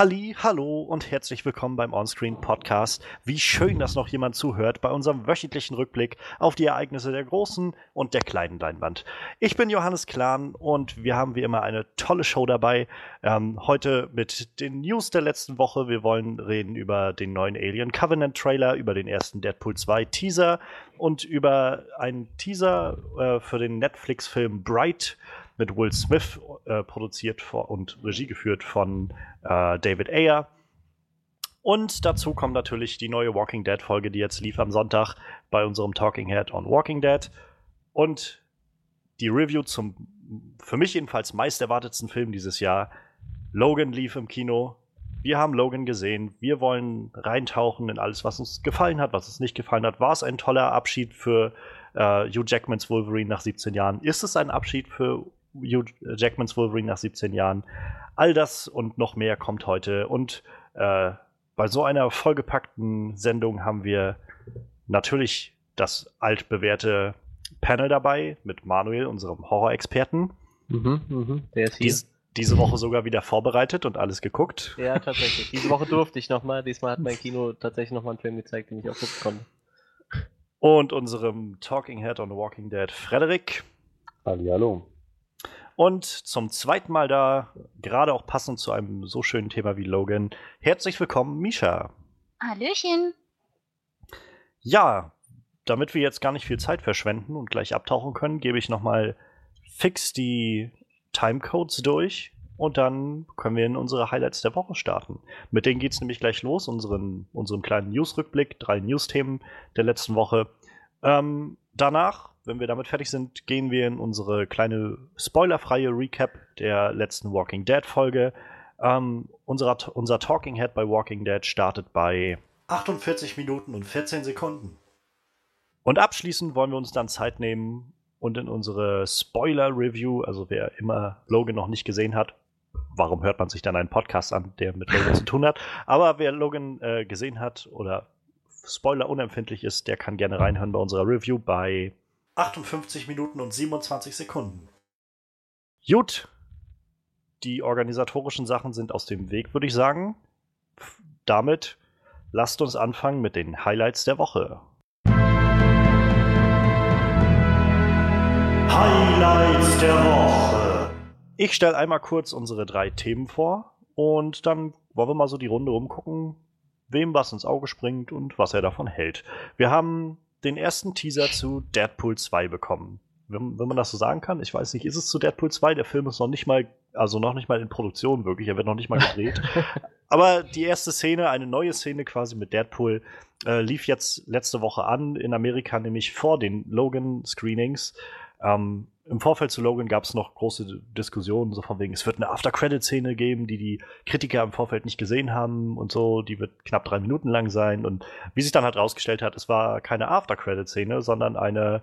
Halli, hallo und herzlich willkommen beim Onscreen Podcast. Wie schön, dass noch jemand zuhört bei unserem wöchentlichen Rückblick auf die Ereignisse der großen und der kleinen Leinwand. Ich bin Johannes Klahn und wir haben wie immer eine tolle Show dabei. Ähm, heute mit den News der letzten Woche. Wir wollen reden über den neuen Alien Covenant Trailer, über den ersten Deadpool 2 Teaser und über einen Teaser äh, für den Netflix-Film Bright mit Will Smith äh, produziert und Regie geführt von äh, David Ayer. Und dazu kommt natürlich die neue Walking Dead Folge, die jetzt lief am Sonntag bei unserem Talking Head on Walking Dead. Und die Review zum für mich jedenfalls meist erwartetsten Film dieses Jahr. Logan lief im Kino. Wir haben Logan gesehen. Wir wollen reintauchen in alles, was uns gefallen hat, was uns nicht gefallen hat. War es ein toller Abschied für äh, Hugh Jackmans Wolverine nach 17 Jahren? Ist es ein Abschied für Hugh Jackmans Wolverine nach 17 Jahren. All das und noch mehr kommt heute. Und äh, bei so einer vollgepackten Sendung haben wir natürlich das altbewährte Panel dabei mit Manuel, unserem Horror-Experten. Mhm, mh, der ist hier. Dies, diese Woche sogar wieder vorbereitet und alles geguckt. Ja, tatsächlich. Diese Woche durfte ich nochmal. Diesmal hat mein Kino tatsächlich nochmal einen Film gezeigt, den ich auch gucken konnte. Und unserem Talking Head on The Walking Dead, Frederik. Hallo. Und zum zweiten Mal da, gerade auch passend zu einem so schönen Thema wie Logan, herzlich willkommen, Misha. Hallöchen. Ja, damit wir jetzt gar nicht viel Zeit verschwenden und gleich abtauchen können, gebe ich nochmal fix die Timecodes durch und dann können wir in unsere Highlights der Woche starten. Mit denen geht es nämlich gleich los, unseren, unserem kleinen News-Rückblick, drei News-Themen der letzten Woche. Ähm, danach wenn wir damit fertig sind, gehen wir in unsere kleine spoilerfreie Recap der letzten Walking Dead Folge. Ähm, unser, unser Talking Head bei Walking Dead startet bei 48 Minuten und 14 Sekunden. Und abschließend wollen wir uns dann Zeit nehmen und in unsere Spoiler-Review, also wer immer Logan noch nicht gesehen hat, warum hört man sich dann einen Podcast an, der mit Logan zu tun hat? Aber wer Logan äh, gesehen hat oder Spoiler unempfindlich ist, der kann gerne reinhören bei unserer Review bei 58 Minuten und 27 Sekunden. Gut. Die organisatorischen Sachen sind aus dem Weg, würde ich sagen. Damit lasst uns anfangen mit den Highlights der Woche. Highlights der Woche. Ich stelle einmal kurz unsere drei Themen vor und dann wollen wir mal so die Runde rumgucken, wem was ins Auge springt und was er davon hält. Wir haben den ersten Teaser zu Deadpool 2 bekommen. Wenn, wenn, man das so sagen kann, ich weiß nicht, ist es zu Deadpool 2? Der Film ist noch nicht mal, also noch nicht mal in Produktion wirklich, er wird noch nicht mal gedreht. Aber die erste Szene, eine neue Szene quasi mit Deadpool, äh, lief jetzt letzte Woche an in Amerika, nämlich vor den Logan-Screenings. Ähm, Im Vorfeld zu Logan gab es noch große Diskussionen, so von wegen, es wird eine After-Credit-Szene geben, die die Kritiker im Vorfeld nicht gesehen haben und so. Die wird knapp drei Minuten lang sein. Und wie sich dann halt rausgestellt hat, es war keine After-Credit-Szene, sondern eine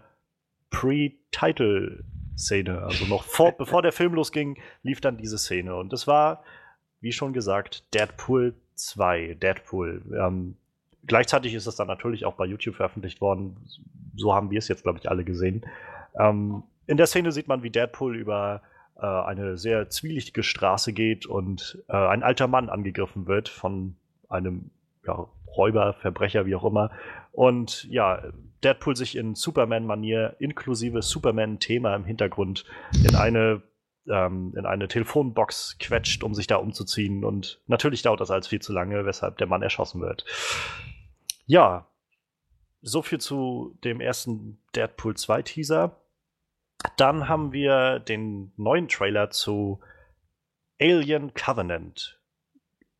Pre-Title-Szene. Also noch vor, bevor der Film losging, lief dann diese Szene. Und es war, wie schon gesagt, Deadpool 2. Deadpool. Ähm, gleichzeitig ist es dann natürlich auch bei YouTube veröffentlicht worden. So haben wir es jetzt, glaube ich, alle gesehen. Ähm, in der Szene sieht man, wie Deadpool über äh, eine sehr zwielichtige Straße geht und äh, ein alter Mann angegriffen wird von einem ja, Räuber, Verbrecher, wie auch immer. Und ja, Deadpool sich in Superman-Manier inklusive Superman-Thema im Hintergrund in eine ähm, in eine Telefonbox quetscht, um sich da umzuziehen. Und natürlich dauert das alles viel zu lange, weshalb der Mann erschossen wird. Ja, so viel zu dem ersten Deadpool 2 Teaser. Dann haben wir den neuen Trailer zu Alien Covenant.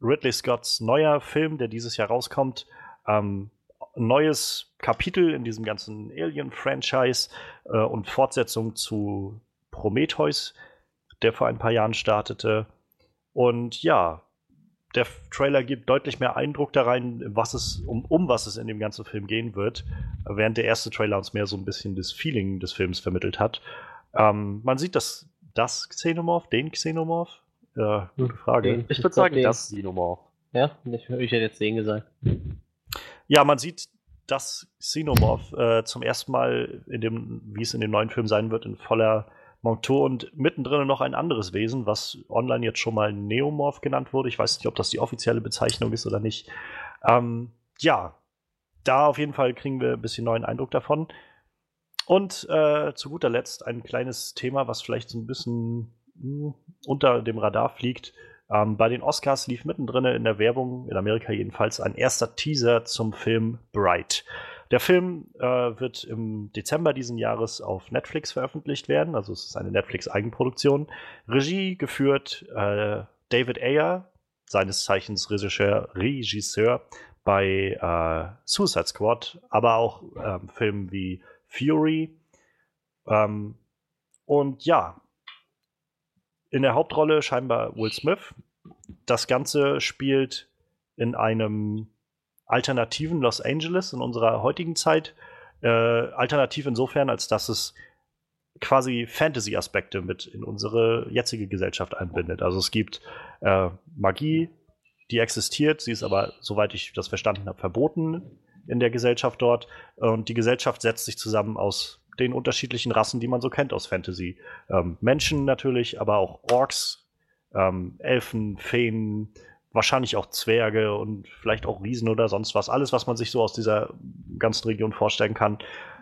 Ridley Scotts neuer Film, der dieses Jahr rauskommt. Ähm, neues Kapitel in diesem ganzen Alien-Franchise äh, und Fortsetzung zu Prometheus, der vor ein paar Jahren startete. Und ja, der Trailer gibt deutlich mehr Eindruck da rein, was es, um, um was es in dem ganzen Film gehen wird, während der erste Trailer uns mehr so ein bisschen das Feeling des Films vermittelt hat. Ähm, man sieht das, das Xenomorph, den Xenomorph? Ja, gute Frage. Ich würde sagen, das Xenomorph. Ja, ich, ich hätte jetzt den gesagt. Ja, man sieht das Xenomorph äh, zum ersten Mal in dem, wie es in dem neuen Film sein wird, in voller Monto und mittendrin noch ein anderes Wesen, was online jetzt schon mal Neomorph genannt wurde. Ich weiß nicht, ob das die offizielle Bezeichnung ist oder nicht. Ähm, ja, da auf jeden Fall kriegen wir ein bisschen neuen Eindruck davon. Und äh, zu guter Letzt ein kleines Thema, was vielleicht so ein bisschen mh, hm, unter dem Radar fliegt. Ähm, bei den Oscars lief mittendrin in der Werbung, in Amerika jedenfalls, ein erster Teaser zum Film Bright. Der Film äh, wird im Dezember diesen Jahres auf Netflix veröffentlicht werden. Also es ist eine Netflix-Eigenproduktion. Regie geführt äh, David Ayer, seines Zeichens Regisseur, Regisseur bei äh, Suicide Squad, aber auch ähm, Filmen wie Fury. Ähm, und ja, in der Hauptrolle scheinbar Will Smith. Das Ganze spielt in einem alternativen Los Angeles in unserer heutigen Zeit. Äh, alternativ insofern, als dass es quasi Fantasy-Aspekte mit in unsere jetzige Gesellschaft einbindet. Also es gibt äh, Magie, die existiert, sie ist aber, soweit ich das verstanden habe, verboten in der Gesellschaft dort. Und die Gesellschaft setzt sich zusammen aus den unterschiedlichen Rassen, die man so kennt aus Fantasy. Ähm, Menschen natürlich, aber auch Orks, ähm, Elfen, Feen, wahrscheinlich auch Zwerge und vielleicht auch Riesen oder sonst was. Alles, was man sich so aus dieser ganzen Region vorstellen kann,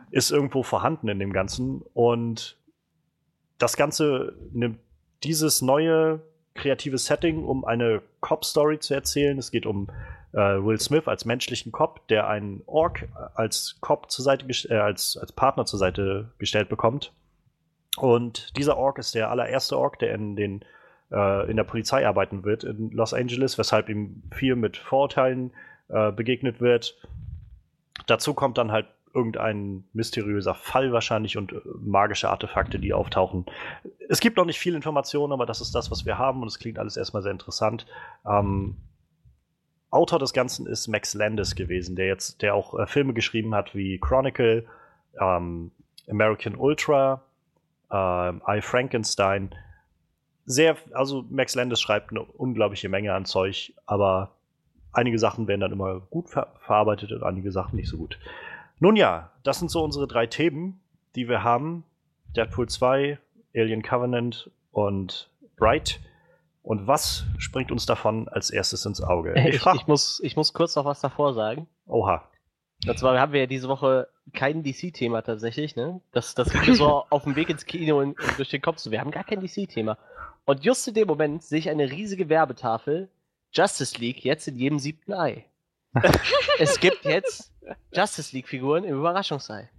ist irgendwo vorhanden in dem Ganzen. Und das Ganze nimmt dieses neue kreative Setting, um eine Cop-Story zu erzählen. Es geht um äh, Will Smith als menschlichen Cop, der einen Ork als Cop zur Seite äh, als, als Partner zur Seite gestellt bekommt. Und dieser Ork ist der allererste Ork, der in den äh, in der Polizei arbeiten wird in Los Angeles, weshalb ihm viel mit Vorurteilen äh, begegnet wird. Dazu kommt dann halt irgendein mysteriöser Fall wahrscheinlich und äh, magische Artefakte, die auftauchen. Es gibt noch nicht viel Informationen, aber das ist das, was wir haben und es klingt alles erstmal sehr interessant. Ähm, Autor des Ganzen ist Max Landis gewesen, der jetzt, der auch äh, Filme geschrieben hat wie Chronicle, ähm, American Ultra, ähm, I Frankenstein sehr, also Max Landis schreibt eine unglaubliche Menge an Zeug, aber einige Sachen werden dann immer gut ver verarbeitet und einige Sachen nicht so gut. Nun ja, das sind so unsere drei Themen, die wir haben. Deadpool 2, Alien Covenant und Bright. Und was springt uns davon als erstes ins Auge? Ich, ich, ich, muss, ich muss kurz noch was davor sagen. Oha. Und zwar haben wir ja diese Woche kein DC-Thema tatsächlich, ne? Das, das geht so auf dem Weg ins Kino und, und durch den Kopf. Wir haben gar kein DC-Thema. Und just in dem Moment sehe ich eine riesige Werbetafel. Justice League jetzt in jedem siebten Ei. es gibt jetzt Justice League-Figuren im Überraschungsei.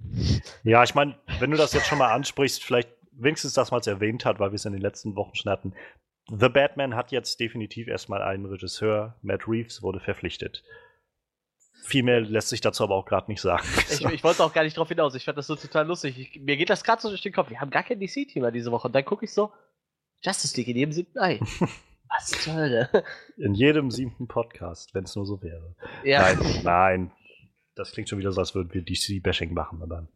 Ja, ich meine, wenn du das jetzt schon mal ansprichst, vielleicht wenigstens das mal erwähnt hat, weil wir es in den letzten Wochen schon hatten. The Batman hat jetzt definitiv erstmal einen Regisseur. Matt Reeves wurde verpflichtet. Viel mehr lässt sich dazu aber auch gerade nicht sagen. Ich, ich wollte auch gar nicht drauf hinaus. Ich fand das so total lustig. Ich, mir geht das gerade so durch den Kopf. Wir haben gar kein DC-Thema diese Woche. Und dann gucke ich so, Justice League in jedem siebten Ei. Was zur Hölle? In jedem siebten Podcast, wenn es nur so wäre. Ja. Nein, nein. Das klingt schon wieder so, als würden wir DC-Bashing machen, aber.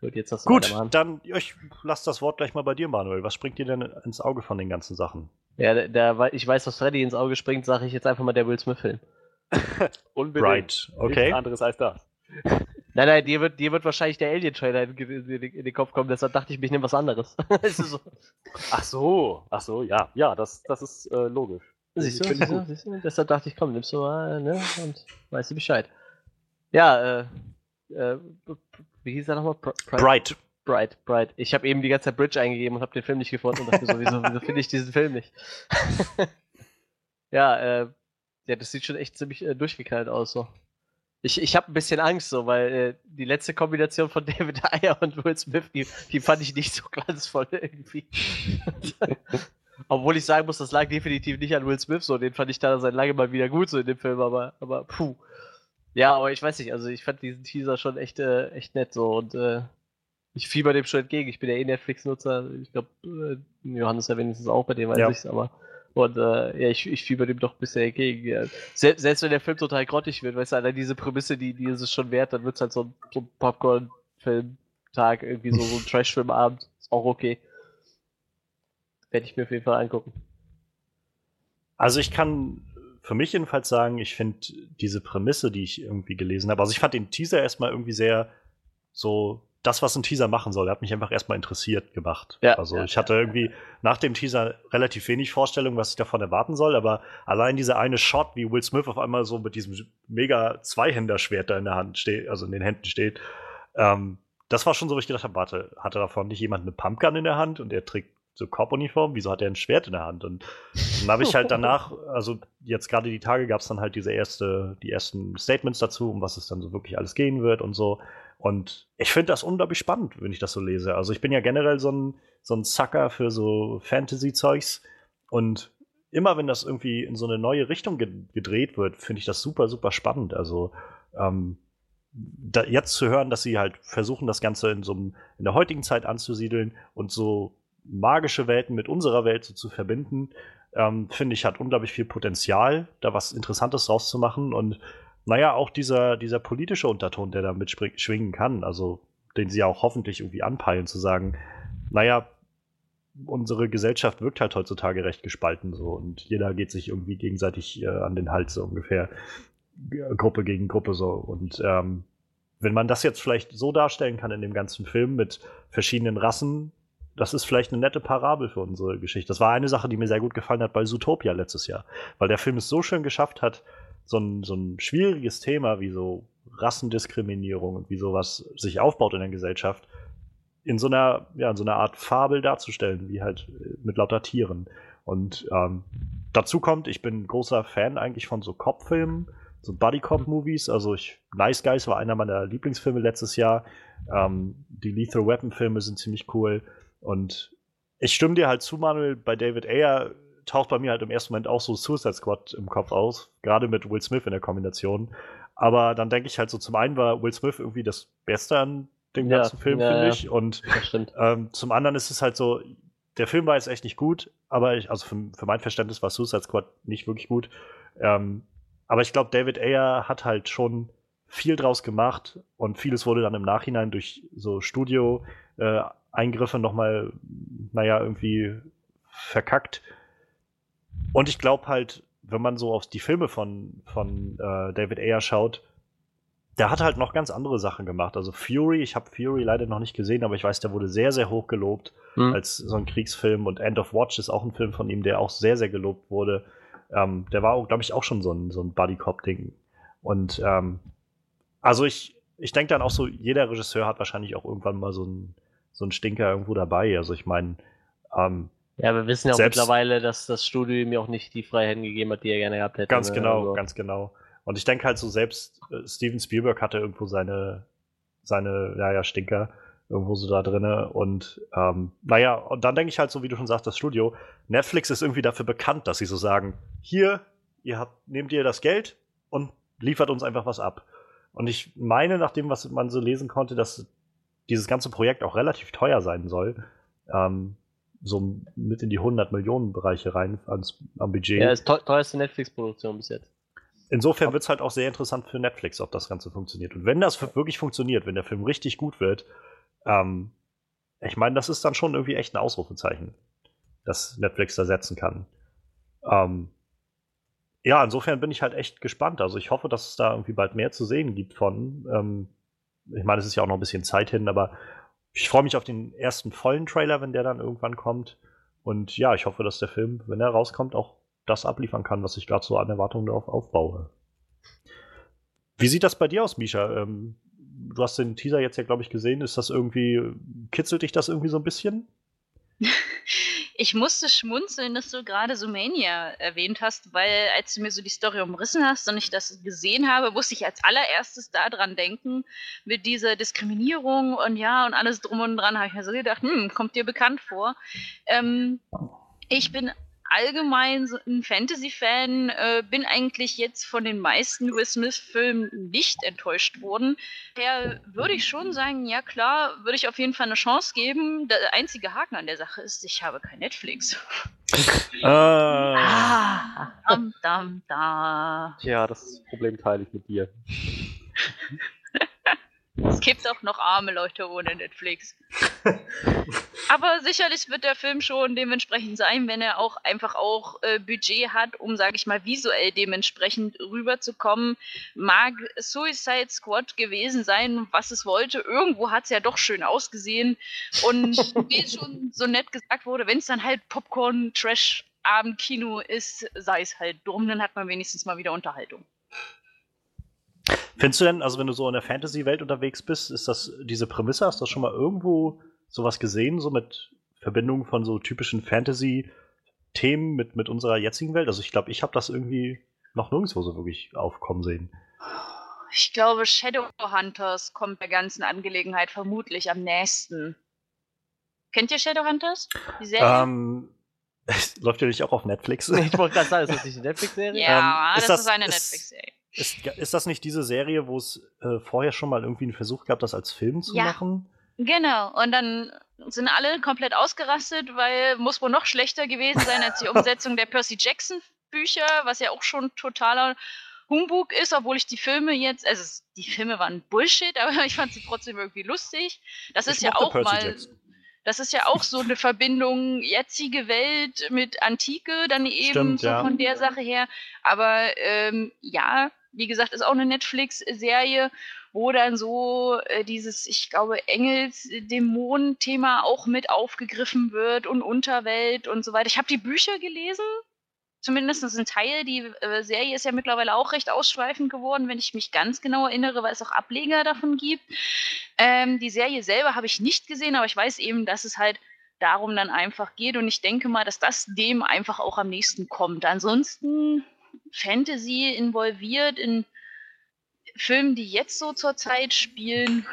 Gut, jetzt hast du Gut, dann ich lass das Wort gleich mal bei dir, Manuel. Was springt dir denn ins Auge von den ganzen Sachen? Ja, der, der, ich weiß, was Freddy ins Auge springt, sage ich jetzt einfach mal der Will Smith-Film. Unbedingt. Right, okay. Nichts anderes als das. Nein, nein, dir wird, dir wird wahrscheinlich der Alien-Trailer in, in, in, den Kopf kommen, deshalb dachte ich, ich nehme was anderes. so. Ach so, ach so, ja, ja, das, das ist äh, logisch. Siehst du, siehst du, siehst du, deshalb dachte ich, komm, nimmst du mal, ne, und weißt du Bescheid. Ja, äh, äh wie hieß er nochmal? Bright. Bright, Bright. Ich habe eben die ganze Zeit Bridge eingegeben und habe den Film nicht gefunden und dachte so, wieso, wieso finde ich diesen Film nicht? ja, äh, ja, das sieht schon echt ziemlich äh, durchgeknallt aus, so. Ich, ich habe ein bisschen Angst, so, weil äh, die letzte Kombination von David Ayer und Will Smith, die, die fand ich nicht so glanzvoll irgendwie. Obwohl ich sagen muss, das lag definitiv nicht an Will Smith, so, den fand ich da seit langem mal wieder gut, so in dem Film, aber, aber puh. Ja, aber ich weiß nicht, also ich fand diesen Teaser schon echt, äh, echt nett, so, und äh, ich fieber dem schon entgegen. Ich bin ja eh Netflix-Nutzer, ich glaube, äh, Johannes ja wenigstens auch, bei dem weiß ja. ich's, aber und äh, ja, ich, ich fieber dem doch bisher entgegen. Ja. Selbst, selbst wenn der Film total grottig wird, weißt du, allein diese Prämisse, die, die ist es schon wert, dann wird es halt so ein, so ein Popcorn-Film-Tag, irgendwie so, so ein Trash-Film-Abend. Ist auch okay. Werde ich mir auf jeden Fall angucken. Also ich kann für mich jedenfalls sagen, ich finde diese Prämisse, die ich irgendwie gelesen habe, also ich fand den Teaser erstmal irgendwie sehr so das, was ein Teaser machen soll, hat mich einfach erstmal interessiert gemacht. Ja, also ja, ich hatte irgendwie nach dem Teaser relativ wenig Vorstellung, was ich davon erwarten soll, aber allein dieser eine Shot, wie Will Smith auf einmal so mit diesem mega Zweihänderschwert da in der Hand steht, also in den Händen steht, ähm, das war schon so, wo ich gedacht habe, warte, hatte davon nicht jemand eine Pumpgun in der Hand und er trägt so Cop-Uniform, wieso hat er ein Schwert in der Hand? Und dann habe ich halt danach, also jetzt gerade die Tage gab es dann halt diese erste, die ersten Statements dazu, um was es dann so wirklich alles gehen wird und so. Und ich finde das unglaublich spannend, wenn ich das so lese. Also ich bin ja generell so ein, so ein Sucker für so Fantasy-Zeugs. Und immer wenn das irgendwie in so eine neue Richtung ge gedreht wird, finde ich das super, super spannend. Also ähm, da, jetzt zu hören, dass sie halt versuchen, das Ganze in so einem, in der heutigen Zeit anzusiedeln und so magische Welten mit unserer Welt so zu verbinden, ähm, finde ich, hat unglaublich viel Potenzial, da was Interessantes rauszumachen. Und naja, auch dieser, dieser politische Unterton, der da mitschwingen kann, also den sie ja auch hoffentlich irgendwie anpeilen, zu sagen, naja, unsere Gesellschaft wirkt halt heutzutage recht gespalten so und jeder geht sich irgendwie gegenseitig äh, an den Hals so ungefähr. Gruppe gegen Gruppe so. Und ähm, wenn man das jetzt vielleicht so darstellen kann in dem ganzen Film mit verschiedenen Rassen, das ist vielleicht eine nette Parabel für unsere Geschichte. Das war eine Sache, die mir sehr gut gefallen hat bei Zootopia letztes Jahr, weil der Film es so schön geschafft hat, so ein, so ein schwieriges Thema wie so Rassendiskriminierung und wie sowas sich aufbaut in der Gesellschaft, in so einer, ja, in so einer Art Fabel darzustellen, wie halt mit lauter Tieren. Und ähm, dazu kommt, ich bin großer Fan eigentlich von so Cop-Filmen, so Buddy Cop Movies. Also ich, Nice Guys war einer meiner Lieblingsfilme letztes Jahr. Ähm, die Lethal Weapon Filme sind ziemlich cool. Und ich stimme dir halt zu, Manuel, bei David Ayer taucht bei mir halt im ersten Moment auch so Suicide Squad im Kopf aus, gerade mit Will Smith in der Kombination. Aber dann denke ich halt so, zum einen war Will Smith irgendwie das Beste an dem Ja, ganzen Film, ja, finde ja. ich. Und ähm, zum anderen ist es halt so, der Film war jetzt echt nicht gut, aber ich, also für, für mein Verständnis war Suicide Squad nicht wirklich gut. Ähm, aber ich glaube, David Ayer hat halt schon viel draus gemacht und vieles wurde dann im Nachhinein durch so Studio-Eingriffe nochmal, naja, irgendwie verkackt. Und ich glaube halt, wenn man so auf die Filme von, von äh, David Ayer schaut, der hat halt noch ganz andere Sachen gemacht. Also Fury, ich habe Fury leider noch nicht gesehen, aber ich weiß, der wurde sehr, sehr hoch gelobt Hm. als so ein Kriegsfilm. Und End of Watch ist auch ein Film von ihm, der auch sehr, sehr gelobt wurde. Ähm, der war, glaube ich, auch schon so ein, so ein Buddy-Cop-Ding. Und ähm, also ich, ich denke dann auch so, jeder Regisseur hat wahrscheinlich auch irgendwann mal so einen so einen Stinker irgendwo dabei. Also ich meine, ähm, Ja, wir wissen ja auch Selbst- mittlerweile, dass das Studio ihm ja auch nicht die Freiheiten gegeben hat, die er gerne gehabt hätte. Ganz ne? genau, Also, ganz genau. Und ich denke halt so, selbst äh, Steven Spielberg hatte irgendwo seine, seine, naja, Stinker irgendwo so da drinne. Und ähm, naja, und dann denke ich halt so, wie du schon sagst, das Studio. Netflix ist irgendwie dafür bekannt, dass sie so sagen, hier, ihr habt, nehmt ihr das Geld und liefert uns einfach was ab. Und ich meine, nach dem, was man so lesen konnte, dass dieses ganze Projekt auch relativ teuer sein soll. Ähm, so mit in die 100 Millionen Bereiche rein ans, am Budget. Ja, ist teu teuerste Netflix-Produktion bis jetzt. Insofern wird es halt auch sehr interessant für Netflix, ob das Ganze funktioniert. Und wenn das wirklich funktioniert, wenn der Film richtig gut wird, ähm, ich meine, das ist dann schon irgendwie echt ein Ausrufezeichen, das Netflix da setzen kann. Ähm, ja, insofern bin ich halt echt gespannt. Also ich hoffe, dass es da irgendwie bald mehr zu sehen gibt von. Ähm, ich meine, es ist ja auch noch ein bisschen Zeit hin, aber ich freue mich auf den ersten vollen Trailer, wenn der dann irgendwann kommt. Und ja, ich hoffe, dass der Film, wenn er rauskommt, auch das abliefern kann, was ich gerade so an Erwartungen darauf aufbaue. Wie sieht das bei dir aus, Misha? Ähm, du hast den Teaser jetzt ja, glaube ich, gesehen. Ist das irgendwie, kitzelt dich das irgendwie so ein bisschen? Ich musste schmunzeln, dass du gerade so Mania erwähnt hast, weil als du mir so die Story umrissen hast und ich das gesehen habe, musste ich als allererstes daran denken, mit dieser Diskriminierung und ja und alles drum und dran, habe ich mir so gedacht, hm, kommt dir bekannt vor. Ähm, ich bin allgemein ein Fantasy-Fan, äh, bin eigentlich jetzt von den meisten Will Smith-Filmen nicht enttäuscht worden. Daher würde ich schon sagen, ja klar, würde ich auf jeden Fall eine Chance geben. Der einzige Haken an der Sache ist, ich habe kein Netflix. Ah, dam, dam, da. Tja, das Problem teile ich mit dir. Es gibt auch noch arme Leute ohne Netflix. Aber sicherlich wird der Film schon dementsprechend sein, wenn er auch einfach auch äh, Budget hat, um, sage ich mal, visuell dementsprechend rüberzukommen. Mag Suicide Squad gewesen sein, was es wollte. Irgendwo hat es ja doch schön ausgesehen. Und wie schon so nett gesagt wurde, wenn es dann halt Popcorn, Trash, Abendkino ist, sei es halt dumm, dann hat man wenigstens mal wieder Unterhaltung. Findest du denn, also wenn du so in der Fantasy-Welt unterwegs bist, ist das diese Prämisse, hast du schon mal irgendwo sowas gesehen, so mit Verbindungen von so typischen Fantasy-Themen mit, mit unserer jetzigen Welt? Also ich glaube, ich habe das irgendwie noch nirgendwo so wirklich aufkommen sehen. Ich glaube, Shadowhunters kommt der ganzen Angelegenheit vermutlich am nächsten. Kennt ihr Shadowhunters? Die Serie? Ähm, läuft ja nicht auch auf Netflix? Nee, ich wollte gerade sagen, ist das nicht eine Netflix-Serie? Ja, ähm, ist das, das, ist eine Netflix-Serie. Ist, ist, das nicht diese Serie, wo es äh, vorher schon mal irgendwie einen Versuch gab, das als Film zu ja. machen? Genau, und dann sind alle komplett ausgerastet, weil muss wohl noch schlechter gewesen sein als die Umsetzung der Percy Jackson Bücher, was ja auch schon totaler Humbug ist, obwohl ich die Filme jetzt, also die Filme waren Bullshit, aber ich fand sie trotzdem irgendwie lustig. Das ich ist ja auch Percy mal, Jackson. das ist ja auch so eine Verbindung jetzige Welt mit Antike, dann eben Stimmt, so ja. von der Sache her. Aber ähm, ja, wie gesagt, ist auch eine Netflix-Serie, wo dann so äh, dieses, ich glaube, Engels-Dämonen-Thema auch mit aufgegriffen wird und Unterwelt und so weiter. Ich habe die Bücher gelesen, zumindest ein Teil. Die äh, Serie ist ja mittlerweile auch recht ausschweifend geworden, wenn ich mich ganz genau erinnere, weil es auch Ableger davon gibt. Ähm, die Serie selber habe ich nicht gesehen, aber ich weiß eben, dass es halt darum dann einfach geht und ich denke mal, dass das dem einfach auch am nächsten kommt. Ansonsten Fantasy involviert in Filmen, die jetzt so zur Zeit spielen,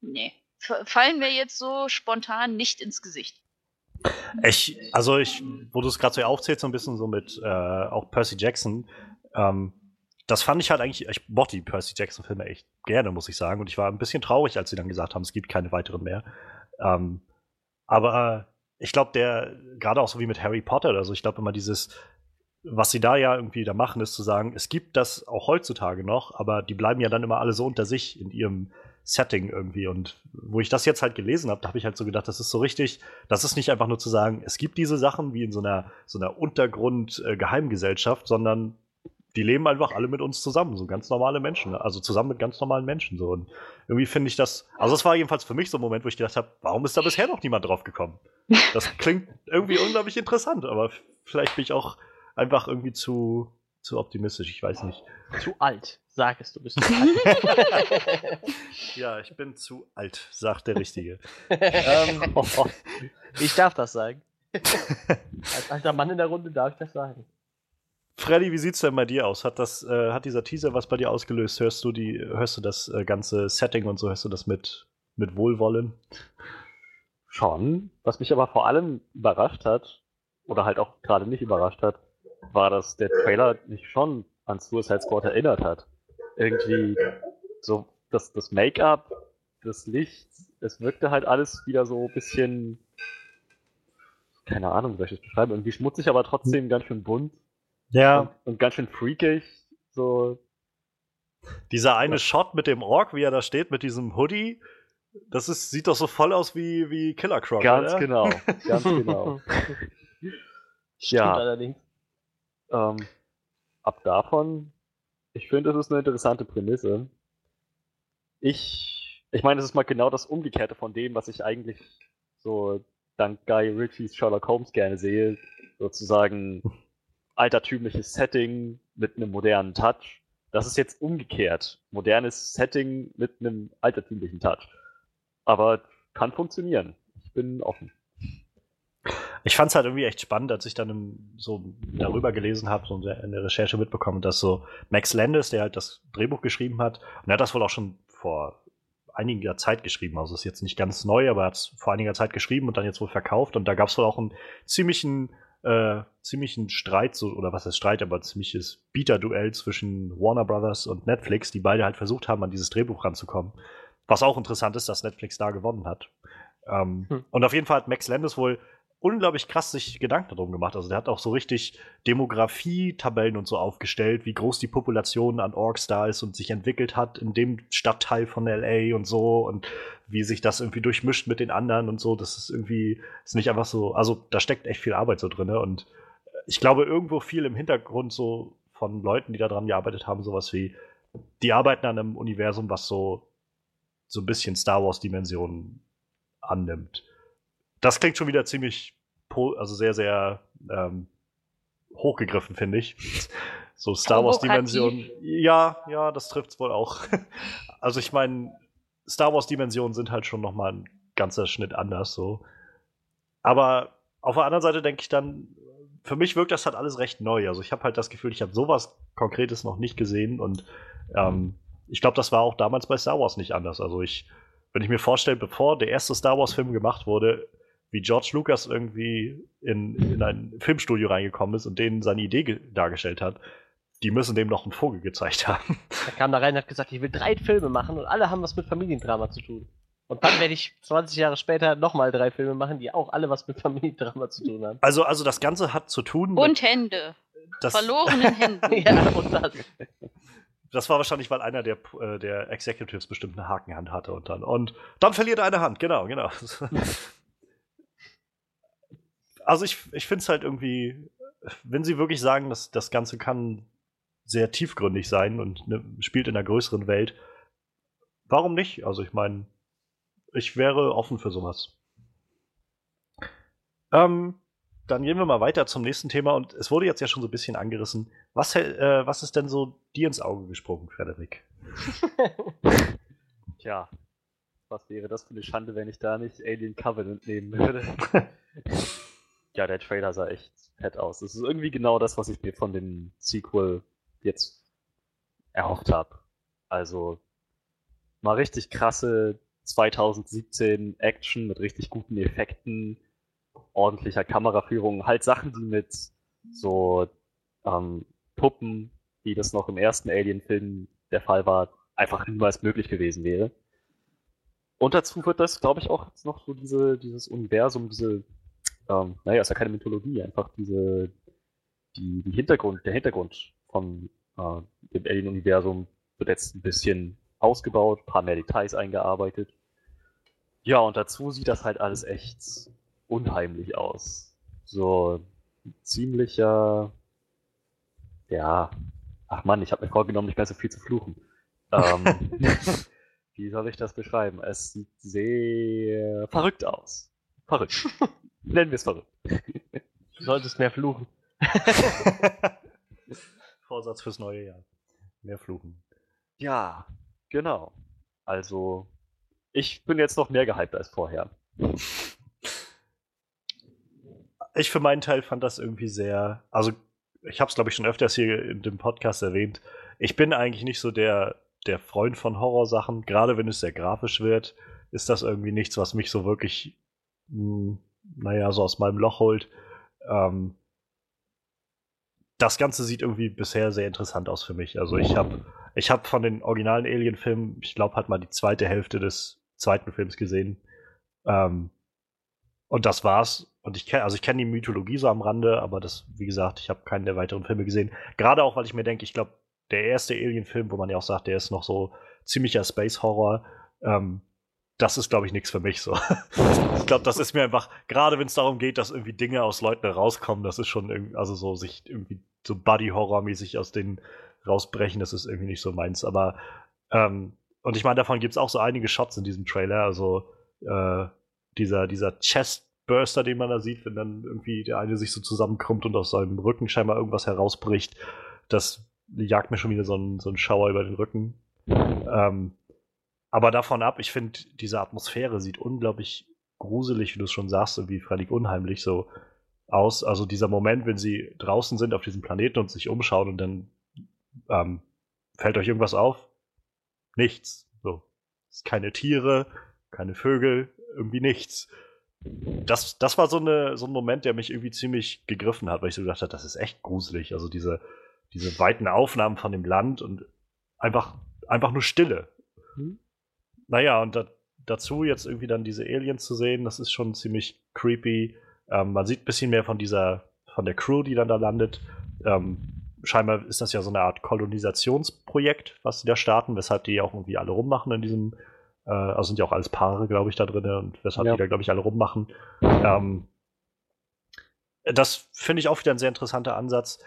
nee, fallen mir jetzt so spontan nicht ins Gesicht. Ich, also ich, wo du es gerade so aufzählst, so ein bisschen so mit äh, auch Percy Jackson, ähm, das fand ich halt eigentlich, ich mochte die Percy Jackson-Filme echt gerne, muss ich sagen. Und ich war ein bisschen traurig, als sie dann gesagt haben, es gibt keine weiteren mehr. Ähm, aber äh, ich glaube, der, gerade auch so wie mit Harry Potter oder so, ich glaube immer dieses, was sie da ja irgendwie da machen, ist zu sagen, es gibt das auch heutzutage noch, aber die bleiben ja dann immer alle so unter sich in ihrem Setting irgendwie. Und wo ich das jetzt halt gelesen habe, da habe ich halt so gedacht, das ist so richtig, das ist nicht einfach nur zu sagen, es gibt diese Sachen wie in so einer, so einer Untergrund-Geheimgesellschaft, sondern die leben einfach alle mit uns zusammen, so ganz normale Menschen, also zusammen mit ganz normalen Menschen so. Und irgendwie finde ich das, also das war jedenfalls für mich so ein Moment, wo ich gedacht habe, warum ist da bisher noch niemand drauf gekommen? Das klingt irgendwie unglaublich interessant, aber vielleicht bin ich auch einfach irgendwie zu, zu optimistisch, ich weiß nicht. Zu alt, sag es, du bist zu alt. ja, ich bin zu alt, sagt der Richtige. ähm, ich darf das sagen. Als alter Mann in der Runde darf ich das sagen. Freddy, wie sieht's denn bei dir aus? Hat das, äh, hat dieser Teaser was bei dir ausgelöst? Hörst du die, hörst du das äh, ganze Setting und so, hörst du das mit, mit Wohlwollen? Schon. Was mich aber vor allem überrascht hat, oder halt auch gerade nicht überrascht hat, war, dass der Trailer mich schon an Suicide Squad erinnert hat. Irgendwie so das, das Make-up, das Licht, es wirkte halt alles wieder so ein bisschen, keine Ahnung, wie soll ich das beschreiben, irgendwie schmutzig, aber trotzdem ganz schön bunt. Ja. Und, und ganz schön freakig, so. Dieser eine ja. Shot mit dem Ork, wie er da steht, mit diesem Hoodie, das ist, sieht doch so voll aus wie, wie Killer Croc, Ganz oder? genau, ganz genau. ja. allerdings. Ähm, ab davon, ich finde, das ist eine interessante Prämisse. Ich, ich meine, das ist mal genau das Umgekehrte von dem, was ich eigentlich so dank Guy Ritchies Sherlock Holmes gerne sehe. Sozusagen altertümliches Setting mit einem modernen Touch. Das ist jetzt umgekehrt. Modernes Setting mit einem altertümlichen Touch. Aber kann funktionieren. Ich bin offen. Ich fand es halt irgendwie echt spannend, als ich dann so darüber gelesen habe, so in der Recherche mitbekommen, dass so Max Landis, der halt das Drehbuch geschrieben hat, und er hat das wohl auch schon vor einiger Zeit geschrieben, also ist jetzt nicht ganz neu, aber er hat es vor einiger Zeit geschrieben und dann jetzt wohl verkauft und da gab es wohl auch einen ziemlichen äh, ziemlichen Streit, so, oder was heißt Streit, aber ziemliches Bieterduell zwischen Warner Brothers und Netflix, die beide halt versucht haben, an dieses Drehbuch ranzukommen. Was auch interessant ist, dass Netflix da gewonnen hat. Ähm, hm. Und auf jeden Fall hat Max Landis wohl unglaublich krass sich Gedanken darum gemacht. Also der hat auch so richtig Demografie-Tabellen und so aufgestellt, wie groß die Population an Orks da ist und sich entwickelt hat in dem Stadtteil von LA und so und wie sich das irgendwie durchmischt mit den anderen und so. Das ist irgendwie, ist nicht einfach so, also da steckt echt viel Arbeit so drin und ich glaube irgendwo viel im Hintergrund so von Leuten, die daran gearbeitet haben, sowas wie, die arbeiten an einem Universum, was so, so ein bisschen Star Wars-Dimensionen annimmt das klingt schon wieder ziemlich, also sehr, sehr ähm, hochgegriffen, finde ich. So Star Wars-Dimensionen. Ja, ja, das trifft es wohl auch. Also ich meine, Star Wars-Dimensionen sind halt schon nochmal ein ganzer Schnitt anders so. Aber auf der anderen Seite denke ich dann, für mich wirkt das halt alles recht neu. Also ich habe halt das Gefühl, ich habe sowas Konkretes noch nicht gesehen und ähm, ich glaube, das war auch damals bei Star Wars nicht anders. Also ich, wenn ich mir vorstelle, bevor der erste Star Wars-Film gemacht wurde, wie George Lucas irgendwie in, in ein Filmstudio reingekommen ist und denen seine Idee dargestellt hat, die müssen dem noch einen Vogel gezeigt haben. Er kam da rein und hat gesagt, ich will drei Filme machen und alle haben was mit Familiendrama zu tun. Und dann werde ich 20 Jahre später nochmal drei Filme machen, die auch alle was mit Familiendrama zu tun haben. Also, also das Ganze hat zu tun mit. Und Hände. Das Verlorenen Händen. ja, und das. Das war wahrscheinlich, weil einer der, äh, der Executives bestimmt eine Hakenhand hatte und dann. Und dann verliert er eine Hand, genau, genau. also ich, ich finde es halt irgendwie, wenn sie wirklich sagen, dass das Ganze kann sehr tiefgründig sein und ne, spielt in einer größeren Welt, warum nicht? Also ich meine, ich wäre offen für sowas. Ähm, dann gehen wir mal weiter zum nächsten Thema und es wurde jetzt ja schon so ein bisschen angerissen. Was, äh, was ist denn so dir ins Auge gesprungen, Frederik? Tja, was wäre das für eine Schande, wenn ich da nicht Alien Covenant nehmen würde? ja, der Trailer sah echt fett aus. Das ist irgendwie genau das, was ich mir von dem Sequel jetzt erhofft habe. Also mal richtig krasse 2017 Action mit richtig guten Effekten, ordentlicher Kameraführung, halt Sachen, die mit so ähm, Puppen, wie das noch im ersten Alien-Film der Fall war, einfach niemals möglich gewesen wäre. Und dazu wird das, glaube ich, auch noch so diese, dieses Universum, diese ähm, naja, ist ja keine Mythologie, einfach diese, die, die Hintergrund, der Hintergrund von äh, dem Alien-Universum wird jetzt ein bisschen ausgebaut, ein paar mehr Details eingearbeitet. Ja, und dazu sieht das halt alles echt unheimlich aus. So ziemlicher, ja, ach man, ich habe mir vorgenommen, nicht mehr so viel zu fluchen. Ähm, wie soll ich das beschreiben? Es sieht sehr verrückt aus. Verrückt. Nennen wir es verrückt. Du solltest mehr fluchen. Vorsatz fürs neue Jahr. Mehr fluchen. Ja, genau. Also, ich bin jetzt noch mehr gehypt als vorher. Ich für meinen Teil fand das irgendwie sehr. Also, ich habe es, glaube ich, schon öfters hier in dem Podcast erwähnt. Ich bin eigentlich nicht so der, der Freund von Horrorsachen. Gerade wenn es sehr grafisch wird, ist das irgendwie nichts, was mich so wirklich mh, hm, naja, so aus meinem Loch holt. Ähm, das Ganze sieht irgendwie bisher sehr interessant aus für mich. Also ich habe ich hab von den originalen Alien-Filmen, ich glaube, halt mal die zweite Hälfte des zweiten Films gesehen. Ähm, und das war's. Und ich kenne, also ich kenne die Mythologie so am Rande, aber das, wie gesagt, ich habe keinen der weiteren Filme gesehen. Gerade auch, weil ich mir denke, ich glaube, der erste Alien-Film, wo man ja auch sagt, der ist noch so ziemlicher Space-Horror, ähm, das ist, glaube ich, nichts für mich so. ich glaube, das ist mir einfach, gerade wenn es darum geht, dass irgendwie Dinge aus Leuten rauskommen, das ist schon irgendwie, also so sich irgendwie so Buddy-Horror-mäßig aus denen rausbrechen, das ist irgendwie nicht so meins. Aber, ähm, und ich meine, davon gibt es auch so einige Shots in diesem Trailer, also äh, dieser, dieser Chestburster, den man da sieht, wenn dann irgendwie der eine sich so zusammenkrümmt und aus seinem Rücken scheinbar irgendwas herausbricht, das jagt mir schon wieder so ein, so ein Schauer über den Rücken. Ähm, aber davon ab, ich finde, diese Atmosphäre sieht unglaublich gruselig, wie du es schon sagst, und wie völlig unheimlich so aus. Also dieser Moment, wenn sie draußen sind auf diesem Planeten und sich umschauen und dann ähm, fällt euch irgendwas auf? Nichts. So. Keine Tiere, keine Vögel, irgendwie nichts. Das, das war so, eine, so ein Moment, der mich irgendwie ziemlich gegriffen hat, weil ich so gedacht habe, das ist echt gruselig. Also diese, diese weiten Aufnahmen von dem Land und einfach, einfach nur Stille. Mhm. Naja, und da, dazu jetzt irgendwie dann diese Aliens zu sehen, das ist schon ziemlich creepy. Ähm, man sieht ein bisschen mehr von dieser, von der Crew, die dann da landet. Ähm, scheinbar ist das ja so eine Art Kolonisationsprojekt, was sie da starten, weshalb die auch irgendwie alle rummachen in diesem, äh, also sind ja auch alles Paare, glaube ich, da drin und weshalb Ja. die da, glaube ich, alle rummachen. Ähm, das finde ich auch wieder ein sehr interessanter Ansatz.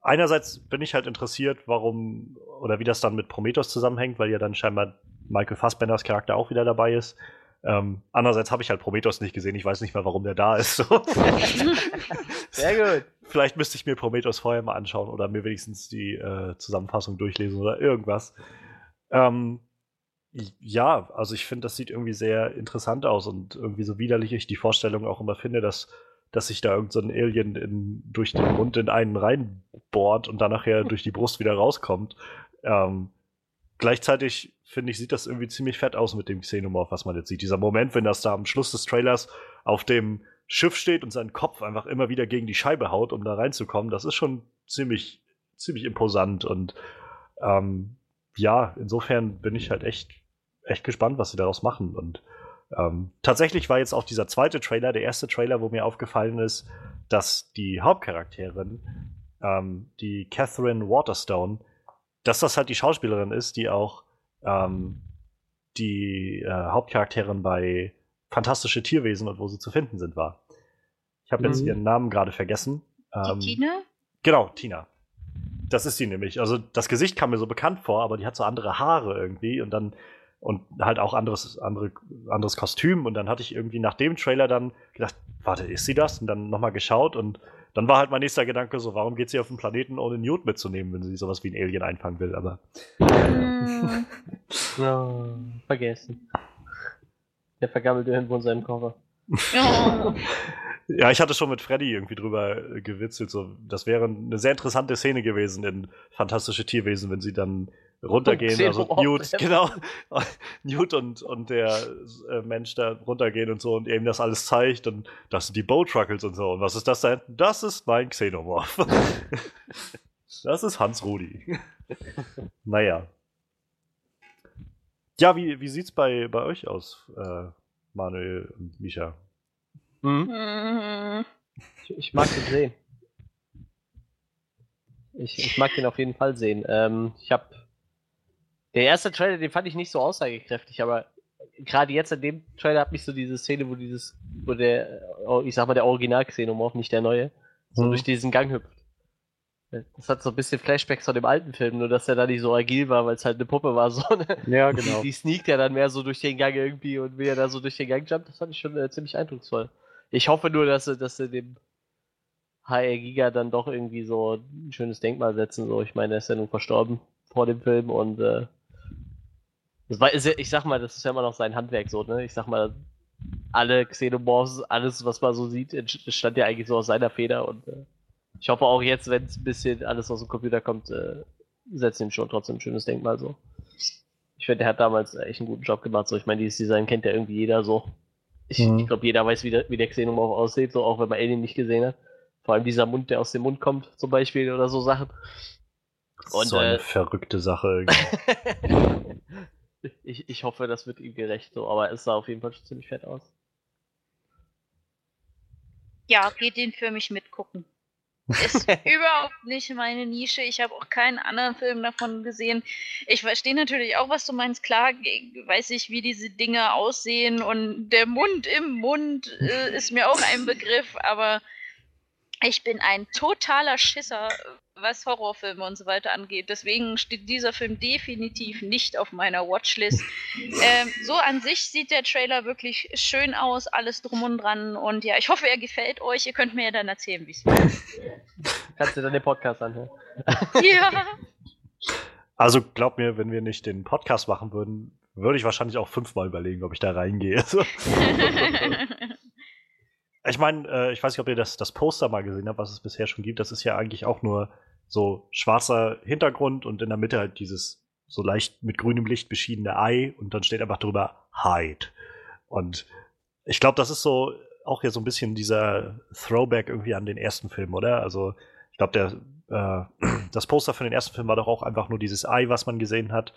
Einerseits bin ich halt interessiert, warum oder wie das dann mit Prometheus zusammenhängt, weil ja dann scheinbar Michael Fassbenders Charakter auch wieder dabei ist. Ähm, andererseits habe ich halt Prometheus nicht gesehen, ich weiß nicht mehr, warum der da ist. So. Sehr gut. Vielleicht müsste ich mir Prometheus vorher mal anschauen oder mir wenigstens die äh, Zusammenfassung durchlesen oder irgendwas. Ähm, ja, also ich finde, das sieht irgendwie sehr interessant aus und irgendwie so widerlich ich die Vorstellung auch immer finde, dass, dass sich da irgend so ein Alien in, durch den Mund in einen reinbohrt und dann nachher durch die Brust wieder rauskommt. Ähm, gleichzeitig finde ich, sieht das irgendwie ziemlich fett aus mit dem Xenomorph, was man jetzt sieht. Dieser Moment, wenn das da am Schluss des Trailers auf dem Schiff steht und seinen Kopf einfach immer wieder gegen die Scheibe haut, um da reinzukommen, das ist schon ziemlich, ziemlich imposant. Und ähm, ja, insofern bin ich halt echt, echt gespannt, was sie daraus machen. Und ähm, tatsächlich war jetzt auch dieser zweite Trailer, der erste Trailer, wo mir aufgefallen ist, dass die Hauptcharakterin, ähm, die Catherine Waterstone, dass das halt die Schauspielerin ist, die auch ähm, die äh, Hauptcharakterin bei Fantastische Tierwesen und wo sie zu finden sind war. Ich habe jetzt Mhm. ihren Namen gerade vergessen. Die Ähm, Tina? Genau, Tina. Das ist sie nämlich. Also das Gesicht kam mir so bekannt vor, aber die hat so andere Haare irgendwie und dann und halt auch anderes, andere, anderes Kostüm. Und dann hatte ich irgendwie nach dem Trailer dann gedacht, warte, ist sie das? Und dann nochmal geschaut und dann war halt mein nächster Gedanke so, warum geht sie auf den Planeten ohne Newt mitzunehmen, wenn sie sowas wie ein Alien einfangen will? Aber No, vergessen. Der vergammelt irgendwo in seinem Koffer. oh. ja, ich hatte schon mit Freddy irgendwie drüber äh, gewitzelt. So, das wäre eine sehr interessante Szene gewesen in Fantastische Tierwesen, wenn sie dann runtergehen. Also Newt, genau. Newt und, und der äh, Mensch da runtergehen und so und eben das alles zeigt. Und das sind die Bow-Truckles und so. Und was ist das da hinten? Das ist mein Xenomorph. das ist Hans Rudi. naja. Ja, wie, wie sieht's bei, bei euch aus, äh, Manuel und Misha? Hm? Hm, Ich, ich mag den sehen. Ich, ich mag den auf jeden Fall sehen. Ähm, ich habe der erste Trailer, den fand ich nicht so aussagekräftig, aber gerade jetzt in dem Trailer hat mich so diese Szene, wo dieses, wo der, oh, ich sag mal der Original Xenomorph, nicht der neue, so Mhm. durch diesen Gang hüpft. Das hat so ein bisschen Flashbacks von dem alten Film, nur dass er da nicht so agil war, weil es halt eine Puppe war. So, ne? Ja, Die, genau. die sneakt ja dann mehr so durch den Gang irgendwie und wie er da so durch den Gang jumpt, das fand ich schon äh, ziemlich eindrucksvoll. Ich hoffe nur, dass sie, dass sie dem HR Giga dann doch irgendwie so ein schönes Denkmal setzen. So, ich meine, er ist ja nun verstorben vor dem Film und äh, das war, ist ja, ich sag mal, das ist ja immer noch sein Handwerk so, ne? Ich sag mal, alle Xenomorphs, alles, was man so sieht, entsch- stand ja eigentlich so aus seiner Feder und äh, ich hoffe auch jetzt, wenn es ein bisschen alles aus dem Computer kommt, äh, setzt ihm schon trotzdem ein schönes Denkmal so. Ich finde, der hat damals echt einen guten Job gemacht. So, ich meine, dieses Design kennt ja irgendwie jeder so. Ich, Mhm. ich glaube, jeder weiß, wie der, wie der Xenomorph aussieht, so auch wenn man Alien nicht gesehen hat. Vor allem dieser Mund, der aus dem Mund kommt, zum Beispiel, oder so Sachen. Und, so eine äh, verrückte Sache. ich, ich hoffe, das wird ihm gerecht, so, aber es sah auf jeden Fall schon ziemlich fett aus. Ja, geht den für mich mitgucken. Ist überhaupt nicht meine Nische. Ich habe auch keinen anderen Film davon gesehen. Ich verstehe natürlich auch, was du meinst. Klar, weiß ich, wie diese Dinge aussehen und der Mund im Mund äh, ist mir auch ein Begriff, aber ich bin ein totaler Schisser, was Horrorfilme und so weiter angeht. Deswegen steht dieser Film definitiv nicht auf meiner Watchlist. Ähm, so an sich sieht der Trailer wirklich schön aus, alles drum und dran. Und ja, ich hoffe, er gefällt euch. Ihr könnt mir ja dann erzählen, wie es war. Kannst du dann den Podcast anhören? ja. Also glaub mir, wenn wir nicht den Podcast machen würden, würde ich wahrscheinlich auch fünfmal überlegen, ob ich da reingehe. Ich meine, äh, ich weiß nicht, ob ihr das, das Poster mal gesehen habt, was es bisher schon gibt. Das ist ja eigentlich auch nur so schwarzer Hintergrund und in der Mitte halt dieses so leicht mit grünem Licht beschiedene Ei und dann steht einfach drüber Hide. Und ich glaube, das ist so auch hier so ein bisschen dieser Throwback irgendwie an den ersten Film, oder? Also ich glaube, der äh, das Poster für den ersten Film war doch auch einfach nur dieses Ei, was man gesehen hat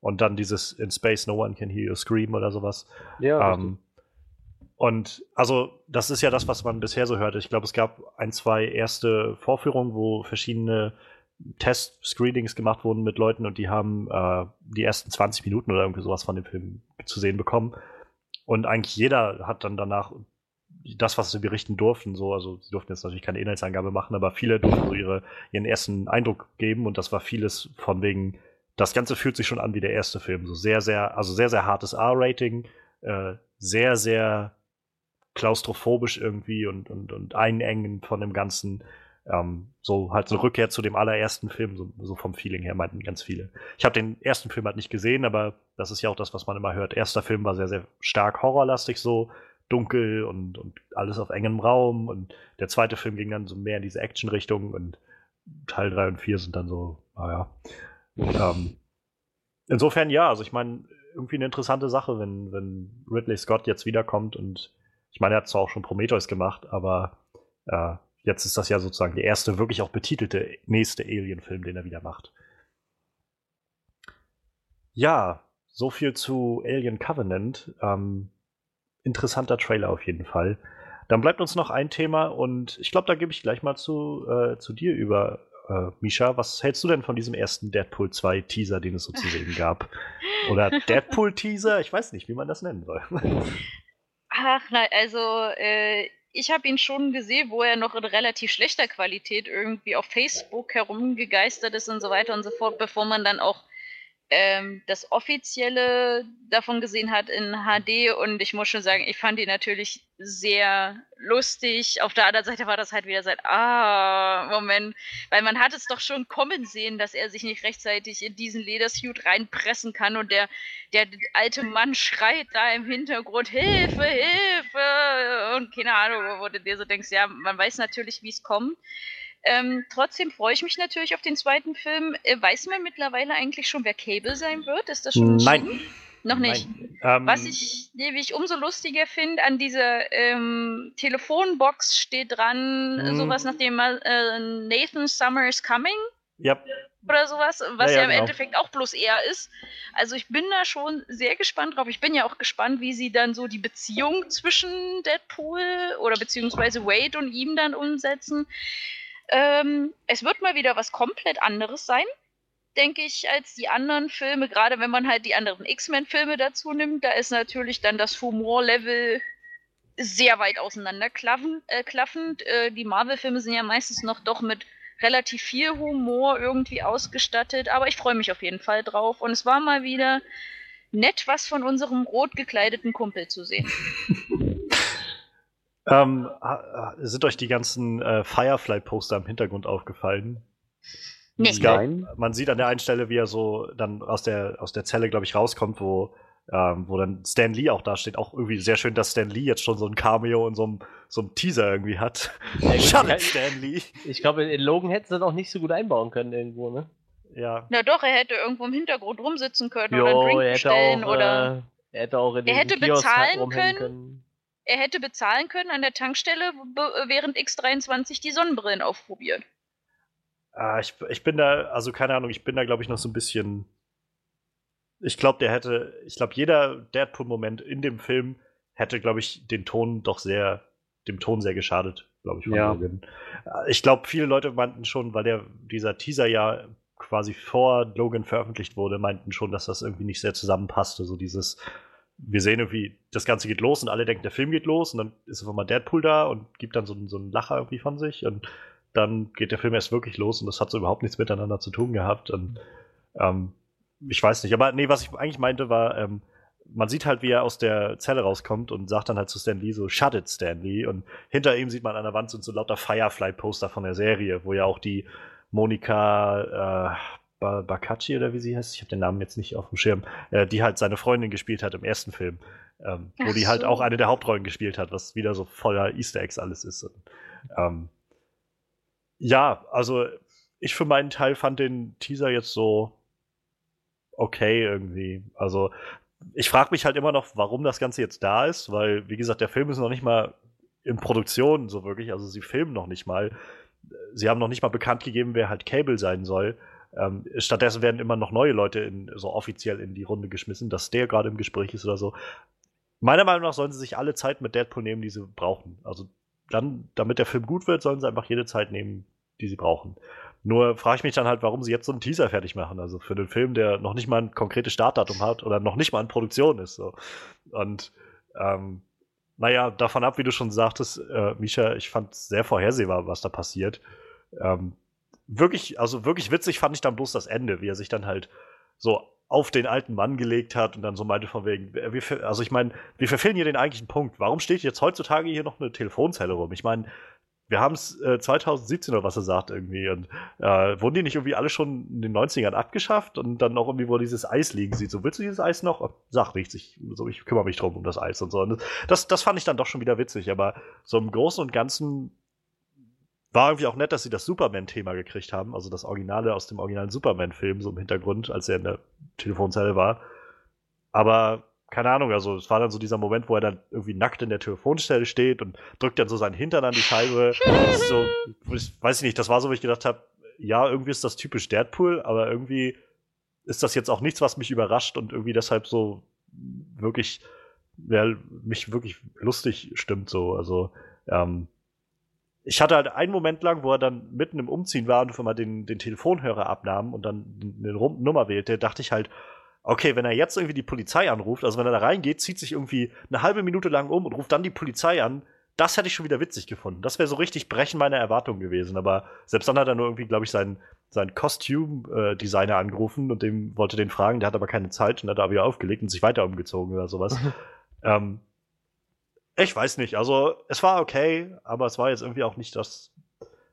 und dann dieses In Space No One Can Hear You Scream oder sowas. Ja, Ähm, und also, das ist ja das, was man bisher so hört. Ich glaube, es gab ein, zwei erste Vorführungen, wo verschiedene Test-Screenings gemacht wurden mit Leuten und die haben äh, die ersten 20 Minuten oder irgendwie sowas von dem Film zu sehen bekommen. Und eigentlich jeder hat dann danach das, was sie berichten durften, so, also sie durften jetzt natürlich keine Inhaltsangabe machen, aber viele durften so ihre, ihren ersten Eindruck geben und das war vieles von wegen, das Ganze fühlt sich schon an wie der erste Film. So sehr, sehr, also sehr, sehr hartes R-Rating, äh, sehr, sehr klaustrophobisch irgendwie und, und, und einengen von dem Ganzen. Ähm, so halt so Rückkehr zu dem allerersten Film, so, so vom Feeling her meinten ganz viele. Ich habe den ersten Film halt nicht gesehen, aber das ist ja auch das, was man immer hört. Erster Film war sehr, sehr stark horrorlastig so, dunkel und, und alles auf engem Raum und der zweite Film ging dann so mehr in diese Action-Richtung und Teil 3 und 4 sind dann so, naja. Ähm, insofern ja, also ich meine, irgendwie eine interessante Sache, wenn, wenn Ridley Scott jetzt wiederkommt und ich meine, er hat zwar auch schon Prometheus gemacht, aber äh, jetzt ist das ja sozusagen der erste wirklich auch betitelte nächste Alien-Film, den er wieder macht. Ja, so viel zu Alien Covenant. Ähm, interessanter Trailer auf jeden Fall. Dann bleibt uns noch ein Thema und ich glaube, da gebe ich gleich mal zu, äh, zu dir über, äh, Misha. Was hältst du denn von diesem ersten Deadpool 2 Teaser, den es so zu sehen gab? Oder Deadpool Teaser? Ich weiß nicht, wie man das nennen soll. Ach nein, also äh, ich habe ihn schon gesehen, wo er noch in relativ schlechter Qualität irgendwie auf Facebook herumgegeistert ist und so weiter und so fort, bevor man dann auch ähm, das offizielle davon gesehen hat in HD und ich muss schon sagen, ich fand ihn natürlich sehr lustig. Auf der anderen Seite war das halt wieder seit, ah, Moment, weil man hat es doch schon kommen sehen, dass er sich nicht rechtzeitig in diesen Ledersuit reinpressen kann und der, der alte Mann schreit da im Hintergrund, Hilfe, Hilfe und keine Ahnung, wo du dir so denkst, ja, man weiß natürlich, wie es kommt. Ähm, trotzdem freue ich mich natürlich auf den zweiten Film. Äh, weiß man mittlerweile eigentlich schon, wer Cable sein wird? Ist das schon Nein. Noch nicht. Ähm, Was ich nämlich umso lustiger finde, an dieser ähm, Telefonbox steht dran, Mhm. sowas nach dem äh, Nathan Summer is coming ja, oder sowas, was Ja, ja, ja, im genau. Endeffekt auch bloß er ist. Also ich bin da schon sehr gespannt drauf. Ich bin ja auch gespannt, wie sie dann so die Beziehung zwischen Deadpool oder beziehungsweise Wade und ihm dann umsetzen. Ähm, es wird mal wieder was komplett anderes sein, denke ich, als die anderen Filme. Gerade wenn man halt die anderen X-Men-Filme dazu nimmt, da ist natürlich dann das Humor-Level sehr weit auseinanderklaffend. Äh. Äh, die Marvel-Filme sind ja meistens noch doch mit relativ viel Humor irgendwie ausgestattet, aber ich freue mich auf jeden Fall drauf. Und es war mal wieder nett, was von unserem rot gekleideten Kumpel zu sehen. ähm, sind euch die ganzen äh, Firefly-Poster im Hintergrund aufgefallen? Nee. Gab, Nein. man sieht an der einen Stelle, wie er so dann aus der, aus der Zelle, glaube ich, rauskommt, wo, ähm, wo dann Stan Lee auch da steht. Auch irgendwie sehr schön, dass Stan Lee jetzt schon so ein Cameo in so einem, so einem Teaser irgendwie hat. Ja, Shut Stan Lee. Ich glaube, in Logan hätten sie das auch nicht so gut einbauen können irgendwo, ne? Ja. Na doch, er hätte irgendwo im Hintergrund rumsitzen können oder einen Jo, Drink er hätte bestellen auch, oder äh, er hätte auch in Er den hätte Kiosk bezahlen rumhängen können. Er hätte bezahlen können an der Tankstelle, während X23 die Sonnenbrillen aufprobiert. Ah, ich, ich bin da, also keine Ahnung, ich bin da, glaube ich, noch so ein bisschen. Ich glaube, der hätte, ich glaube, jeder Deadpool-Moment in dem Film hätte, glaube ich, den Ton doch sehr, dem Ton sehr geschadet, glaube ich, von Ja. Logan. Ich glaube, viele Leute meinten schon, weil der, dieser Teaser ja quasi vor Logan veröffentlicht wurde, meinten schon, dass das irgendwie nicht sehr zusammenpasste. So dieses, wir sehen irgendwie, das Ganze geht los und alle denken, der Film geht los und dann ist einfach mal Deadpool da und gibt dann so, einen- so einen Lacher irgendwie von sich und dann geht der Film erst wirklich los und das hat so überhaupt nichts miteinander zu tun gehabt. Und ähm, ich weiß nicht, aber nee, was ich eigentlich meinte war, ähm, man sieht halt, wie er aus der Zelle rauskommt und sagt dann halt zu Stan Lee so, shut it, Stan Lee. Und hinter ihm sieht man an der Wand sind so lauter Firefly-Poster von der Serie, wo ja auch die Monika äh, Ba- Bacacci oder wie sie heißt, ich habe den Namen jetzt nicht auf dem Schirm, äh, die halt seine Freundin gespielt hat im ersten Film. Ähm, wo die halt auch eine der Hauptrollen gespielt hat, was wieder so voller Easter Eggs alles ist. Und, ähm, ja, also ich für meinen Teil fand den Teaser jetzt so okay irgendwie. Also ich frage mich halt immer noch, warum das Ganze jetzt da ist, weil, wie gesagt, der Film ist noch nicht mal in Produktion so wirklich. Also sie filmen noch nicht mal. Sie haben noch nicht mal bekannt gegeben, wer halt Cable sein soll. Ähm, stattdessen werden immer noch neue Leute in, so offiziell in die Runde geschmissen, dass der gerade im Gespräch ist oder so. meiner Meinung nach sollen sie sich alle Zeit mit Deadpool nehmen, die sie brauchen. Also dann, damit der Film gut wird, sollen sie einfach jede Zeit nehmen, die sie brauchen. Nur frage ich mich dann halt, warum sie jetzt so einen Teaser fertig machen. Also für den Film, der noch nicht mal ein konkretes Startdatum hat oder noch nicht mal in Produktion ist. So. Und ähm, naja, davon ab, wie du schon sagtest, äh, Misha, ich fand es sehr vorhersehbar, was da passiert. Ähm, wirklich, also wirklich witzig fand ich dann bloß das Ende, wie er sich dann halt so auf den alten Mann gelegt hat und dann so meinte von wegen, also ich meine, wir verfehlen hier den eigentlichen Punkt. Warum steht jetzt heutzutage hier noch eine Telefonzelle rum? Ich meine, wir haben es äh, 2017 oder was er sagt irgendwie. Und äh, wurden die nicht irgendwie alle schon in den 90ern abgeschafft und dann auch irgendwie, wo dieses Eis liegen sieht. So, willst du dieses Eis noch? Sag nichts, ich, so, ich kümmere mich drum um das Eis und so. Und das, das fand ich dann doch schon wieder witzig, aber so im Großen und Ganzen war irgendwie auch nett, dass sie das Superman-Thema gekriegt haben, also das Originale aus dem originalen Superman-Film, so im Hintergrund, als er in der Telefonzelle war. Aber keine Ahnung, also es war dann so dieser Moment, wo er dann irgendwie nackt in der Telefonstelle steht und drückt dann so seinen Hintern an die Scheibe. so, ich weiß nicht, das war so, wo ich gedacht habe, ja, irgendwie ist das typisch Deadpool, aber irgendwie ist das jetzt auch nichts, was mich überrascht und irgendwie deshalb so wirklich, ja, mich wirklich lustig stimmt so. Also, ähm, ich hatte halt einen Moment lang, wo er dann mitten im Umziehen war und auf einmal den, den Telefonhörer abnahm und dann eine Nummer wählte, dachte ich halt, okay, wenn er jetzt irgendwie die Polizei anruft, also wenn er da reingeht, zieht sich irgendwie eine halbe Minute lang um und ruft dann die Polizei an, das hätte ich schon wieder witzig gefunden. Das wäre so richtig Brechen meiner Erwartungen gewesen. Aber selbst dann hat er nur irgendwie, glaube ich, seinen, seinen Costume-Designer angerufen und dem wollte den fragen, der hat aber keine Zeit und hat da wieder aufgelegt und sich weiter umgezogen oder sowas. ähm, ich weiß nicht, also es war okay, aber es war jetzt irgendwie auch nicht das,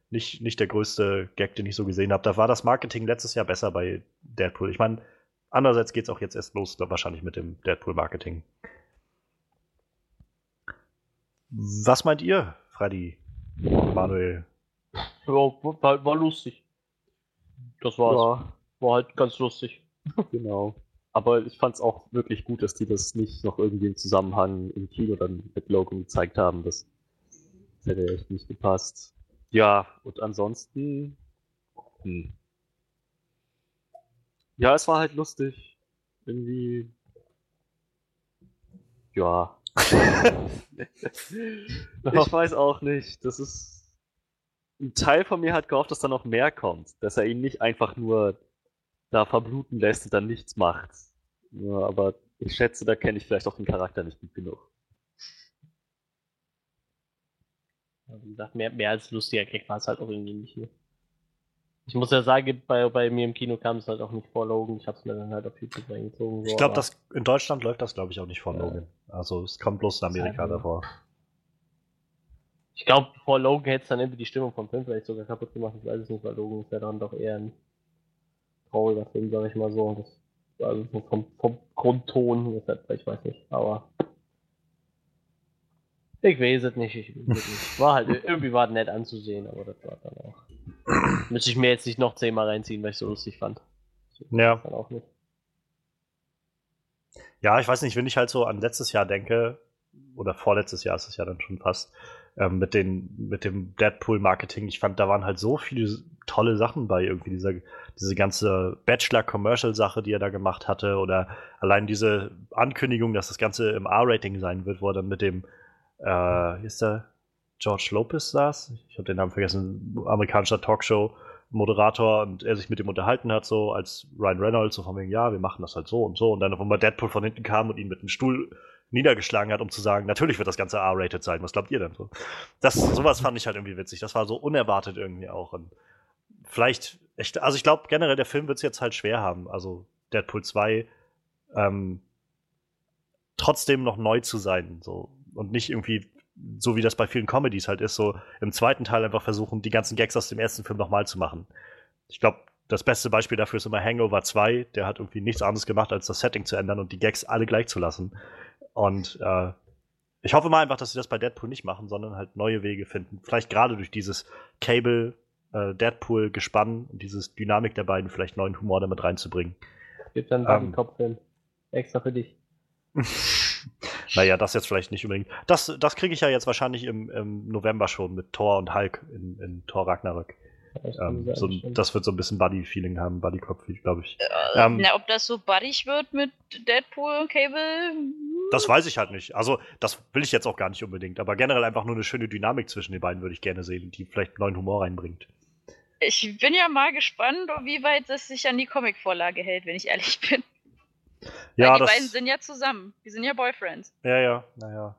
nicht, nicht der größte Gag, den ich so gesehen habe. Da war das Marketing letztes Jahr besser bei Deadpool. Ich meine, Andererseits geht es auch jetzt erst los, wahrscheinlich mit dem Deadpool-Marketing. Was meint ihr, Freddy? Manuel? Ja, war, war lustig. Das war's. Ja. War halt ganz lustig. Genau. Aber ich fand es auch wirklich gut, dass die das nicht noch irgendwie im Zusammenhang im Kino dann mit Logan gezeigt haben. Das, hätte echt nicht gepasst. Ja, und ansonsten. Hm. Ja, es war halt lustig. Irgendwie. Ja. ich weiß auch nicht. Das ist. Ein Teil von mir hat gehofft, dass da noch mehr kommt. Dass er ihn nicht einfach nur da verbluten lässt und dann nichts macht. Ja, aber ich schätze, da kenne ich vielleicht auch den Charakter nicht gut genug. Wie gesagt, mehr, mehr als lustiger Gag war es halt auch irgendwie nicht. Ne? Ich muss ja sagen, bei, bei mir im Kino kam es halt auch nicht vor Logan. Ich habe es mir dann halt auf YouTube reingezogen. So, ich glaube, in Deutschland läuft das, glaube ich, auch nicht vor ja. Logan. Also es kommt bloß in Amerika davor. Ich glaube, vor Logan hätte es dann irgendwie die Stimmung vom Film vielleicht sogar kaputt gemacht. Ich weiß es nicht, weil Logan ist ja dann doch eher ein trauriger Film, sag ich mal so. Das, also vom, vom Grundton, deshalb, ich weiß nicht, aber ich weiß es nicht. Ich, nicht. War halt, irgendwie war es nett anzusehen, aber das war dann auch. Müsste ich mir jetzt nicht noch zehnmal reinziehen, weil ich so lustig fand. Ja. Dann auch nicht. Ja, ich weiß nicht, wenn ich halt so an letztes Jahr denke, oder vorletztes Jahr ist es ja dann schon fast, ähm, mit, den, mit dem Deadpool-Marketing, ich fand, da waren halt so viele tolle Sachen bei, irgendwie diese, diese ganze Bachelor-Commercial-Sache, die er da gemacht hatte, oder allein diese Ankündigung, dass das Ganze im R-Rating sein wird, wo er dann mit dem, äh, ist der, George Lopez saß. Ich habe den Namen vergessen, amerikanischer Talkshow-Moderator und er sich mit ihm unterhalten hat, so als Ryan Reynolds, so von wegen, ja, wir machen das halt so und so. Und dann auf einmal Deadpool von hinten kam und ihn mit einem Stuhl niedergeschlagen hat, um zu sagen, natürlich wird das Ganze R-rated sein. Was glaubt ihr denn so? Das, sowas fand ich halt irgendwie witzig. Das war so unerwartet irgendwie auch. Und vielleicht, echt, also ich glaube generell, der Film wird es jetzt halt schwer haben. Also Deadpool 2, ähm, trotzdem noch neu zu sein, so. Und nicht irgendwie so wie das bei vielen Comedies halt ist, so im zweiten Teil einfach versuchen, die ganzen Gags aus dem ersten Film nochmal zu machen. Ich glaube, das beste Beispiel dafür ist immer Hangover 2. Der hat irgendwie nichts anderes gemacht, als das Setting zu ändern und die Gags alle gleich zu lassen. Und äh, ich hoffe mal einfach, dass sie das bei Deadpool nicht machen, sondern halt neue Wege finden. Vielleicht gerade durch dieses Cable, äh, und dieses Dynamik der beiden vielleicht neuen Humor damit reinzubringen. Gibt dann einen ähm, Kopffilm. Extra für dich. Naja, das jetzt vielleicht nicht unbedingt. Das, das kriege ich ja jetzt wahrscheinlich im, im November schon mit Thor und Hulk in, in Thor Ragnarök. Ähm, so, das wird so ein bisschen Buddy-Feeling haben, Buddy-Cop, glaube ich. Äh, ähm, na, ob das so buddig wird mit Deadpool und Cable, Das weiß ich halt nicht. Also, das will ich jetzt auch gar nicht unbedingt. Aber generell einfach nur eine schöne Dynamik zwischen den beiden würde ich gerne sehen, die vielleicht neuen Humor reinbringt. Ich bin ja mal gespannt, wie weit es sich an die Comicvorlage hält, wenn ich ehrlich bin. Ja, Weil die das, beiden sind ja zusammen. Die sind ja Boyfriends. ja, ja, naja.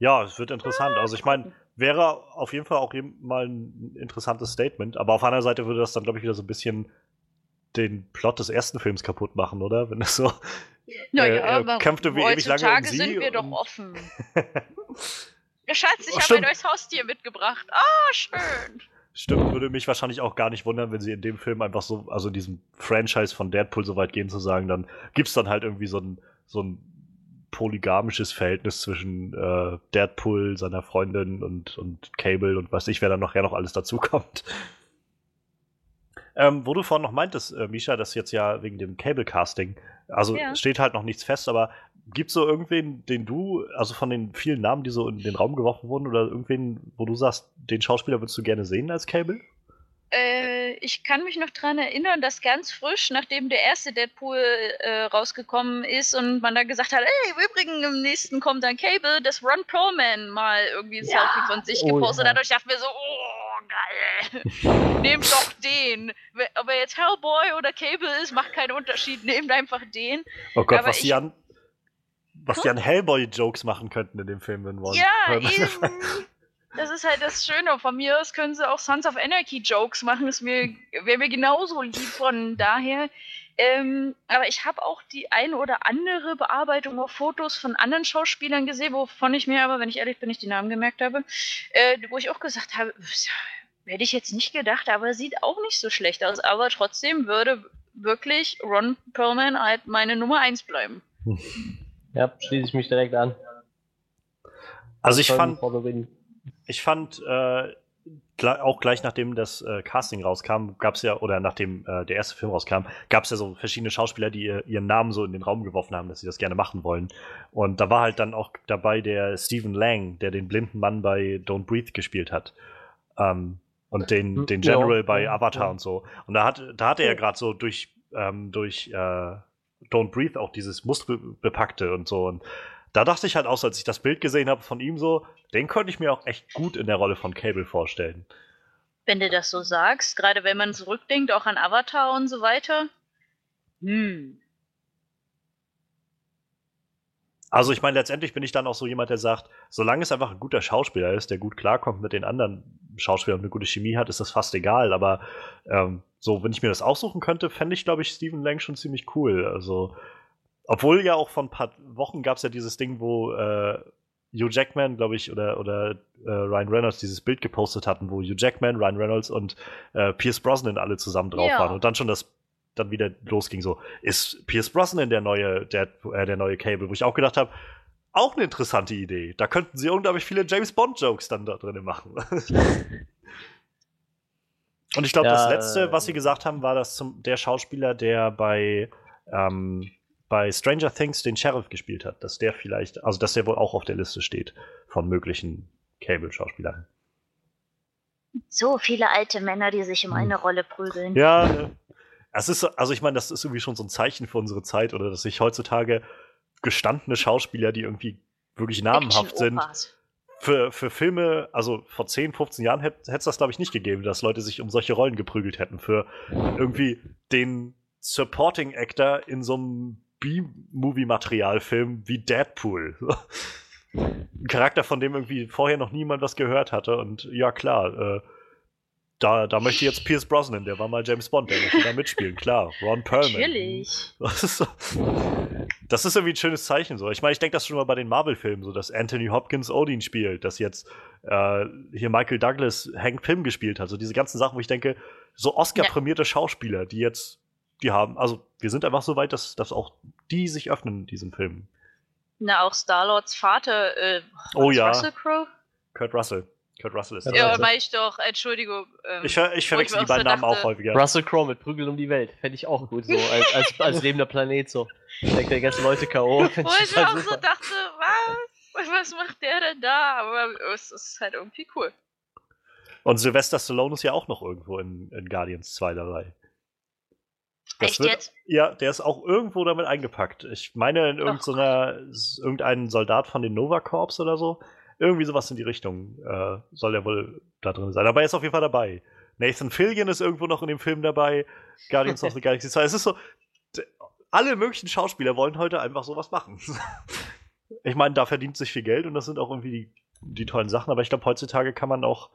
Ja, es wird interessant. Also, ich meine, wäre auf jeden Fall auch mal ein interessantes Statement. Aber auf der anderen Seite würde das dann, glaube ich, wieder so ein bisschen den Plot des ersten Films kaputt machen, oder? Wenn es so. Naja, aber kämpfte wie ewig lange um sie sind wir doch offen. Ja, Schatz, ich Oh, habe ein neues Haustier mitgebracht. Ah, schön. Stimmt, würde mich wahrscheinlich auch gar nicht wundern, wenn sie in dem Film einfach so, also in diesem Franchise von Deadpool so weit gehen zu sagen, dann gibt's dann halt irgendwie so ein, so ein polygamisches Verhältnis zwischen äh, Deadpool, seiner Freundin und, und Cable und weiß ich, wer dann nachher noch alles dazukommt. Ähm, wo du vorhin noch meintest, äh, Misha, dass jetzt ja wegen dem Cable-Casting, also Ja. steht halt noch nichts fest, aber gibt's so irgendwen, den du, also von den vielen Namen, die so in den Raum geworfen wurden, oder irgendwen, wo du sagst, den Schauspieler würdest du gerne sehen als Cable? Äh, ich kann mich noch dran erinnern, dass ganz frisch, nachdem der erste Deadpool äh, rausgekommen ist und man da gesagt hat, ey, im Übrigen, im nächsten kommt dann Cable, dass Ron Perlman mal irgendwie ein Ja. Selfie von sich Oh, gepostet ja. hat. Und ich dachte mir so, oh, geil. Nehmt doch den. Ob er jetzt Hellboy oder Cable ist, macht keinen Unterschied. Nehmt einfach den. Oh Gott, Aber was die ich- an was die an Hellboy-Jokes machen könnten in dem Film, wenn Ron Ja, eben. Das ist halt das Schöne. Von mir aus können sie auch Sons of Anarchy Jokes machen. Das wäre wär mir genauso lieb von daher. Ähm, aber ich habe auch die ein oder andere Bearbeitung auf Fotos von anderen Schauspielern gesehen, wovon ich mir aber, wenn ich ehrlich bin, nicht die Namen gemerkt habe, äh, wo ich auch gesagt habe, hätte ich jetzt nicht gedacht, aber sieht auch nicht so schlecht aus. Aber trotzdem würde wirklich Ron Perlman halt meine Nummer 1 bleiben. Ja, schließe ich mich direkt an. Also ich fand. Ich fand äh, auch gleich nachdem das äh, Casting rauskam, gab es ja, oder nachdem äh, der erste Film rauskam, gab es ja so verschiedene Schauspieler, die ihr, ihren Namen so in den Raum geworfen haben, dass sie das gerne machen wollen. Und da war halt dann auch dabei der Stephen Lang, der den blinden Mann bei Don't Breathe gespielt hat. Ähm, und den, den ja, General bei ja, Avatar ja. und so. Und da hat, da hatte er Ja. gerade so durch, ähm, durch äh, Don't Breathe auch dieses Muskelbepackte und so. Und da dachte ich halt auch, so, als ich das Bild gesehen habe von ihm so, den könnte ich mir auch echt gut in der Rolle von Cable vorstellen. Wenn du das so sagst, gerade wenn man zurückdenkt, auch an Avatar und so weiter. Hm. Also ich meine, letztendlich bin ich dann auch so jemand, der sagt, solange es einfach ein guter Schauspieler ist, der gut klarkommt mit den anderen Schauspielern und eine gute Chemie hat, ist das fast egal. Aber ähm, so, wenn ich mir das aussuchen könnte, fände ich, glaube ich, Stephen Lang schon ziemlich cool. Also, obwohl ja auch vor ein paar Wochen gab es ja dieses Ding, wo äh, Hugh Jackman, glaube ich, oder, oder äh, Ryan Reynolds dieses Bild gepostet hatten, wo Hugh Jackman, Ryan Reynolds und äh, Pierce Brosnan alle zusammen drauf Ja. waren und dann schon das dann wieder losging so, ist Pierce Brosnan der neue, der, äh, der neue Cable, wo ich auch gedacht habe, auch eine interessante Idee. Da könnten sie unglaublich viele James Bond-Jokes dann da drin machen. Und ich glaube, Ja, das letzte, äh, was sie gesagt haben, war, dass zum, der Schauspieler, der bei, ähm, bei Stranger Things den Sheriff gespielt hat, dass der vielleicht, also dass der wohl auch auf der Liste steht von möglichen Cable-Schauspielern. So viele alte Männer, die sich um Hm. eine Rolle prügeln. Ja, ne. es ist, so- also ich meine, das ist irgendwie schon so ein Zeichen für unsere Zeit, oder dass sich heutzutage gestandene Schauspieler, die irgendwie wirklich namhaft sind, für, für Filme, also vor 10, 15 Jahren hätte es das, glaube ich, nicht gegeben, dass Leute sich um solche Rollen geprügelt hätten. Für irgendwie den Supporting Actor in so einem B-Movie-Materialfilm wie Deadpool. Ein Charakter, von dem irgendwie vorher noch niemand was gehört hatte. Und ja, klar, äh, da, da möchte jetzt Pierce Brosnan, der war mal James Bond, der möchte da mitspielen, klar. Ron Perlman. Natürlich. Das ist, so, das ist irgendwie ein schönes Zeichen. So. Ich meine, ich denke das schon mal bei den Marvel-Filmen, so dass Anthony Hopkins Odin spielt, dass jetzt äh, hier Michael Douglas Hank Pym gespielt hat. So diese ganzen Sachen, wo ich denke, so Oscar-prämierte Schauspieler, die jetzt, die haben, also wir sind einfach so weit, dass, dass auch die sich öffnen in diesen Filmen. Na, auch Star-Lords Vater, äh, Oh ja. Russell Crowe? Kurt Russell. Kurt Russell ist Ja, das. Ja, also- mach ich doch, Entschuldigung. Ähm, Ich, ich verwechsel die beiden Namen auch häufiger. Russell Crowe mit Prügeln um die Welt. Fände ich auch gut, so als, als, als lebender Planet so. Steckt der ganzen Leute K.O. wo ich mir auch so dachte, was? Was macht der denn da? Aber es ist halt irgendwie cool. Und Sylvester Stallone ist ja auch noch irgendwo in, in Guardians 2 dabei. Das Echt wird, jetzt? Ja, der ist auch irgendwo damit eingepackt. Ich meine in irgendeiner, irgendein Soldat von den Nova Corps oder so. Irgendwie sowas in die Richtung äh, soll er wohl da drin sein. Aber er ist auf jeden Fall dabei. Nathan Fillion ist irgendwo noch in dem Film dabei. Guardians of the Galaxy 2. Es ist so, alle möglichen Schauspieler wollen heute einfach sowas machen. ich meine, da verdient sich viel Geld und das sind auch irgendwie die, die tollen Sachen. Aber ich glaube, heutzutage kann man auch,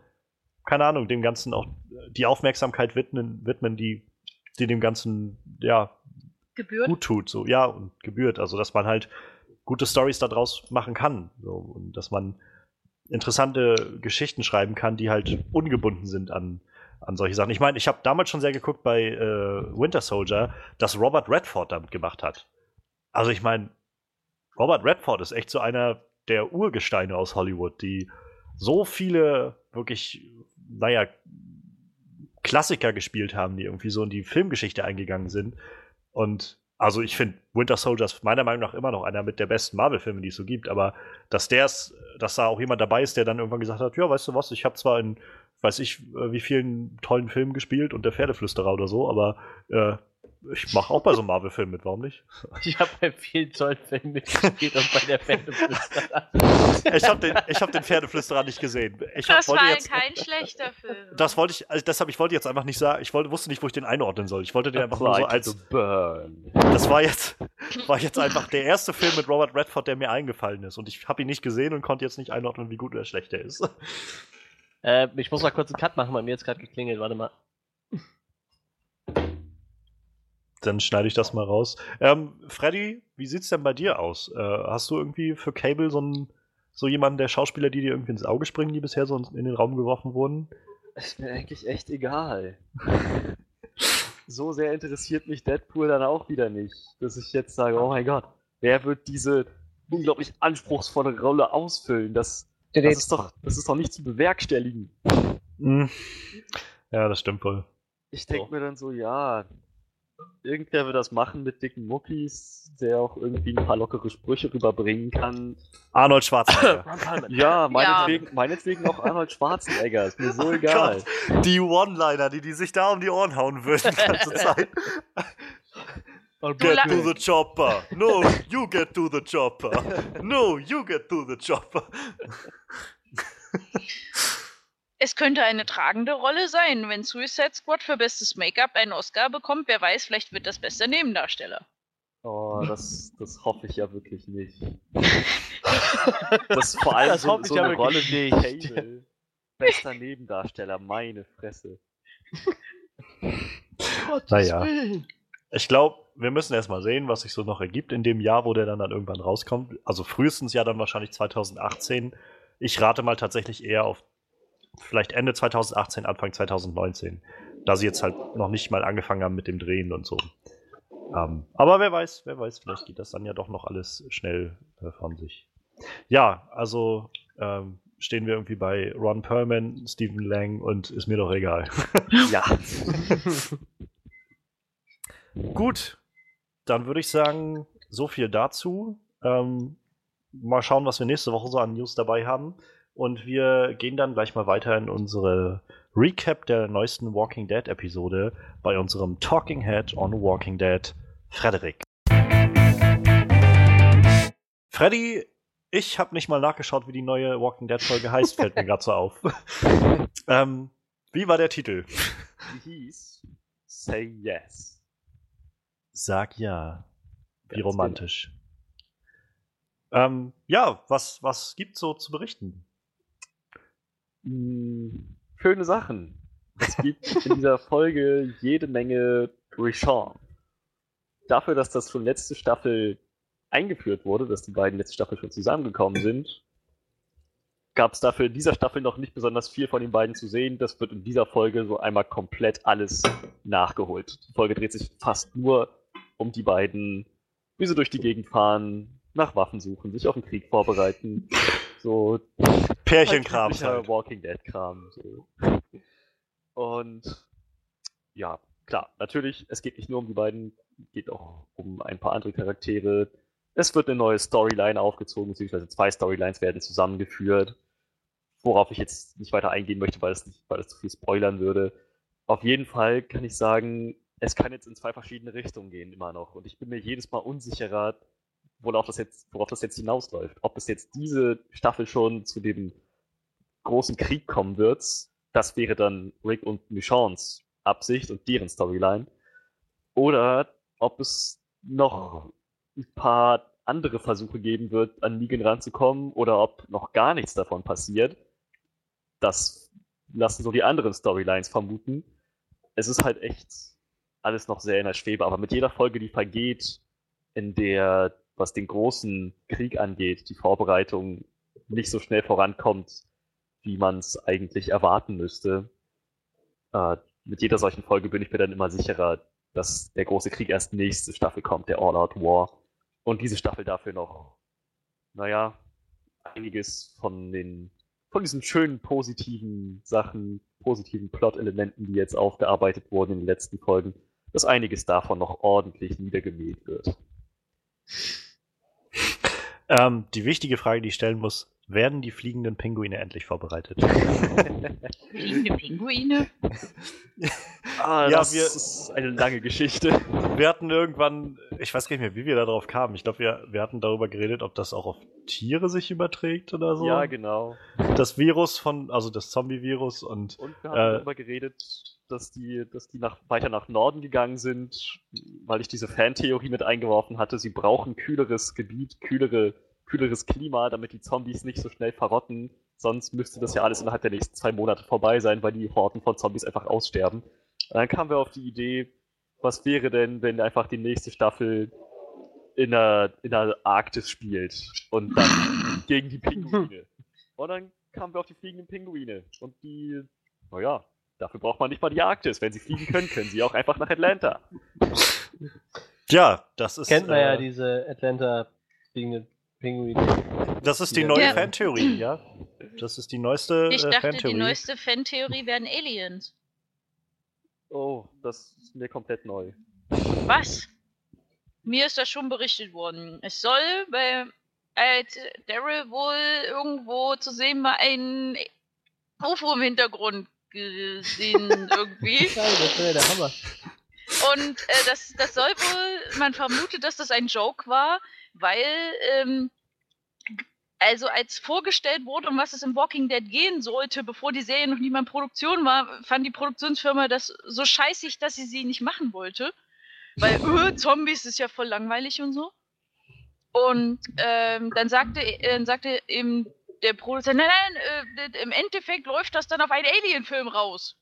keine Ahnung, dem Ganzen auch die Aufmerksamkeit widmen, widmen die, die dem Ganzen, ja, Gebührt? gut tut, so ja und gebührt, also dass man halt gute Stories daraus machen kann, so und dass man interessante Geschichten schreiben kann, die halt ungebunden sind an an solche Sachen. Ich meine, ich habe damals schon sehr geguckt bei äh, Winter Soldier, dass Robert Redford damit gemacht hat. Also ich meine, Robert Redford ist echt so einer der Urgesteine aus Hollywood, die so viele wirklich, naja, Klassiker gespielt haben, die irgendwie so in die Filmgeschichte eingegangen sind. Und also ich finde Winter Soldier ist meiner Meinung nach immer noch einer mit der besten Marvel-Filme, die es so gibt. Aber dass der's, dass da auch jemand dabei ist, der dann irgendwann gesagt hat, ja, weißt du was, ich habe zwar in, weiß ich, äh, wie vielen tollen Filmen gespielt und der Pferdeflüsterer oder so, aber äh, ich mache auch bei so einem Marvel-Film mit, warum nicht? Ich habe bei vielen tollen Filmen mitgespielt und bei der Pferdeflüsterer. Ich habe den, ich hab den Pferdeflüsterer nicht gesehen. Ich hab, Das war jetzt, kein schlechter Film. das wollte ich, also deshalb, ich wollte jetzt einfach nicht sagen, ich wollte, wusste nicht, wo ich den einordnen soll. Ich wollte den einfach nur so als, das war jetzt, war jetzt einfach der erste Film mit Robert Redford, der mir eingefallen ist. Und ich habe ihn nicht gesehen und konnte jetzt nicht einordnen, wie gut oder schlecht er ist. äh, ich muss mal kurz einen Cut machen, bei mir jetzt gerade geklingelt. Warte mal. Dann schneide ich das mal raus. Ähm, Freddy, wie sieht's denn bei dir aus? Äh, hast du irgendwie für Cable so einen, so jemanden der Schauspieler, die dir irgendwie ins Auge springen, die bisher so in den Raum geworfen wurden? Ist mir eigentlich echt egal. so sehr interessiert mich Deadpool dann auch wieder nicht, dass ich jetzt sage, oh mein Gott, wer wird diese unglaublich anspruchsvolle Rolle ausfüllen? Das, das, ist, doch, das ist doch nicht zu bewerkstelligen. Hm. Ja, das stimmt wohl. Ich denke So. mir dann so, ja, irgendwer wird das machen mit dicken Muckis, der auch irgendwie ein paar lockere Sprüche rüberbringen kann. Arnold Schwarzenegger. Ja, meinetwegen, meinetwegen auch Arnold Schwarzenegger, ist mir so Oh egal. die One-Liner, die die sich da um die Ohren hauen würden die ganze Zeit. Und Get to the chopper. No, you get to the chopper. No, you get to the chopper. Es könnte eine tragende Rolle sein, wenn Suicide Squad für bestes Make-up einen Oscar bekommt. Wer weiß, vielleicht wird das bester Nebendarsteller. Oh, das, das hoffe ich ja wirklich nicht. Das ist vor allem Das so, hoffe ich so ja eine Rolle wirklich wie nicht. Cable. Bester Nebendarsteller, meine Fresse. Naja. Ich glaube, wir müssen erst mal sehen, was sich so noch ergibt in dem Jahr, wo der dann, dann irgendwann rauskommt. Also frühestens ja dann wahrscheinlich 2018. Ich rate mal tatsächlich eher auf vielleicht Ende 2018, Anfang 2019. Da sie jetzt halt noch nicht mal angefangen haben mit dem Drehen und so. Ähm, aber wer weiß, wer weiß, vielleicht geht das dann ja doch noch alles schnell äh, von sich. Ja, also ähm, stehen wir irgendwie bei Ron Perlman, Stephen Lang und ist mir doch egal. Ja. Gut, dann würde ich sagen, so viel dazu. Ähm, mal schauen, was wir nächste Woche so an News dabei haben. Und wir gehen dann gleich mal weiter in unsere Recap der neuesten Walking Dead Episode bei unserem Talking Head on Walking Dead, Frederik. Freddy, ich habe nicht mal nachgeschaut, wie die neue Walking Dead Folge heißt, fällt mir gerade so auf. ähm, wie war der Titel? Die hieß Say Yes. Sag ja. Wie Ganz romantisch. Ähm, ja, was, was gibt's so zu berichten? Mm, Schöne Sachen. Es gibt in dieser Folge jede Menge Richard. Dafür, dass das schon letzte Staffel eingeführt wurde, dass die beiden letzte Staffel schon zusammengekommen sind, gab es dafür in dieser Staffel noch nicht besonders viel von den beiden zu sehen. Das wird in dieser Folge so einmal komplett alles nachgeholt. Die Folge dreht sich fast nur um die beiden, wie sie durch die Gegend fahren, nach Waffen suchen, sich auf den Krieg vorbereiten. So Pärchenkram. Halt. Walking Dead Kram. So. Und ja, klar, natürlich, es geht nicht nur um die beiden, geht auch um ein paar andere Charaktere. Es wird eine neue Storyline aufgezogen, beziehungsweise zwei Storylines werden zusammengeführt, worauf ich jetzt nicht weiter eingehen möchte, weil es nicht, weil es zu viel spoilern würde. Auf jeden Fall kann ich sagen, es kann jetzt in zwei verschiedene Richtungen gehen immer noch. Und ich bin mir jedes Mal unsicherer, worauf das jetzt, worauf das jetzt hinausläuft. Ob es jetzt diese Staffel schon zu dem großen Krieg kommen wird, das wäre dann Rick und Michons Absicht und deren Storyline. Oder ob es noch ein paar andere Versuche geben wird, an Negan ranzukommen oder ob noch gar nichts davon passiert. Das lassen so die anderen Storylines vermuten. Es ist halt echt alles noch sehr in der Schwebe, aber mit jeder Folge, die vergeht, in der, was den großen Krieg angeht, die Vorbereitung nicht so schnell vorankommt, wie man es eigentlich erwarten müsste, äh, mit jeder solchen Folge bin ich mir dann immer sicherer, dass der große Krieg erst nächste Staffel kommt, der All-Out War. Und diese Staffel dafür noch, naja, einiges von den, von diesen schönen positiven Sachen, positiven Plot-Elementen, die jetzt aufgearbeitet wurden in den letzten Folgen, dass einiges davon noch ordentlich niedergemäht wird. Ähm, die wichtige Frage, die ich stellen muss, werden die fliegenden Pinguine endlich vorbereitet? Fliegende Pinguine? ah, Ja, das wir- ist eine lange Geschichte. Wir hatten irgendwann, ich weiß gar nicht mehr, wie wir da drauf kamen. Ich glaube, wir, wir hatten darüber geredet, ob das auch auf Tiere sich überträgt oder so. Ja, genau. Das Virus von, also das Zombie-Virus und Und wir haben Äh, darüber geredet, dass die, dass die nach, weiter nach Norden gegangen sind, weil ich diese Fantheorie mit eingeworfen hatte. Sie brauchen kühleres Gebiet, kühlere, kühleres Klima, damit die Zombies nicht so schnell verrotten. Sonst müsste das ja alles innerhalb der nächsten zwei Monate vorbei sein, weil die Horden von Zombies einfach aussterben. Und dann kamen wir auf die Idee, was wäre denn, wenn einfach die nächste Staffel in der, in der Arktis spielt und dann gegen die Pinguine. Und dann kamen wir auf die fliegenden Pinguine. Und die, naja, dafür braucht man nicht mal die Arktis. Wenn sie fliegen können, können sie auch einfach nach Atlanta. ja, das ist, Kennt man ja äh, diese Atlanta fliegenden Pinguine. das ist die neue Ja. Fantheorie, ja. Das ist die neueste Ich äh, dachte, die Fantheorie. neueste Fan-Theorie wären Aliens. Oh, das ist mir komplett neu. Was? Mir ist das schon berichtet worden. Es soll bei als Daryl wohl irgendwo zu sehen war ein UFO im Hintergrund gesehen irgendwie. Das wäre der Hammer. Und äh, das, das soll wohl, man vermutet, dass das ein Joke war, weil, ähm, also als vorgestellt wurde, um was es im Walking Dead gehen sollte, bevor die Serie noch nie mal in Produktion war, fand die Produktionsfirma das so scheißig, dass sie sie nicht machen wollte. Weil, öh, Zombies ist ja voll langweilig und so. Und ähm, dann sagte, äh, sagte eben der Produzent, nein, nein, äh, im Endeffekt läuft das dann auf einen Alien-Film raus.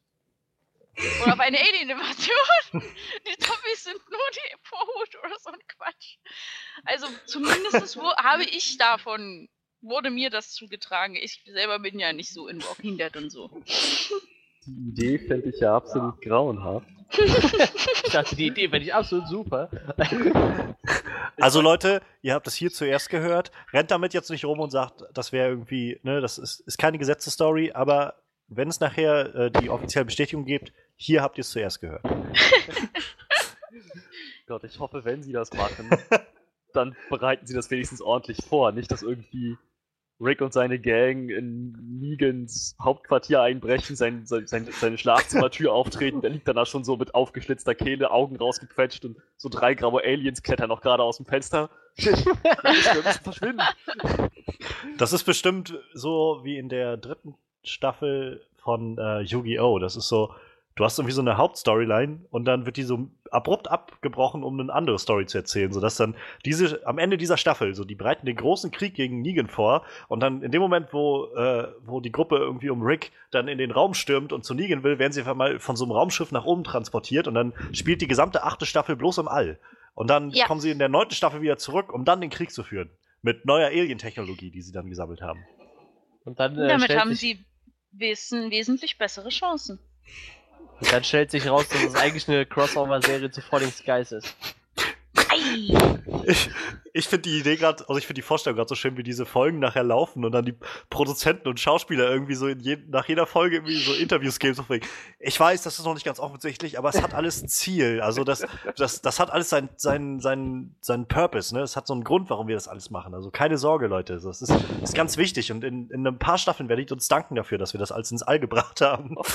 Oder auf eine Alien-Invasion. Die Zombies sind nur die Vorhut oder so ein Quatsch. Also zumindest habe ich davon, wurde mir das zugetragen. Ich selber bin ja nicht so in Walking Dead und so. Die Idee fände ich ja absolut grauenhaft. Ich dachte, die Idee fände ich absolut super. Also Leute, ihr habt es hier zuerst gehört. Rennt damit jetzt nicht rum und sagt, das wäre irgendwie, ne, das ist, ist keine Gesetzesstory, aber wenn es nachher äh, die offizielle Bestätigung gibt, hier habt ihr es zuerst gehört. Gott, ich hoffe, wenn sie das machen, dann bereiten sie das wenigstens ordentlich vor. Nicht, dass irgendwie Rick und seine Gang in Negans Hauptquartier einbrechen, sein, sein, sein, seine Schlafzimmertür auftreten, der liegt dann da schon so mit aufgeschlitzter Kehle, Augen rausgequetscht und so drei graue Aliens klettern noch gerade aus dem Fenster. Wir müssen verschwinden. Das ist bestimmt so wie in der dritten Staffel von äh, Yu-Gi-Oh! Das ist so, du hast irgendwie so eine Hauptstoryline und dann wird die so abrupt abgebrochen, um eine andere Story zu erzählen, sodass dann diese, am Ende dieser Staffel, so, die bereiten den großen Krieg gegen Negan vor und dann in dem Moment, wo, äh, wo die Gruppe irgendwie um Rick dann in den Raum stürmt und zu Negan will, werden sie einfach mal von so einem Raumschiff nach oben transportiert und dann spielt die gesamte achte Staffel bloß im All. Und dann Ja. kommen sie in der neunten Staffel wieder zurück, um dann den Krieg zu führen. Mit neuer Alien-Technologie, die sie dann gesammelt haben. Und dann, äh, Damit haben sie wesen, wesentlich bessere Chancen. Und dann stellt sich raus, dass es eigentlich eine Crossover-Serie zu Falling Skies ist. Ei! Ich, ich finde die Idee gerade, also ich finde die Vorstellung gerade so schön, wie diese Folgen nachher laufen und dann die Produzenten und Schauspieler irgendwie so in je, nach jeder Folge irgendwie so Interviews geben. So ich weiß, das ist noch nicht ganz offensichtlich, aber es hat alles ein Ziel. Also das, das, das hat alles seinen sein, sein, sein Purpose. Ne? Es hat so einen Grund, warum wir das alles machen. Also keine Sorge, Leute. Das ist, ist ganz wichtig und in, in ein paar Staffeln werdet ihr uns danken dafür, dass wir das alles ins All gebracht haben.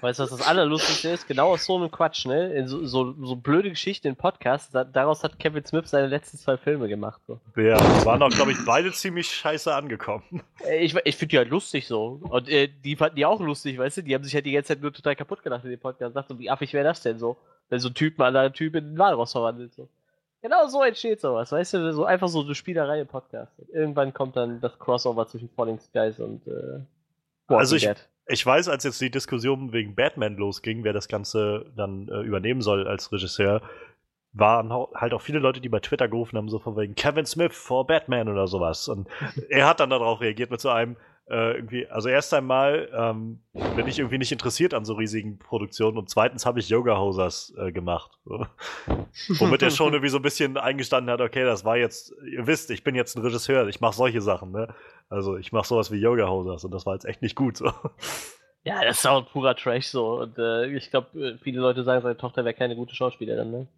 Weißt du, was das Allerlustigste ist? Genau aus so einem Quatsch, ne? So, so, so blöde Geschichten in Podcasts. Da, daraus hat Kevin Smith seine letzten zwei Filme gemacht. So. Ja, waren auch, glaube ich, beide ziemlich scheiße angekommen. Äh, Ich, ich finde die halt lustig so. Und äh, die fanden die auch lustig, weißt du? Die haben sich halt die ganze Zeit nur total kaputt gemacht in dem Podcast. Dachten, wie affig wäre das denn so? Wenn so ein Typ mal einen anderen Typ in den Walross verwandelt. So. Genau so entsteht sowas, weißt du? So einfach so eine Spielerei im Podcast. Und irgendwann kommt dann das Crossover zwischen Falling Skies und äh, Also ich- Dead. Ich weiß, als jetzt die Diskussion wegen Batman losging, wer das Ganze dann äh, übernehmen soll als Regisseur, waren halt auch viele Leute, die bei Twitter gerufen haben, so von wegen Kevin Smith vor Batman oder sowas. Und er hat dann darauf reagiert mit so einem, äh, irgendwie, also erst einmal ähm, bin ich irgendwie nicht interessiert an so riesigen Produktionen und zweitens habe ich Yoga Hosers äh, gemacht. So. Womit er schon irgendwie so ein bisschen eingestanden hat, okay, das war jetzt, ihr wisst, ich bin jetzt ein Regisseur, ich mache solche Sachen, ne? Also ich mache sowas wie Yoga Hosers und das war jetzt echt nicht gut. So. Ja, das ist auch purer Trash so. Und äh, ich glaube, viele Leute sagen, seine Tochter wäre keine gute Schauspielerin, ne?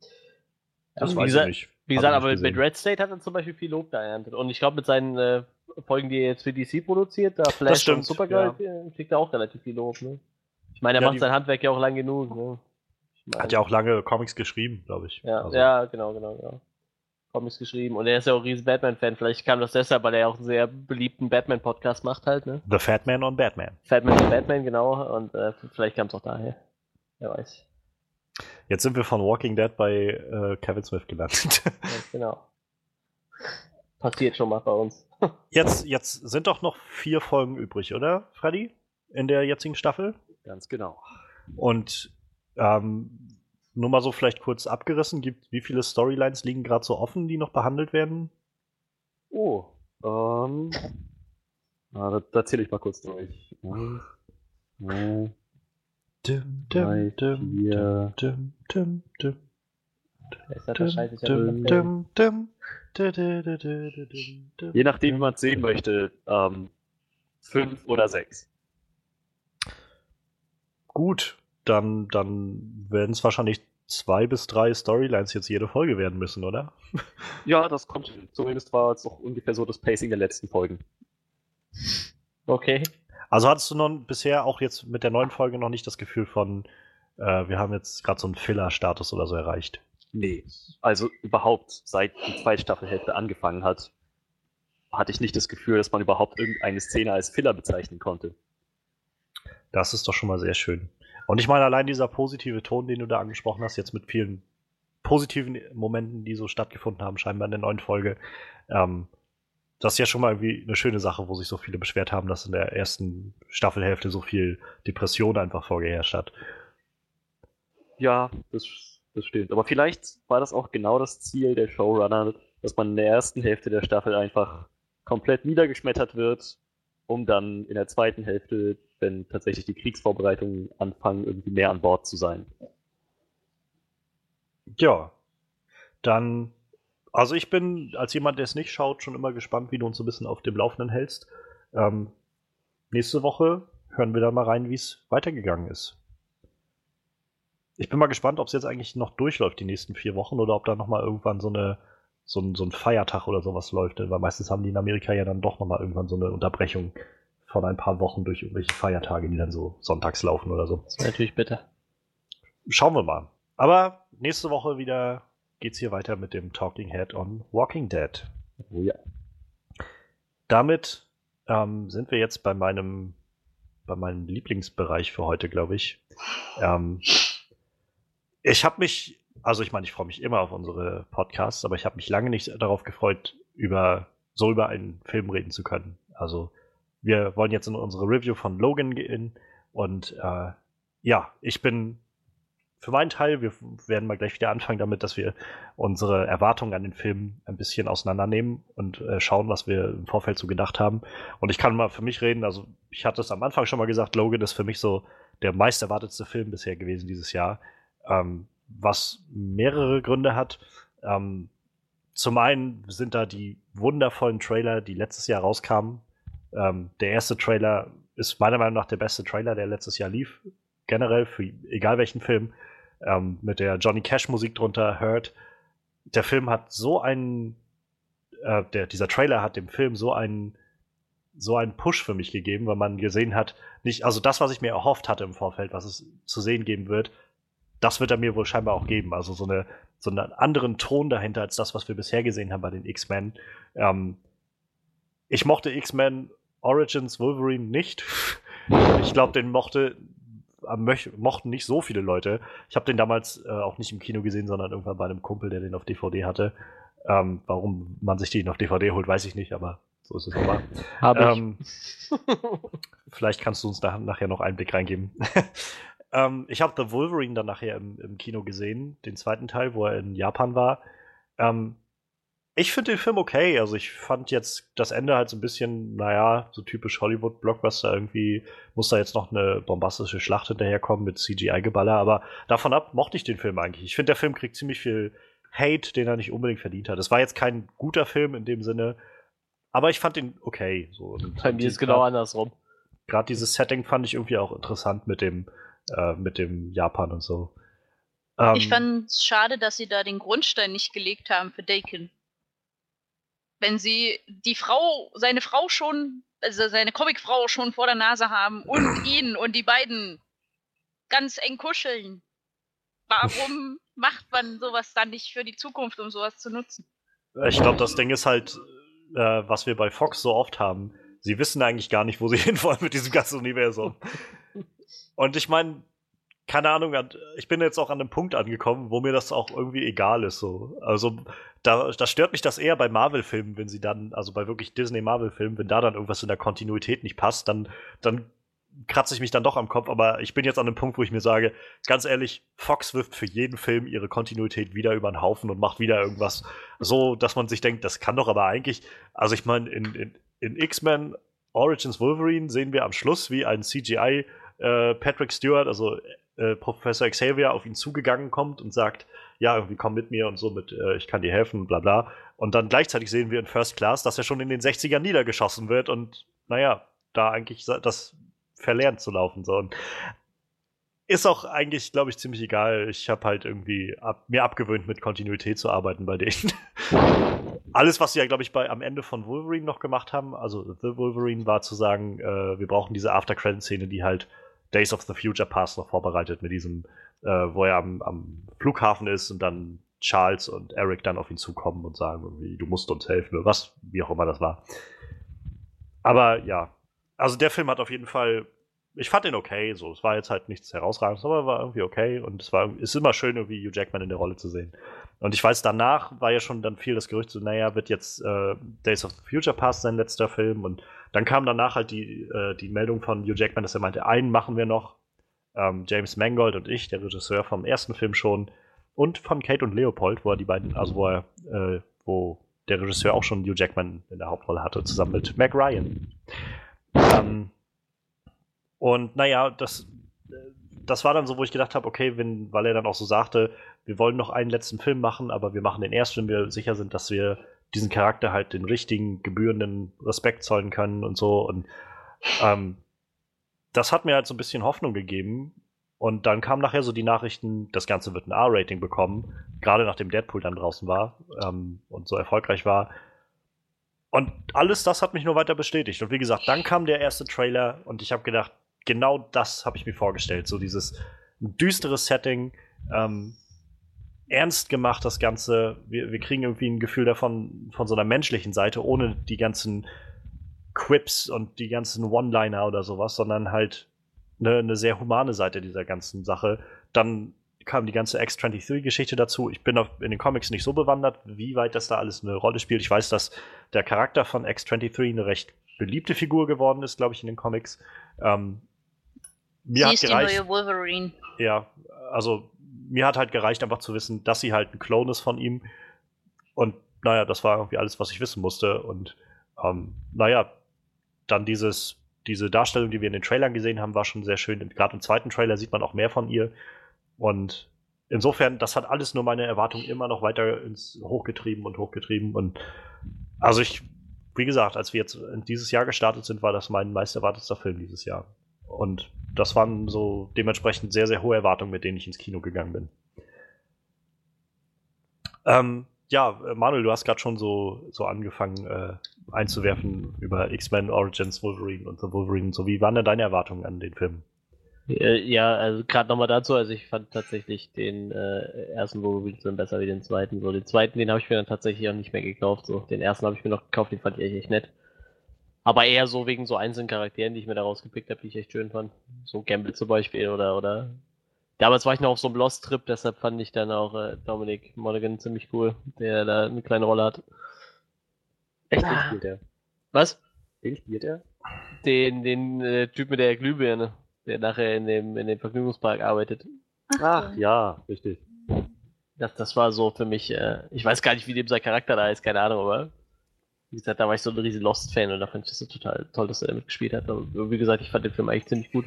Das wie weiß gesagt, ich nicht. Wie gesagt, aber mit. Red State hat er zum Beispiel viel Lob da erntet. Und ich glaube, mit seinen äh, Folgen, die er jetzt für DC produziert, da Flash stimmt, und Supergirl, äh, kriegt er auch relativ viel Lob, ne? Ich meine, er Ja, macht die- sein Handwerk ja auch lang genug, ne? Ich Hat ja auch lange Comics geschrieben, glaube ich. Ja, Also, ja, genau, genau, genau. Comics geschrieben. Und er ist ja auch ein riesen Batman-Fan. Vielleicht kam das deshalb, weil er ja auch einen sehr beliebten Batman-Podcast macht halt, ne? The Fat Man on Batman. Batman und Batman, genau. Und äh, vielleicht kam es auch daher. Wer weiß. Jetzt sind wir von Walking Dead bei äh, Kevin Smith gelandet. Ganz genau. Passiert schon mal bei uns. jetzt, jetzt sind doch noch vier Folgen übrig, oder, Freddy? In der jetzigen Staffel. Ganz genau. Und ähm, nur mal so vielleicht kurz abgerissen, gibt, wie viele Storylines liegen gerade so offen, die noch behandelt werden? Oh, ähm. Na, da, da zähle ich mal kurz durch. Eins, zwei, Dim, dim, dim, dim, dim. Je nachdem, wie man es sehen möchte, ähm, fünf oder sechs. Gut, dann, dann werden es wahrscheinlich zwei bis drei Storylines jetzt jede Folge werden müssen, oder? Ja, das kommt hin. Zumindest war es auch ungefähr so das Pacing der letzten Folgen. Okay. Also hattest du noch bisher auch jetzt mit der neuen Folge noch nicht das Gefühl von, äh, wir haben jetzt gerade so einen Filler-Status oder so erreicht? Nee. Also überhaupt, seit die zweite Staffelhälfte angefangen hat, hatte ich nicht das Gefühl, dass man überhaupt irgendeine Szene als Filler bezeichnen konnte. Das ist doch schon mal sehr schön. Und ich meine, allein dieser positive Ton, den du da angesprochen hast, jetzt mit vielen positiven Momenten, die so stattgefunden haben, scheinbar in der neuen Folge, ähm, das ist ja schon mal irgendwie eine schöne Sache, wo sich so viele beschwert haben, dass in der ersten Staffelhälfte so viel Depression einfach vorgeherrscht hat. Ja, das, das stimmt. Aber vielleicht war das auch genau das Ziel der Showrunner, dass man in der ersten Hälfte der Staffel einfach komplett niedergeschmettert wird, um dann in der zweiten Hälfte, wenn tatsächlich die Kriegsvorbereitungen anfangen, irgendwie mehr an Bord zu sein. Ja, dann, also ich bin als jemand, der es nicht schaut, schon immer gespannt, wie du uns so ein bisschen auf dem Laufenden hältst. Ähm, nächste Woche hören wir dann mal rein, wie es weitergegangen ist. Ich bin mal gespannt, ob es jetzt eigentlich noch durchläuft, die nächsten vier Wochen, oder ob da noch mal irgendwann so eine so ein, so ein Feiertag oder sowas läuft, weil meistens haben die in Amerika ja dann doch noch mal irgendwann so eine Unterbrechung von ein paar Wochen durch irgendwelche Feiertage, die dann so sonntags laufen oder so. Das wäre natürlich bitter. Schauen wir mal. Aber nächste Woche wieder geht's hier weiter mit dem Talking Head on Walking Dead. Oh ja. Damit ähm, sind wir jetzt bei meinem, bei meinem Lieblingsbereich für heute, glaube ich. Ähm, ich habe mich, also ich meine, ich freue mich immer auf unsere Podcasts, aber ich habe mich lange nicht darauf gefreut, über so über einen Film reden zu können. Also wir wollen jetzt in unsere Review von Logan gehen und äh, ja, ich bin für meinen Teil, wir werden mal gleich wieder anfangen damit, dass wir unsere Erwartungen an den Film ein bisschen auseinandernehmen und äh, schauen, was wir im Vorfeld so gedacht haben. Und ich kann mal für mich reden, also ich hatte es am Anfang schon mal gesagt, Logan ist für mich so der meist erwartetste Film bisher gewesen dieses Jahr, ähm, was mehrere Gründe hat. Ähm, zum einen sind da die wundervollen Trailer, die letztes Jahr rauskamen. Ähm, der erste Trailer ist meiner Meinung nach der beste Trailer, der letztes Jahr lief, generell für egal welchen Film ähm, mit der Johnny Cash Musik drunter hört. Der Film hat so einen, äh, der, dieser Trailer hat dem Film so einen so einen Push für mich gegeben, weil man gesehen hat, nicht, also das, was ich mir erhofft hatte im Vorfeld, was es zu sehen geben wird, das wird er mir wohl scheinbar auch geben. Also so, eine, so einen anderen Ton dahinter als das, was wir bisher gesehen haben bei den X-Men. Ähm, ich mochte X-Men Origins Wolverine nicht. ich glaube, den mochte mochten nicht so viele Leute. Ich habe den damals äh, auch nicht im Kino gesehen, sondern irgendwann bei einem Kumpel, der den auf DVD hatte. Ähm, warum man sich den auf DVD holt, weiß ich nicht, aber so ist es ich. Ähm, vielleicht kannst du uns da nachher noch einen Blick reingeben. ähm, ich habe The Wolverine dann nachher im, im, Kino gesehen, den zweiten Teil, wo er in Japan war. Ähm, ich finde den Film okay. Also ich fand jetzt das Ende halt so ein bisschen, naja, so typisch Hollywood-Blockbuster. Irgendwie muss da jetzt noch eine bombastische Schlacht hinterherkommen mit CGI-Geballer. Aber davon ab mochte ich den Film eigentlich. Ich finde, der Film kriegt ziemlich viel Hate, den er nicht unbedingt verdient hat. Es war jetzt kein guter Film in dem Sinne, aber ich fand ihn okay. So. Bei mir ist genau andersrum. Gerade dieses Setting fand ich irgendwie auch interessant mit dem, äh, mit dem Japan und so. Ähm, ich fand es schade, dass sie da den Grundstein nicht gelegt haben für Dakin wenn sie die Frau, seine Frau schon, also seine Comicfrau schon vor der Nase haben und ihn und die beiden ganz eng kuscheln. Warum macht man sowas dann nicht für die Zukunft, um sowas zu nutzen? Ich glaube, das Ding ist halt, äh, was wir bei Fox so oft haben. Sie wissen eigentlich gar nicht, wo sie hinwollen mit diesem ganzen Universum. Und ich meine, keine Ahnung, ich bin jetzt auch an einem Punkt angekommen, wo mir das auch irgendwie egal ist. So. Also da, da stört mich das eher bei Marvel-Filmen, wenn sie dann, also bei wirklich Disney-Marvel-Filmen, wenn da dann irgendwas in der Kontinuität nicht passt, dann, dann kratze ich mich dann doch am Kopf. Aber ich bin jetzt an einem Punkt, wo ich mir sage, ganz ehrlich, Fox wirft für jeden Film ihre Kontinuität wieder über den Haufen und macht wieder irgendwas so, dass man sich denkt, das kann doch aber eigentlich, also ich meine, in, in, in X-Men Origins Wolverine sehen wir am Schluss, wie ein CGI äh, Patrick Stewart, also äh, Professor Xavier auf ihn zugegangen kommt und sagt, ja, irgendwie komm mit mir und so mit, äh, ich kann dir helfen, bla bla. Und dann gleichzeitig sehen wir in First Class, dass er schon in den 60ern niedergeschossen wird und naja, da eigentlich das verlernt zu laufen. So. Und ist auch eigentlich, glaube ich, ziemlich egal. Ich habe halt irgendwie ab, mir abgewöhnt, mit Kontinuität zu arbeiten bei denen. Alles, was sie ja, glaube ich, bei, am Ende von Wolverine noch gemacht haben, also The Wolverine, war zu sagen, äh, wir brauchen diese After-Credit-Szene, die halt Days of the Future Past noch vorbereitet mit diesem, äh, wo er am, am, Flughafen ist und dann Charles und Eric dann auf ihn zukommen und sagen irgendwie, du musst uns helfen oder was, wie auch immer das war. Aber ja, also der Film hat auf jeden Fall, ich fand ihn okay, so, es war jetzt halt nichts herausragendes, aber war irgendwie okay und es war, ist immer schön irgendwie Hugh Jackman in der Rolle zu sehen. Und ich weiß, danach war ja schon dann viel das Gerücht so, naja, wird jetzt äh, Days of the Future Past sein letzter Film und dann kam danach halt die, äh, die Meldung von Hugh Jackman, dass er meinte, einen machen wir noch. Ähm, James Mangold und ich, der Regisseur vom ersten Film schon. Und von Kate und Leopold, wo er die beiden, also wo er, äh, wo der Regisseur auch schon Hugh Jackman in der Hauptrolle hatte, zusammen mit Mac Ryan. Ähm, und naja, das, das war dann so, wo ich gedacht habe, okay, wenn, weil er dann auch so sagte, wir wollen noch einen letzten Film machen, aber wir machen den erst, wenn wir sicher sind, dass wir diesen Charakter halt den richtigen, gebührenden Respekt zollen können und so. Und ähm, das hat mir halt so ein bisschen Hoffnung gegeben. Und dann kamen nachher so die Nachrichten, das Ganze wird ein R-Rating bekommen, gerade nachdem Deadpool dann draußen war ähm, und so erfolgreich war. Und alles das hat mich nur weiter bestätigt. Und wie gesagt, dann kam der erste Trailer und ich habe gedacht, genau das habe ich mir vorgestellt. So dieses düsteres Setting, ähm, ernst gemacht, das Ganze. Wir, wir kriegen irgendwie ein Gefühl davon, von so einer menschlichen Seite, ohne die ganzen Quips und die ganzen One-Liner oder sowas, sondern halt eine, eine, sehr humane Seite dieser ganzen Sache. Dann kam die ganze X-23-Geschichte dazu. Ich bin auf, in den Comics nicht so bewandert, wie weit das da alles eine Rolle spielt. Ich weiß, dass der Charakter von X-23 eine recht beliebte Figur geworden ist, glaube ich, in den Comics. Ähm, mir Sie ist gereicht, die neue Wolverine. Ja, also mir hat halt gereicht, einfach zu wissen, dass sie halt ein Clone ist von ihm. Und naja, das war irgendwie alles, was ich wissen musste. Und ähm, naja, dann dieses, diese Darstellung, die wir in den Trailern gesehen haben, war schon sehr schön. Gerade im zweiten Trailer sieht man auch mehr von ihr. Und insofern, das hat alles nur meine Erwartungen immer noch weiter ins hochgetrieben und hochgetrieben. Und also ich, wie gesagt, als wir jetzt dieses Jahr gestartet sind, war das mein meist erwartetster Film dieses Jahr. Und das waren so dementsprechend sehr, sehr hohe Erwartungen, mit denen ich ins Kino gegangen bin. Ähm, ja, Manuel, du hast gerade schon so, so angefangen, äh, einzuwerfen über X-Men Origins Wolverine und The Wolverine so. Wie waren denn deine Erwartungen an den Film? Äh, Ja, also gerade nochmal dazu, also ich fand tatsächlich den äh, ersten Wolverine besser wie den zweiten. So, den zweiten, den habe ich mir dann tatsächlich auch nicht mehr gekauft. So, den ersten habe ich mir noch gekauft, den fand ich echt, echt nett. Aber eher so wegen so einzelnen Charakteren, die ich mir da rausgepickt habe, die ich echt schön fand. So Gamble zum Beispiel oder oder. Damals war ich noch auf so einem Lost-Trip, deshalb fand ich dann auch äh, Dominic Monaghan ziemlich cool, der da eine kleine Rolle hat. Echt, den Ah. spielt er. Was? Den spielt er? Den, den äh, Typ mit der Glühbirne, der nachher in dem, in dem Vergnügungspark arbeitet. Ach, ja, richtig. Das, das war so für mich, äh, ich weiß gar nicht, wie dem sein Charakter da ist, keine Ahnung, aber wie gesagt, da war ich so ein riesen Lost-Fan und da fand ich das so total toll, dass er damit gespielt hat. Aber wie gesagt, ich fand den Film eigentlich ziemlich gut.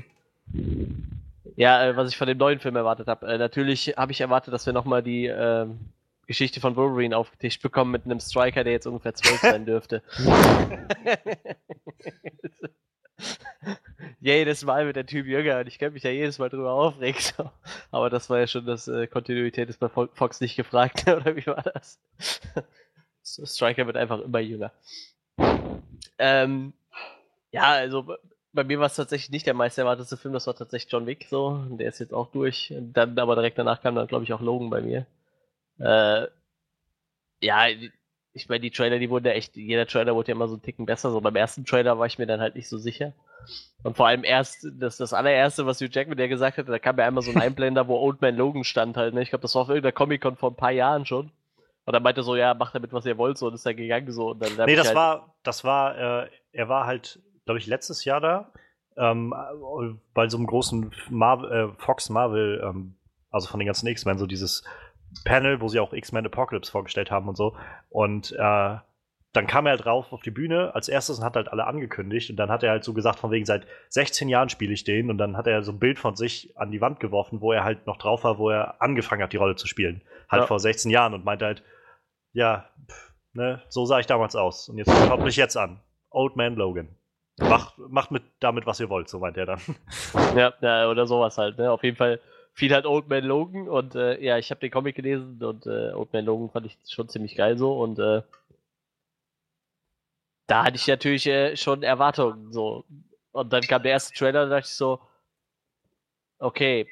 Ja, äh, was ich von dem neuen Film erwartet habe. Äh, natürlich habe ich erwartet, dass wir nochmal die ähm, Geschichte von Wolverine aufgetischt bekommen mit einem Striker, der jetzt ungefähr zwölf sein dürfte. jedes Mal wird der Typ jünger und ich kann mich ja jedes Mal drüber aufregen. So. Aber das war ja schon, dass äh, Kontinuität ist bei Fo- Fox nicht gefragt, oder wie war das? Striker wird einfach immer jünger. Ähm, ja, also bei mir war es tatsächlich nicht der meist erwartete Film, das war tatsächlich John Wick so. Der ist jetzt auch durch. Dann aber direkt danach kam dann, glaube ich, auch Logan bei mir. Äh, ja, ich meine, die Trailer, die wurden ja echt, jeder Trailer wurde ja immer so einen Ticken besser. So beim ersten Trailer war ich mir dann halt nicht so sicher. Und vor allem erst, das, das allererste, was Hugh Jackman der gesagt hatte, da kam ja einmal so ein Einblender, wo Old Man Logan stand halt, ne? Ich glaube, das war auf irgendeiner Comic-Con vor ein paar Jahren schon. Und er meinte so, ja, macht damit, was ihr wollt, so, und ist er gegangen, so. Und dann Nee, das halt, war, das war, äh, er war halt, glaube ich, letztes Jahr da, ähm, äh, bei so einem großen Marvel, äh, Fox Marvel, ähm, also von den ganzen X-Men, so dieses Panel, wo sie auch X-Men Apocalypse vorgestellt haben und so. Und äh, dann kam er halt drauf auf die Bühne als erstes und hat halt alle angekündigt. Und dann hat er halt so gesagt, von wegen seit 16 Jahren spiele ich den. Und dann hat er so ein Bild von sich an die Wand geworfen, wo er halt noch drauf war, wo er angefangen hat, die Rolle zu spielen. Halt Ja. vor 16 Jahren und meinte halt, ja, ne, so sah ich damals aus. Und jetzt schaut mich jetzt an. Old Man Logan. Macht, macht mit damit, was ihr wollt, so meint er dann. Ja, ja, oder sowas halt, ne? Auf jeden Fall fiel halt Old Man Logan und äh, ja, ich habe den Comic gelesen und äh, Old Man Logan fand ich schon ziemlich geil so und äh, da hatte ich natürlich äh, schon Erwartungen so. Und dann kam der erste Trailer und dachte ich so, okay,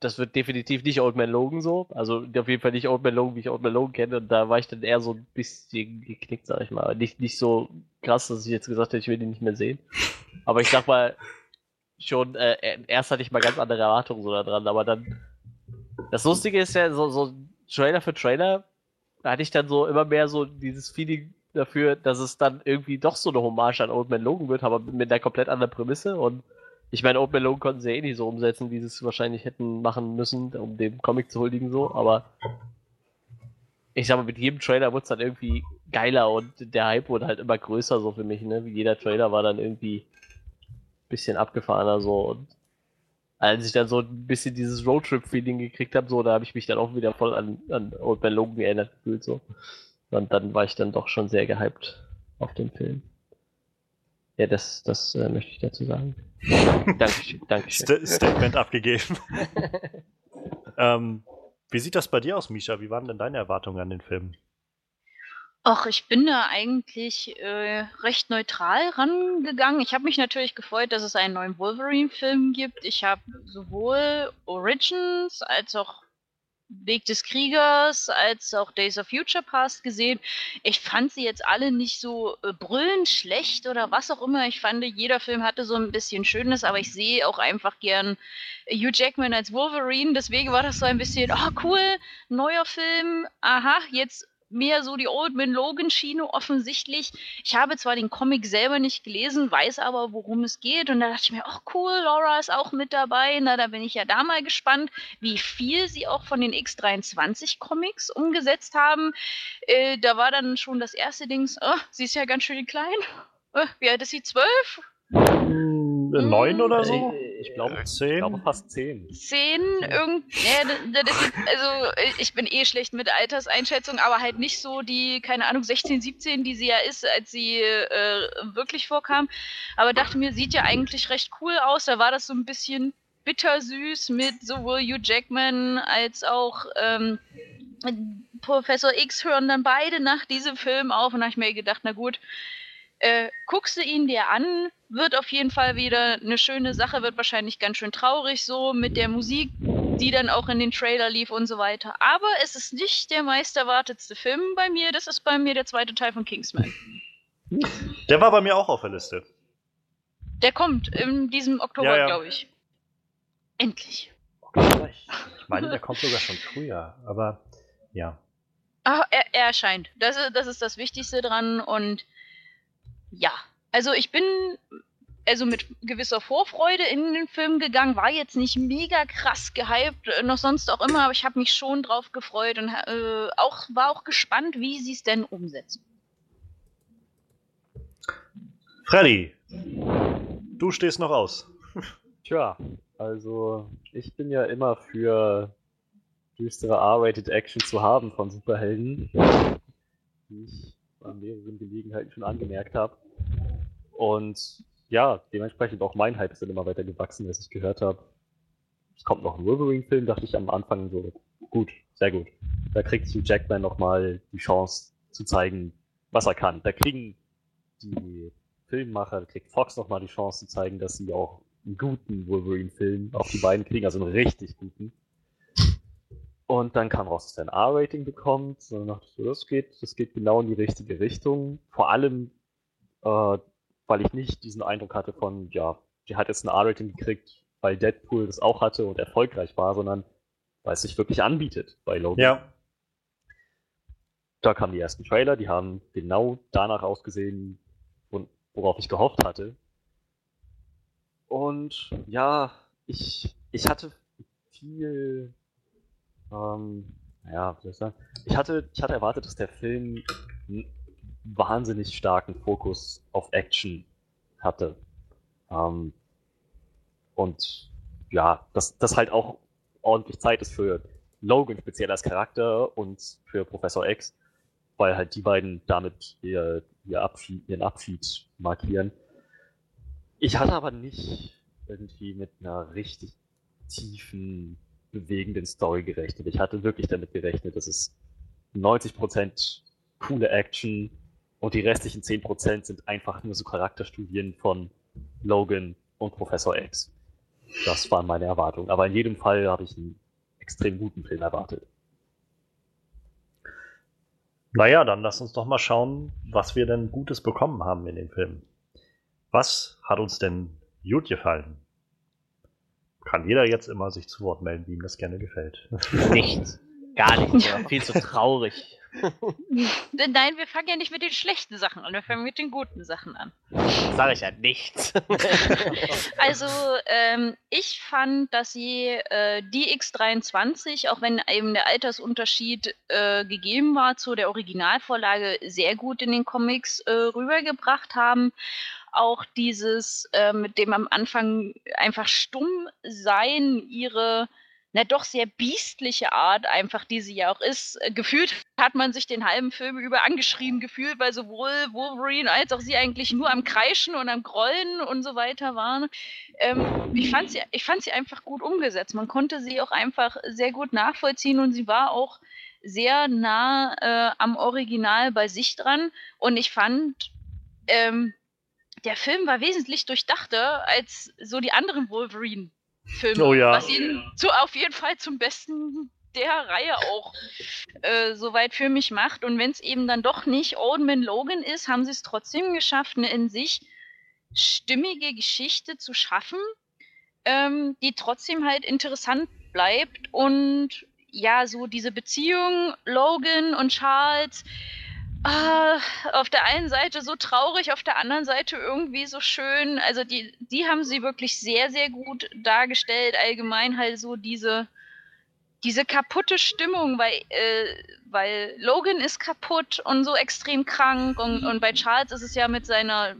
das wird definitiv nicht Old Man Logan so. Also auf jeden Fall nicht Old Man Logan, wie ich Old Man Logan kenne. Und da war ich dann eher so ein bisschen geknickt, sag ich mal. Nicht, nicht so krass, dass ich jetzt gesagt hätte, ich will den nicht mehr sehen. Aber ich sag mal, schon, äh, erst hatte ich mal ganz andere Erwartungen so da dran, aber dann. Das Lustige ist ja, so, so Trailer für Trailer, hatte ich dann so immer mehr so dieses Feeling dafür, dass es dann irgendwie doch so eine Hommage an Old Man Logan wird, aber mit einer komplett anderen Prämisse und ich meine, Man Logan konnten sie eh nicht so umsetzen, wie sie es wahrscheinlich hätten machen müssen, um dem Comic zu huldigen, so, aber ich sag mal, mit jedem Trailer wurde es dann irgendwie geiler und der Hype wurde halt immer größer, so für mich, ne? Jeder Trailer war dann irgendwie ein bisschen abgefahrener, so und als ich dann so ein bisschen dieses Roadtrip-Feeling gekriegt habe, so, da habe ich mich dann auch wieder voll an, an Old Man Logan erinnert gefühlt, so. Und dann war ich dann doch schon sehr gehypt auf den Film. Ja, das, das äh, möchte ich dazu sagen. Dankeschön, Dankeschön. St Statement abgegeben. ähm, wie sieht das bei dir aus, Misha? Wie waren denn deine Erwartungen an den Film? Och, ich bin da eigentlich äh, recht neutral rangegangen. Ich habe mich natürlich gefreut, dass es einen neuen Wolverine-Film gibt. Ich habe sowohl Origins als auch Weg des Kriegers als auch Days of Future Past gesehen. Ich fand sie jetzt alle nicht so äh, brüllend schlecht oder was auch immer. Ich fand, jeder Film hatte so ein bisschen Schönes, aber ich sehe auch einfach gern Hugh Jackman als Wolverine. Deswegen war das so ein bisschen, oh cool, neuer Film. Aha, jetzt mehr so die Old Man Logan Schiene offensichtlich. Ich habe zwar den Comic selber nicht gelesen, weiß aber, worum es geht. Und da dachte ich mir, ach cool, Laura ist auch mit dabei. Na, da bin ich ja da mal gespannt, wie viel sie auch von den X23 Comics umgesetzt haben. Äh, da war dann schon das erste Dings, oh, sie ist ja ganz schön klein. Äh, wie alt ist sie? Zwölf? Neun oder so? Äh, Ich glaube, ich Zehn? glaube fast zehn. Zehn? Irgend, ja, das, das ist, also äh, ich bin eh schlecht mit Alterseinschätzung, aber halt nicht so die, keine Ahnung, 16, 17, die sie ja ist, als sie äh, wirklich vorkam. Aber dachte mir, sieht ja eigentlich recht cool aus. Da war das so ein bisschen bittersüß mit sowohl Hugh Jackman als auch ähm, Professor X hören dann beide nach diesem Film auf und da habe ich mir gedacht, na gut, Äh, guckst du ihn dir an, wird auf jeden Fall wieder eine schöne Sache, wird wahrscheinlich ganz schön traurig so mit der Musik, die dann auch in den Trailer lief und so weiter. Aber es ist nicht der meisterwartetste Film bei mir, das ist bei mir der zweite Teil von Kingsman. Der war bei mir auch auf der Liste. Der kommt in diesem Oktober, Ja, ja. glaube ich. Endlich. Ich meine, der kommt sogar schon früher, aber ja. Ah, er, er erscheint. Das ist, das ist das Wichtigste dran und ja. Also ich bin also mit gewisser Vorfreude in den Film gegangen, war jetzt nicht mega krass gehypt, äh, noch sonst auch immer, aber ich habe mich schon drauf gefreut und äh, auch, war auch gespannt, wie sie es denn umsetzen. Freddy, du stehst noch aus. Tja, also ich bin ja immer für düstere R-rated Action zu haben von Superhelden, ich an mehreren Gelegenheiten schon angemerkt habe. Und ja, dementsprechend auch mein Hype ist dann immer weiter gewachsen, als ich gehört habe. Es kommt noch ein Wolverine-Film, dachte ich am Anfang so, gut, sehr gut. Da kriegt Hugh Jackman nochmal die Chance zu zeigen, was er kann. Da kriegen die Filmmacher, da kriegt Fox nochmal die Chance zu zeigen, dass sie auch einen guten Wolverine-Film auf die Beine kriegen, also einen richtig guten. Und dann kam raus, dass er ein R-Rating bekommt. Und dann dachte ich so, das geht, das geht genau in die richtige Richtung. Vor allem, äh, weil ich nicht diesen Eindruck hatte von, ja, die hat jetzt ein R-Rating gekriegt, weil Deadpool das auch hatte und erfolgreich war, sondern weil es sich wirklich anbietet bei Logan. Ja. Da kamen die ersten Trailer, die haben genau danach ausgesehen, wo- worauf ich gehofft hatte. Und ja, ich, ich hatte viel, ähm, ja, ich ich hatte, ich hatte erwartet, dass der Film einen wahnsinnig starken Fokus auf Action hatte. Ähm, und ja, dass das halt auch ordentlich Zeit ist für Logan speziell als Charakter und für Professor X, weil halt die beiden damit ihr, ihr Abschied, ihren Abschied markieren. Ich hatte aber nicht irgendwie mit einer richtig tiefen, bewegenden Story gerechnet. Ich hatte wirklich damit gerechnet, dass es 90% coole Action und die restlichen 10% sind einfach nur so Charakterstudien von Logan und Professor X. Das waren meine Erwartungen. Aber in jedem Fall habe ich einen extrem guten Film erwartet. Naja, dann lass uns doch mal schauen, was wir denn Gutes bekommen haben in dem Film. Was hat uns denn gut gefallen? Kann jeder jetzt immer sich zu Wort melden, wie ihm das gerne gefällt. Nichts. Gar nichts. Ja. Viel zu traurig. Nein, wir fangen ja nicht mit den schlechten Sachen an, wir fangen mit den guten Sachen an. Sag ich ja nichts. Also, ähm, ich fand, dass sie äh, die X23, auch wenn eben der Altersunterschied äh, gegeben war zu der Originalvorlage, sehr gut in den Comics äh, rübergebracht haben. Auch dieses äh, mit dem am Anfang einfach stumm sein, ihre na doch sehr biestliche Art, einfach die sie ja auch ist. Äh, gefühlt hat man sich den halben Film über angeschrien gefühlt, weil sowohl Wolverine als auch sie eigentlich nur am Kreischen und am Grollen und so weiter waren. Ähm, ich, fand sie, ich fand sie einfach gut umgesetzt. Man konnte sie auch einfach sehr gut nachvollziehen und sie war auch sehr nah äh, am Original bei sich dran. Und ich fand, ähm, der Film war wesentlich durchdachter als so die anderen Wolverine. Filme, Oh ja. was ihn so auf jeden Fall zum Besten der Reihe auch äh, soweit für mich macht. Und wenn es eben dann doch nicht Old Man Logan ist, haben sie es trotzdem geschafft, eine in sich stimmige Geschichte zu schaffen, ähm, die trotzdem halt interessant bleibt. Und ja, so diese Beziehung Logan und Charles, auf der einen Seite so traurig, auf der anderen Seite irgendwie so schön. Also die, die haben sie wirklich sehr, sehr gut dargestellt. Allgemein halt so diese, diese kaputte Stimmung, weil, äh, weil Logan ist kaputt und so extrem krank und, und bei Charles ist es ja mit seiner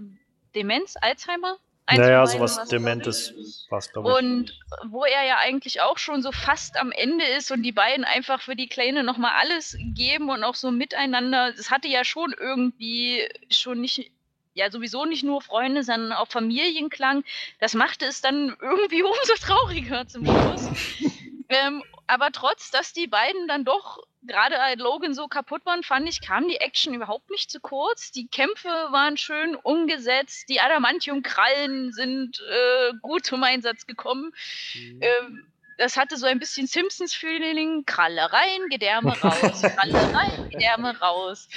Demenz, Alzheimer? Eins naja, sowas was- Dementes was, glaube ich. und wo er ja eigentlich auch schon so fast am Ende ist und die beiden einfach für die Kleine nochmal alles geben und auch so miteinander. Das hatte ja schon irgendwie schon nicht, ja sowieso nicht nur Freunde, sondern auch Familienklang. Das machte es dann irgendwie umso trauriger zum Schluss. ähm, aber trotz, dass die beiden dann doch gerade als Logan so kaputt war, fand ich, kam die Action überhaupt nicht zu kurz. Die Kämpfe waren schön umgesetzt, die Adamantium-Krallen sind äh, gut zum Einsatz gekommen. Mhm. Ähm, das hatte so ein bisschen Simpsons-Feeling. Kralle rein, Gedärme raus, Kralle rein, Gedärme raus.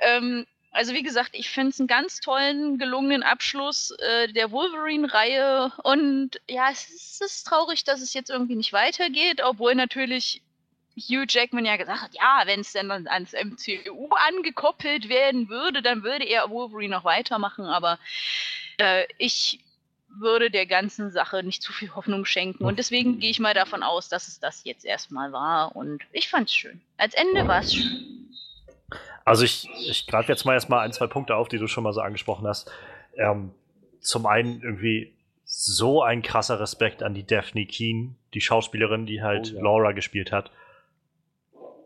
Ähm, also wie gesagt, ich finde es einen ganz tollen, gelungenen Abschluss äh, der Wolverine-Reihe. Und ja, es ist, es ist, traurig, dass es jetzt irgendwie nicht weitergeht, obwohl natürlich Hugh Jackman ja gesagt hat, ja, wenn es dann ans MCU angekoppelt werden würde, dann würde er Wolverine noch weitermachen. Aber äh, ich würde der ganzen Sache nicht zu viel Hoffnung schenken. Und deswegen gehe ich mal davon aus, dass es das jetzt erstmal war. Und ich fand es schön. Als Ende war es schön. Also ich, ich greife jetzt mal erstmal ein, zwei Punkte auf, die du schon mal so angesprochen hast. Ähm, zum einen irgendwie so ein krasser Respekt an die Daphne Keen, die Schauspielerin, die halt oh, ja. Laura gespielt hat.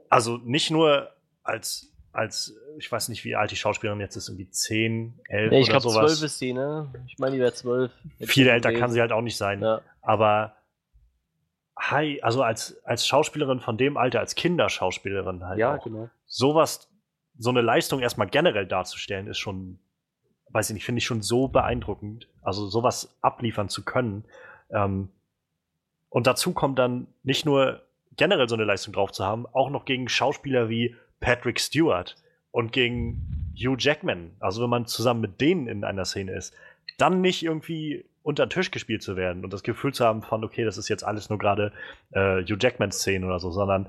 Also nicht nur als, als, ich weiß nicht, wie alt die Schauspielerin jetzt ist, irgendwie 10, 11 ja, ich oder glaub, sowas. 12 ist sie, ne? Ich meine, die wäre 12. Viel älter kann sie halt auch nicht sein. Ja. Aber hi, also als, als Schauspielerin von dem Alter, als Kinderschauspielerin halt. Ja, auch, genau. Sowas so eine Leistung erstmal generell darzustellen, ist schon, weiß ich nicht, finde ich schon so beeindruckend. Also sowas abliefern zu können. Ähm, und dazu kommt dann nicht nur generell so eine Leistung drauf zu haben, auch noch gegen Schauspieler wie Patrick Stewart und gegen Hugh Jackman. Also wenn man zusammen mit denen in einer Szene ist, dann nicht irgendwie unter den Tisch gespielt zu werden und das Gefühl zu haben von, okay, das ist jetzt alles nur gerade äh, Hugh Jackman-Szenen oder so, sondern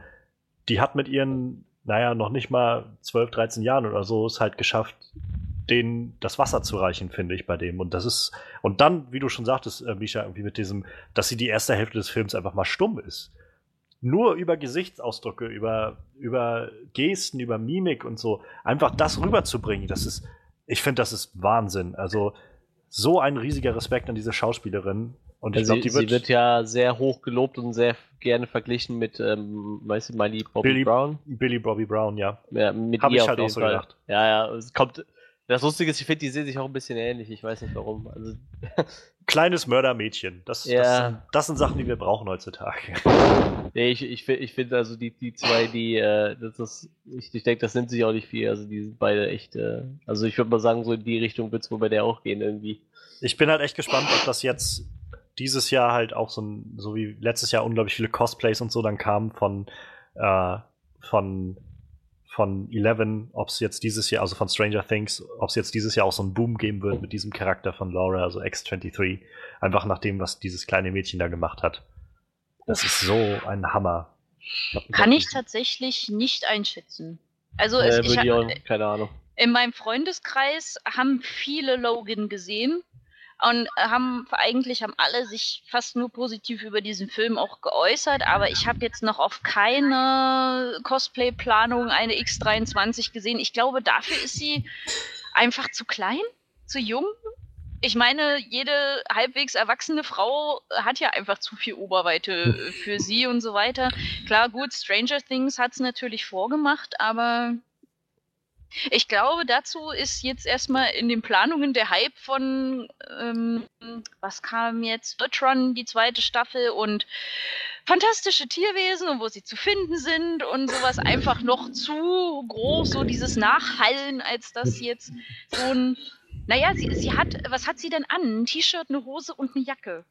die hat mit ihren naja, noch nicht mal 12, 13 Jahren oder so es halt geschafft, denen das Wasser zu reichen, finde ich, bei dem. Und das ist, und dann, wie du schon sagtest, äh, Misha, irgendwie mit diesem, dass sie die erste Hälfte des Films einfach mal stumm ist. Nur über Gesichtsausdrücke, über, über Gesten, über Mimik und so, einfach das rüberzubringen, das ist, ich finde, das ist Wahnsinn. Also, so ein riesiger Respekt an diese Schauspielerin. Und ich also glaub, die wird, sie wird ja sehr hoch gelobt und sehr gerne verglichen mit, ähm, weißt du, Miley Bobby Billy, Brown. Billy Bobby Brown, ja. Ja, mit Hab ihr ich halt auch so gedacht. Ja, ja, es kommt. Das Lustige ist, ich finde, die sehen sich auch ein bisschen ähnlich. Ich weiß nicht warum. Also, Kleines Mördermädchen. Das, ja. das, das, sind Sachen, die wir brauchen heutzutage. Nee, ich, ich, ich finde also die, die zwei, die, äh, das ist, ich, ich denke, das nimmt sich auch nicht viel. Also die sind beide echt, äh, also ich würde mal sagen, so in die Richtung wird es wohl bei der auch gehen irgendwie. Ich bin halt echt gespannt, ob das jetzt dieses Jahr halt auch so ein, so wie letztes Jahr unglaublich viele Cosplays und so dann kamen von, äh, von, von Eleven, ob es jetzt dieses Jahr, also von Stranger Things, ob es jetzt dieses Jahr auch so einen Boom geben wird mit diesem Charakter von Laura, also X23, einfach nach dem, was dieses kleine Mädchen da gemacht hat. Das ist so ein Hammer. Kann ich tatsächlich nicht einschätzen. Also äh, ich, ich auch, keine Ahnung. In meinem Freundeskreis haben viele Logan gesehen und haben eigentlich haben alle sich fast nur positiv über diesen Film auch geäußert, aber ich habe jetzt noch auf keine Cosplay-Planung eine X23 gesehen. Ich glaube, dafür ist sie einfach zu klein, zu jung. Ich meine, jede halbwegs erwachsene Frau hat ja einfach zu viel Oberweite für sie und so weiter. Klar, gut, Stranger Things hat es natürlich vorgemacht, aber ich glaube, dazu ist jetzt erstmal in den Planungen der Hype von, ähm, was kam jetzt? Ultron, die zweite Staffel und fantastische Tierwesen und wo sie zu finden sind und sowas einfach noch zu groß, so dieses Nachhallen, als das jetzt so ein. Naja, sie, sie hat, was hat sie denn an? Ein T-Shirt, eine Hose und eine Jacke.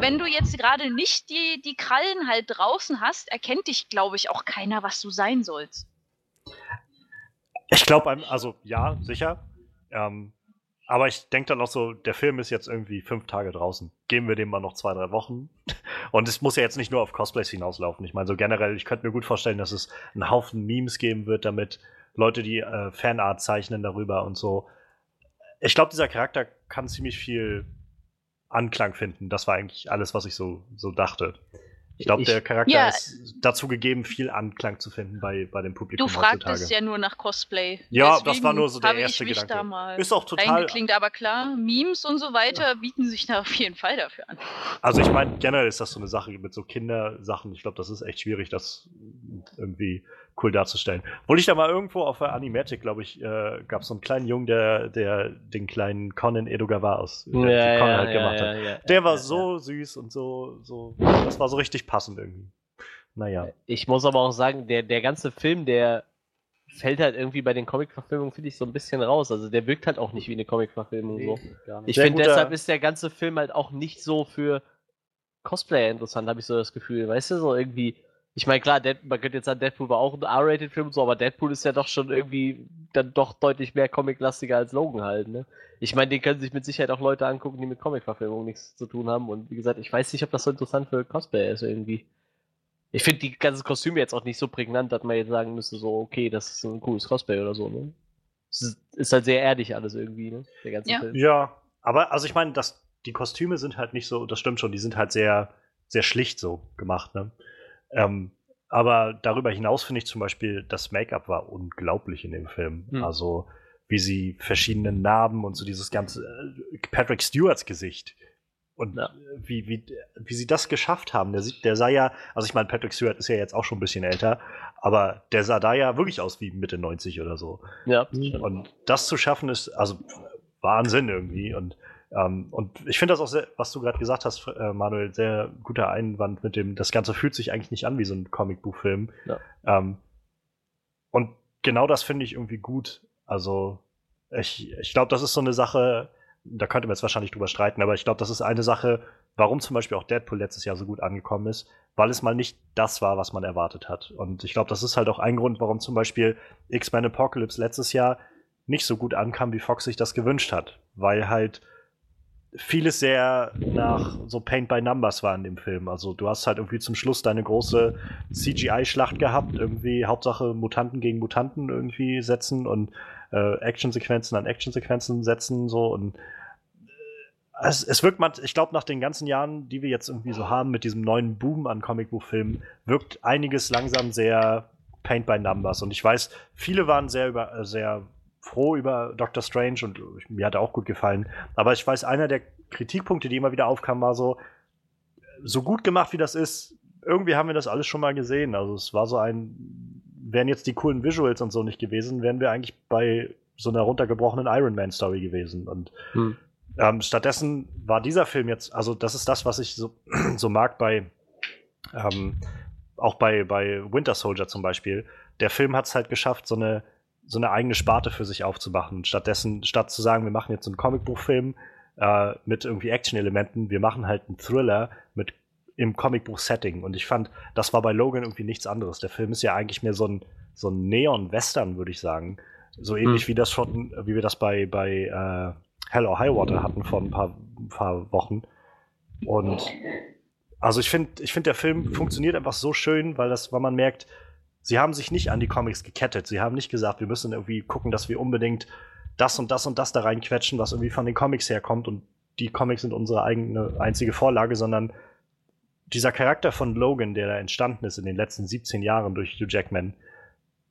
Wenn du jetzt gerade nicht die, die Krallen halt draußen hast, erkennt dich, glaube ich, auch keiner, was du sein sollst. Ich glaube, also ja, sicher. Ähm, aber ich denke dann auch so, der Film ist jetzt irgendwie fünf Tage draußen. Geben wir dem mal noch zwei, drei Wochen. Und es muss ja jetzt nicht nur auf Cosplays hinauslaufen. Ich meine, so generell, ich könnte mir gut vorstellen, dass es einen Haufen Memes geben wird, damit Leute, die äh, Fanart zeichnen darüber und so. Ich glaube, dieser Charakter kann ziemlich viel Anklang finden. Das war eigentlich alles, was ich so, so dachte. Ich glaube, der Charakter ja, ist dazu gegeben, viel Anklang zu finden bei, bei dem Publikum. Du fragtest ja nur nach Cosplay. Ja, Deswegen das war nur so der erste ich Gedanke. Da mal ist auch total. Klingt aber klar, Memes und so weiter ja. bieten sich da auf jeden Fall dafür an. Also ich meine, generell ist das so eine Sache mit so Kindersachen. Ich glaube, das ist echt schwierig, das irgendwie cool darzustellen. Wollte ich da mal irgendwo auf der Animatic, glaube ich, äh, gab es so einen kleinen Jungen, der, der den kleinen Conan Edogawa aus ja, ja, halt ja, gemacht hat. Der war so süß und so, so, das war so richtig passend irgendwie. naja. Ich muss aber auch sagen, der, der ganze Film, der fällt halt irgendwie bei den Comic-Verfilmungen, finde ich, so ein bisschen raus. Also der wirkt halt auch nicht wie eine Comic-Verfilmung. So. Ich finde, deshalb ist der ganze Film halt auch nicht so für Cosplayer interessant, habe ich so das Gefühl. Weißt du, so irgendwie. Ich meine, klar, Dead, man könnte jetzt sagen, Deadpool war auch ein R-Rated-Film, so, aber Deadpool ist ja doch schon irgendwie dann doch deutlich mehr Comic-lastiger als Logan halt, ne? Ich meine, den können sich mit Sicherheit auch Leute angucken, die mit Comic-Verfilmungen nichts zu tun haben. Und wie gesagt, ich weiß nicht, ob das so interessant für Cosplayer ist irgendwie. Ich finde die ganzen Kostüme jetzt auch nicht so prägnant, dass man jetzt sagen müsste, so, okay, das ist ein cooles Cosplay oder so, ne? Es ist, ist halt sehr erdig alles irgendwie, ne? Der ganze Ja. Film. Ja, aber also ich meine, das, die Kostüme sind halt nicht so, das stimmt schon, die sind halt sehr, sehr schlicht so gemacht, ne? Ähm, aber darüber hinaus finde ich zum Beispiel, das Make-up war unglaublich in dem Film. Hm. Also, wie sie verschiedene Narben und so dieses ganze äh, Patrick Stewarts Gesicht. Und Ja. wie, wie, wie sie das geschafft haben. Der, sieht, der sah ja, also ich meine, Patrick Stewart ist ja jetzt auch schon ein bisschen älter, aber der sah da ja wirklich aus wie Mitte 90 oder so. Ja, stimmt. Und das zu schaffen ist, also Wahnsinn irgendwie. Und, ähm, und ich finde das auch sehr, was du gerade gesagt hast, äh, Manuel, sehr guter Einwand mit dem, das Ganze fühlt sich eigentlich nicht an wie so ein Comicbuchfilm. Ja. Ähm, und genau das finde ich irgendwie gut. Also, ich, ich glaube, das ist so eine Sache, da könnte man jetzt wahrscheinlich drüber streiten, aber ich glaube, das ist eine Sache, warum zum Beispiel auch Deadpool letztes Jahr so gut angekommen ist, weil es mal nicht das war, was man erwartet hat. Und ich glaube, das ist halt auch ein Grund, warum zum Beispiel X-Men Apocalypse letztes Jahr nicht so gut ankam, wie Fox sich das gewünscht hat, weil halt vieles sehr nach so Paint by Numbers war in dem Film. Also du hast halt irgendwie zum Schluss deine große CGI-Schlacht gehabt, irgendwie Hauptsache Mutanten gegen Mutanten irgendwie setzen und äh, Actionsequenzen an Actionsequenzen setzen so und äh, es, es wirkt man, ich glaube, nach den ganzen Jahren, die wir jetzt irgendwie so haben mit diesem neuen Boom an Comicbuchfilmen, wirkt einiges langsam sehr Paint by Numbers. Und ich weiß, viele waren sehr über, äh, sehr froh über Doctor Strange und ich- mir hat er auch gut gefallen. Aber ich weiß, einer der Kritikpunkte, die immer wieder aufkamen, war so, so gut gemacht wie das ist, irgendwie haben wir das alles schon mal gesehen. Also es war so ein, wären jetzt die coolen Visuals und so nicht gewesen, wären wir eigentlich bei so einer runtergebrochenen Iron Man Story gewesen. Und Hm. ähm, stattdessen war dieser Film jetzt, also das ist das, was ich so, so mag bei, ähm, auch bei, bei Winter Soldier zum Beispiel. Der Film hat es halt geschafft, so eine, so eine eigene Sparte für sich aufzumachen. Stattdessen, statt zu sagen, wir machen jetzt einen Comicbuchfilm äh, mit irgendwie Action-Elementen, wir machen halt einen Thriller mit im Comicbuch-Setting. Und ich fand, das war bei Logan irgendwie nichts anderes. Der Film ist ja eigentlich mehr so ein, so ein Neon-Western, würde ich sagen. So ähnlich wie das schon, wie wir das bei, bei äh, Hell or High Water hatten vor ein paar, ein paar Wochen. Und also ich finde, ich finde, der Film funktioniert einfach so schön, weil das, weil man merkt, sie haben sich nicht an die Comics gekettet. Sie haben nicht gesagt, wir müssen irgendwie gucken, dass wir unbedingt das und das und das da reinquetschen, was irgendwie von den Comics herkommt und die Comics sind unsere eigene einzige Vorlage, sondern dieser Charakter von Logan, der da entstanden ist in den letzten 17 Jahren durch Hugh Jackman,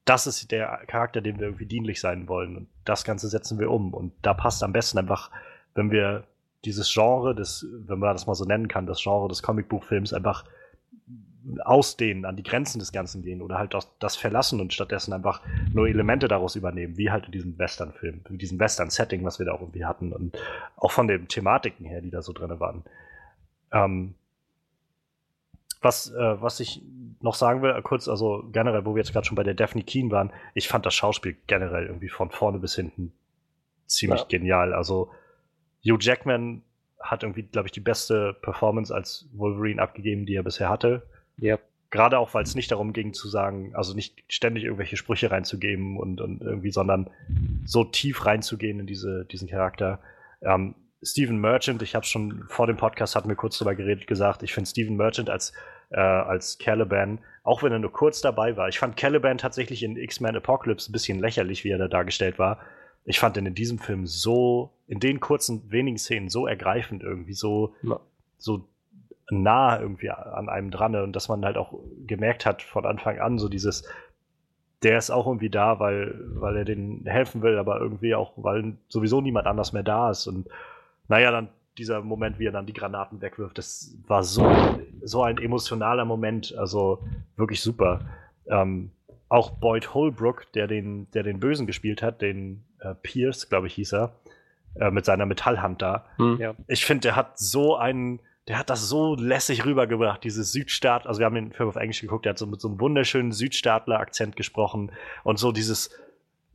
das ist der Charakter, dem wir irgendwie dienlich sein wollen. Und das Ganze setzen wir um. Und da passt am besten einfach, wenn wir dieses Genre des, wenn man das mal so nennen kann, das Genre des Comicbuchfilms einfach ausdehnen, an die Grenzen des Ganzen gehen oder halt das, das verlassen und stattdessen einfach nur Elemente daraus übernehmen, wie halt in diesem Western-Film, in diesem Western-Setting, was wir da auch irgendwie hatten und auch von den Thematiken her, die da so drin waren. Ähm, was, äh, was ich noch sagen will, kurz, also generell, wo wir jetzt gerade schon bei der Daphne Keen waren, ich fand das Schauspiel generell irgendwie von vorne bis hinten ziemlich Ja. genial. Also Hugh Jackman hat irgendwie, glaube ich, die beste Performance als Wolverine abgegeben, die er bisher hatte. Ja. Gerade auch, weil es nicht darum ging zu sagen, also nicht ständig irgendwelche Sprüche reinzugeben und, und irgendwie, sondern so tief reinzugehen in diese, diesen Charakter. Ähm, Stephen Merchant, ich habe schon vor dem Podcast, hatten wir kurz drüber geredet, gesagt, ich finde Stephen Merchant als, äh, als Caliban, auch wenn er nur kurz dabei war, ich fand Caliban tatsächlich in X-Men Apocalypse ein bisschen lächerlich, wie er da dargestellt war. Ich fand ihn in diesem Film so, in den kurzen, wenigen Szenen so ergreifend irgendwie, so, Ja. so nah irgendwie an einem dran und dass man halt auch gemerkt hat von Anfang an, so dieses, der ist auch irgendwie da, weil, weil er denen helfen will, aber irgendwie auch, weil sowieso niemand anders mehr da ist. Und naja, dann dieser Moment, wie er dann die Granaten wegwirft, das war so, so ein emotionaler Moment, also wirklich super. Ähm, auch Boyd Holbrook, der den, der den Bösen gespielt hat, den äh, Pierce, glaube ich, hieß er, äh, mit seiner Metallhand da. Hm. Ja. Ich finde, der hat so einen der hat das so lässig rübergebracht, dieses Südstaat, also wir haben den Film auf Englisch geguckt, der hat so mit so einem wunderschönen Südstaatler-Akzent gesprochen und so dieses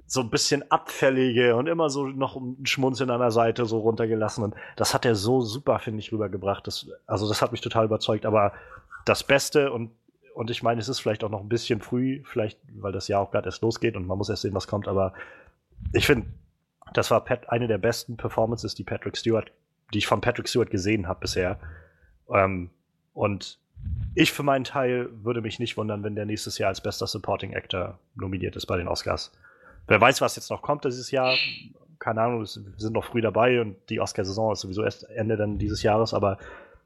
so ein bisschen abfällige und immer so noch ein Schmunzeln an der Seite so runtergelassen und das hat er so super, finde ich, rübergebracht. Das, also das hat mich total überzeugt, aber das Beste und und ich meine, es ist vielleicht auch noch ein bisschen früh, vielleicht, weil das Jahr auch gerade erst losgeht und man muss erst sehen, was kommt, aber ich finde, das war Pat, eine der besten Performances, die Patrick Stewart, die ich von Patrick Stewart gesehen habe bisher. Ähm, und ich für meinen Teil würde mich nicht wundern, wenn der nächstes Jahr als bester Supporting Actor nominiert ist bei den Oscars. Wer weiß, was jetzt noch kommt dieses Jahr. Keine Ahnung, wir sind noch früh dabei und die Oscar-Saison ist sowieso erst Ende dann dieses Jahres, aber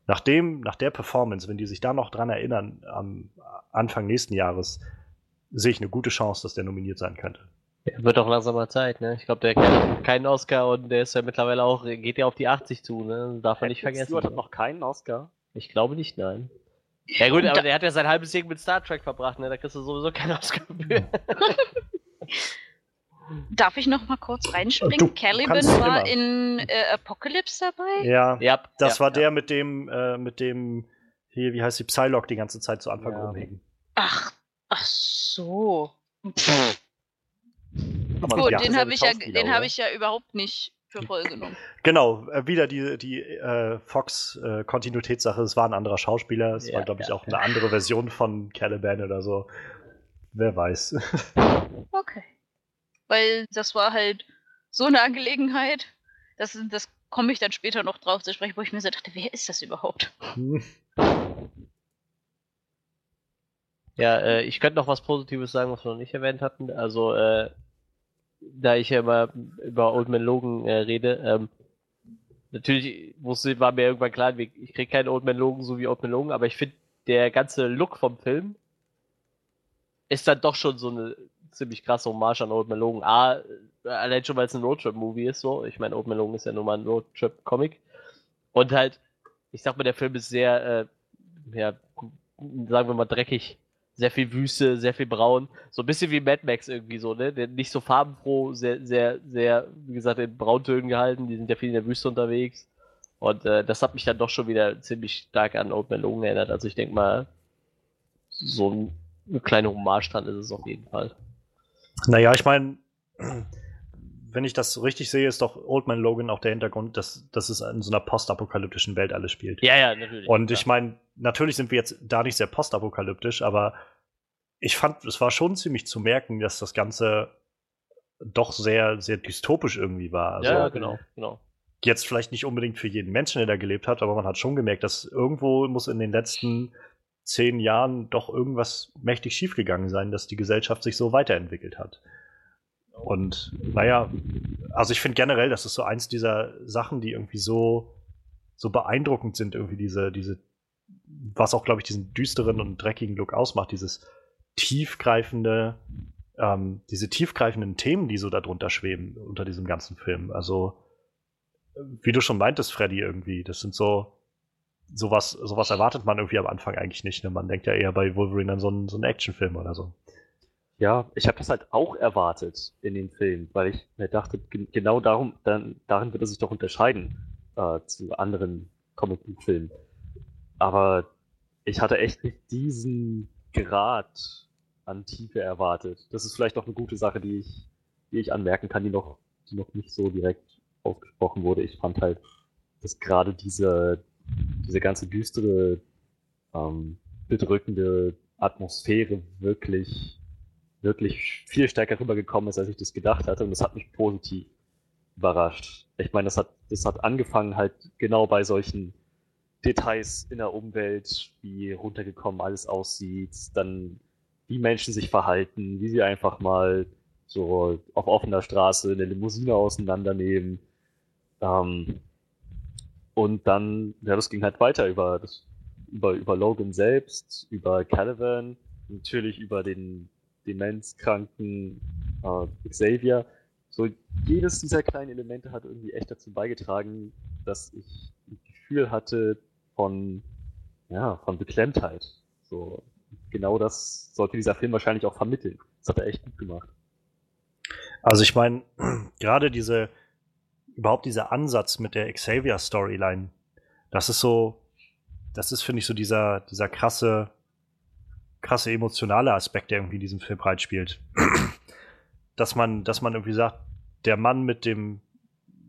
nach dem, nach der Performance, wenn die sich da noch dran erinnern, am Anfang nächsten Jahres, sehe ich eine gute Chance, dass der nominiert sein könnte. Ja, wird auch langsam mal Zeit, ne? Ich glaube, der hat keinen Oscar und der ist ja mittlerweile auch, geht ja auf die 80 zu, ne? Darf man nicht vergessen. Stewart hat noch keinen Oscar. Ich glaube nicht, nein. Ja gut, aber der hat ja sein halbes Leben mit Star Trek verbracht, ne? Da kriegst du sowieso keinen Oscar für. Darf ich noch mal kurz reinspringen? Du Caliban war immer. In äh, Apocalypse dabei? Ja, ja, das ja, war ja. der mit dem, äh, mit dem, hier, wie heißt die, Psylocke die ganze Zeit zu Anfang Ja. rumhängen. Ach, ach so. Aber Gut, ja, den habe ich, ja, den hab ich ja überhaupt nicht für voll genommen. Genau, äh, wieder die, die äh, Fox-Kontinuitätssache. es war ein anderer Schauspieler. Es Ja, war, glaube ich, ja, auch eine andere Version von Caliban oder so. Wer weiß. Okay. Weil das war halt so eine Angelegenheit, das, das komme ich dann später noch drauf zu sprechen, wo ich mir so dachte, wer ist das überhaupt? Hm. Ja, äh, ich könnte noch was Positives sagen, was wir noch nicht erwähnt hatten. Also, äh, da ich ja immer über Old Man Logan äh, rede, ähm, natürlich wusste, war mir irgendwann klar, ich ich krieg keinen Old Man Logan so wie Old Man Logan, aber ich finde, der ganze Look vom Film ist dann doch schon so eine ziemlich krasse Hommage an Old Man Logan. A, allein schon, weil es ein Roadtrip-Movie ist, so. Ich meine, Old Man Logan ist ja nur mal ein Roadtrip-Comic. Und halt, ich sag mal, der Film ist sehr, äh, ja, sagen wir mal, dreckig. Sehr viel Wüste, sehr viel Braun. So ein bisschen wie Mad Max irgendwie so, ne? Nicht so farbenfroh, sehr, sehr, sehr, wie gesagt, in Brauntönen gehalten. Die sind ja viel in der Wüste unterwegs. Und äh, das hat mich dann doch schon wieder ziemlich stark an Old Man Logan erinnert. Also ich denke mal, so ein, eine kleine Hommage dran ist es auf jeden Fall. Naja, ich meine, wenn ich das richtig sehe, ist doch Old Man Logan auch der Hintergrund, dass, dass es in so einer postapokalyptischen Welt alles spielt. Ja, ja, natürlich. Und ich meine, natürlich sind wir jetzt da nicht sehr postapokalyptisch, aber ich fand, es war schon ziemlich zu merken, dass das Ganze doch sehr, sehr dystopisch irgendwie war. Also ja, ja, genau, genau. jetzt vielleicht nicht unbedingt für jeden Menschen, der da gelebt hat, aber man hat schon gemerkt, dass irgendwo muss in den letzten zehn Jahren doch irgendwas mächtig schiefgegangen sein, dass die Gesellschaft sich so weiterentwickelt hat. Und naja, also ich finde generell, das ist so eins dieser Sachen, die irgendwie so, so beeindruckend sind, irgendwie diese, diese, was auch, glaube ich, diesen düsteren und dreckigen Look ausmacht, dieses tiefgreifende, ähm, diese tiefgreifenden Themen, die so darunter schweben, unter diesem ganzen Film. Also, wie du schon meintest, Freddy, irgendwie, das sind so, sowas, sowas erwartet man irgendwie am Anfang eigentlich nicht. Ne? Man denkt ja eher bei Wolverine an so einen, so einen Actionfilm oder so. Ja, ich habe das halt auch erwartet in den Film, weil ich mir dachte, gen- genau darum, dann, darin wird er sich doch unterscheiden äh, zu anderen Comic-Book-Filmen. Aber ich hatte echt nicht diesen Grad an Tiefe erwartet. Das ist vielleicht auch eine gute Sache, die ich, die ich anmerken kann, die noch, die noch nicht so direkt ausgesprochen wurde. Ich fand halt, dass gerade diese, diese ganze düstere, ähm, bedrückende Atmosphäre wirklich wirklich viel stärker rübergekommen ist, als ich das gedacht hatte. Und das hat mich positiv überrascht. Ich meine, das hat, das hat angefangen halt genau bei solchen Details in der Umwelt, wie runtergekommen alles aussieht, dann wie Menschen sich verhalten, wie sie einfach mal so auf offener Straße eine Limousine auseinandernehmen. Ähm, und dann, ja, das ging halt weiter über das, über, über Logan selbst, über Caliban, natürlich über den demenzkranken äh, Xavier. So jedes dieser kleinen Elemente hat irgendwie echt dazu beigetragen, dass ich ein Gefühl hatte von, ja, von Beklemmtheit. So, genau das sollte dieser Film wahrscheinlich auch vermitteln. Das hat er echt gut gemacht. Also ich meine, gerade diese, überhaupt dieser Ansatz mit der Xavier-Storyline, das ist so, das ist, finde ich, so dieser, dieser krasse, krasse emotionale Aspekt, der irgendwie in diesem Film reinspielt. dass man, dass man irgendwie sagt, der Mann mit dem,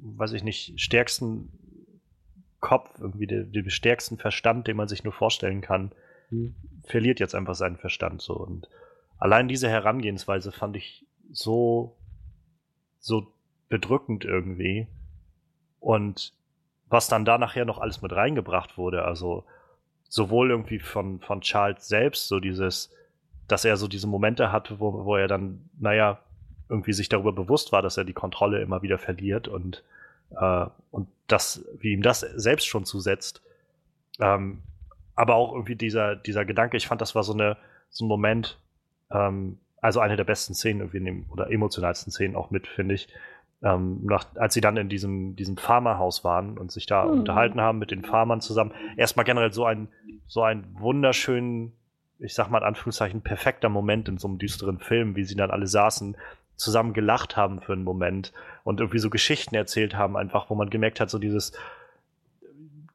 weiß ich nicht, stärksten Kopf, irgendwie dem, dem stärksten Verstand, den man sich nur vorstellen kann, mhm. verliert jetzt einfach seinen Verstand so. Und allein diese Herangehensweise fand ich so, so bedrückend irgendwie. Und was dann da nachher noch alles mit reingebracht wurde, also sowohl irgendwie von, von Charles selbst, so dieses, dass er so diese Momente hatte, wo, wo er dann, naja, irgendwie sich darüber bewusst war, dass er die Kontrolle immer wieder verliert und, äh, und das, wie ihm das selbst schon zusetzt. Ähm, aber auch irgendwie dieser, dieser Gedanke, ich fand, das war so, eine, so ein Moment, ähm, also eine der besten Szenen irgendwie in dem, oder emotionalsten Szenen auch mit, finde ich. Ähm, nach, als sie dann in diesem, diesem Farmerhaus waren und sich da mhm. unterhalten haben mit den Farmern zusammen. Erstmal generell so ein, so ein wunderschönen, ich sag mal in Anführungszeichen, perfekter Moment in so einem düsteren Film, wie sie dann alle saßen, zusammen gelacht haben für einen Moment und irgendwie so Geschichten erzählt haben, einfach, wo man gemerkt hat, so dieses,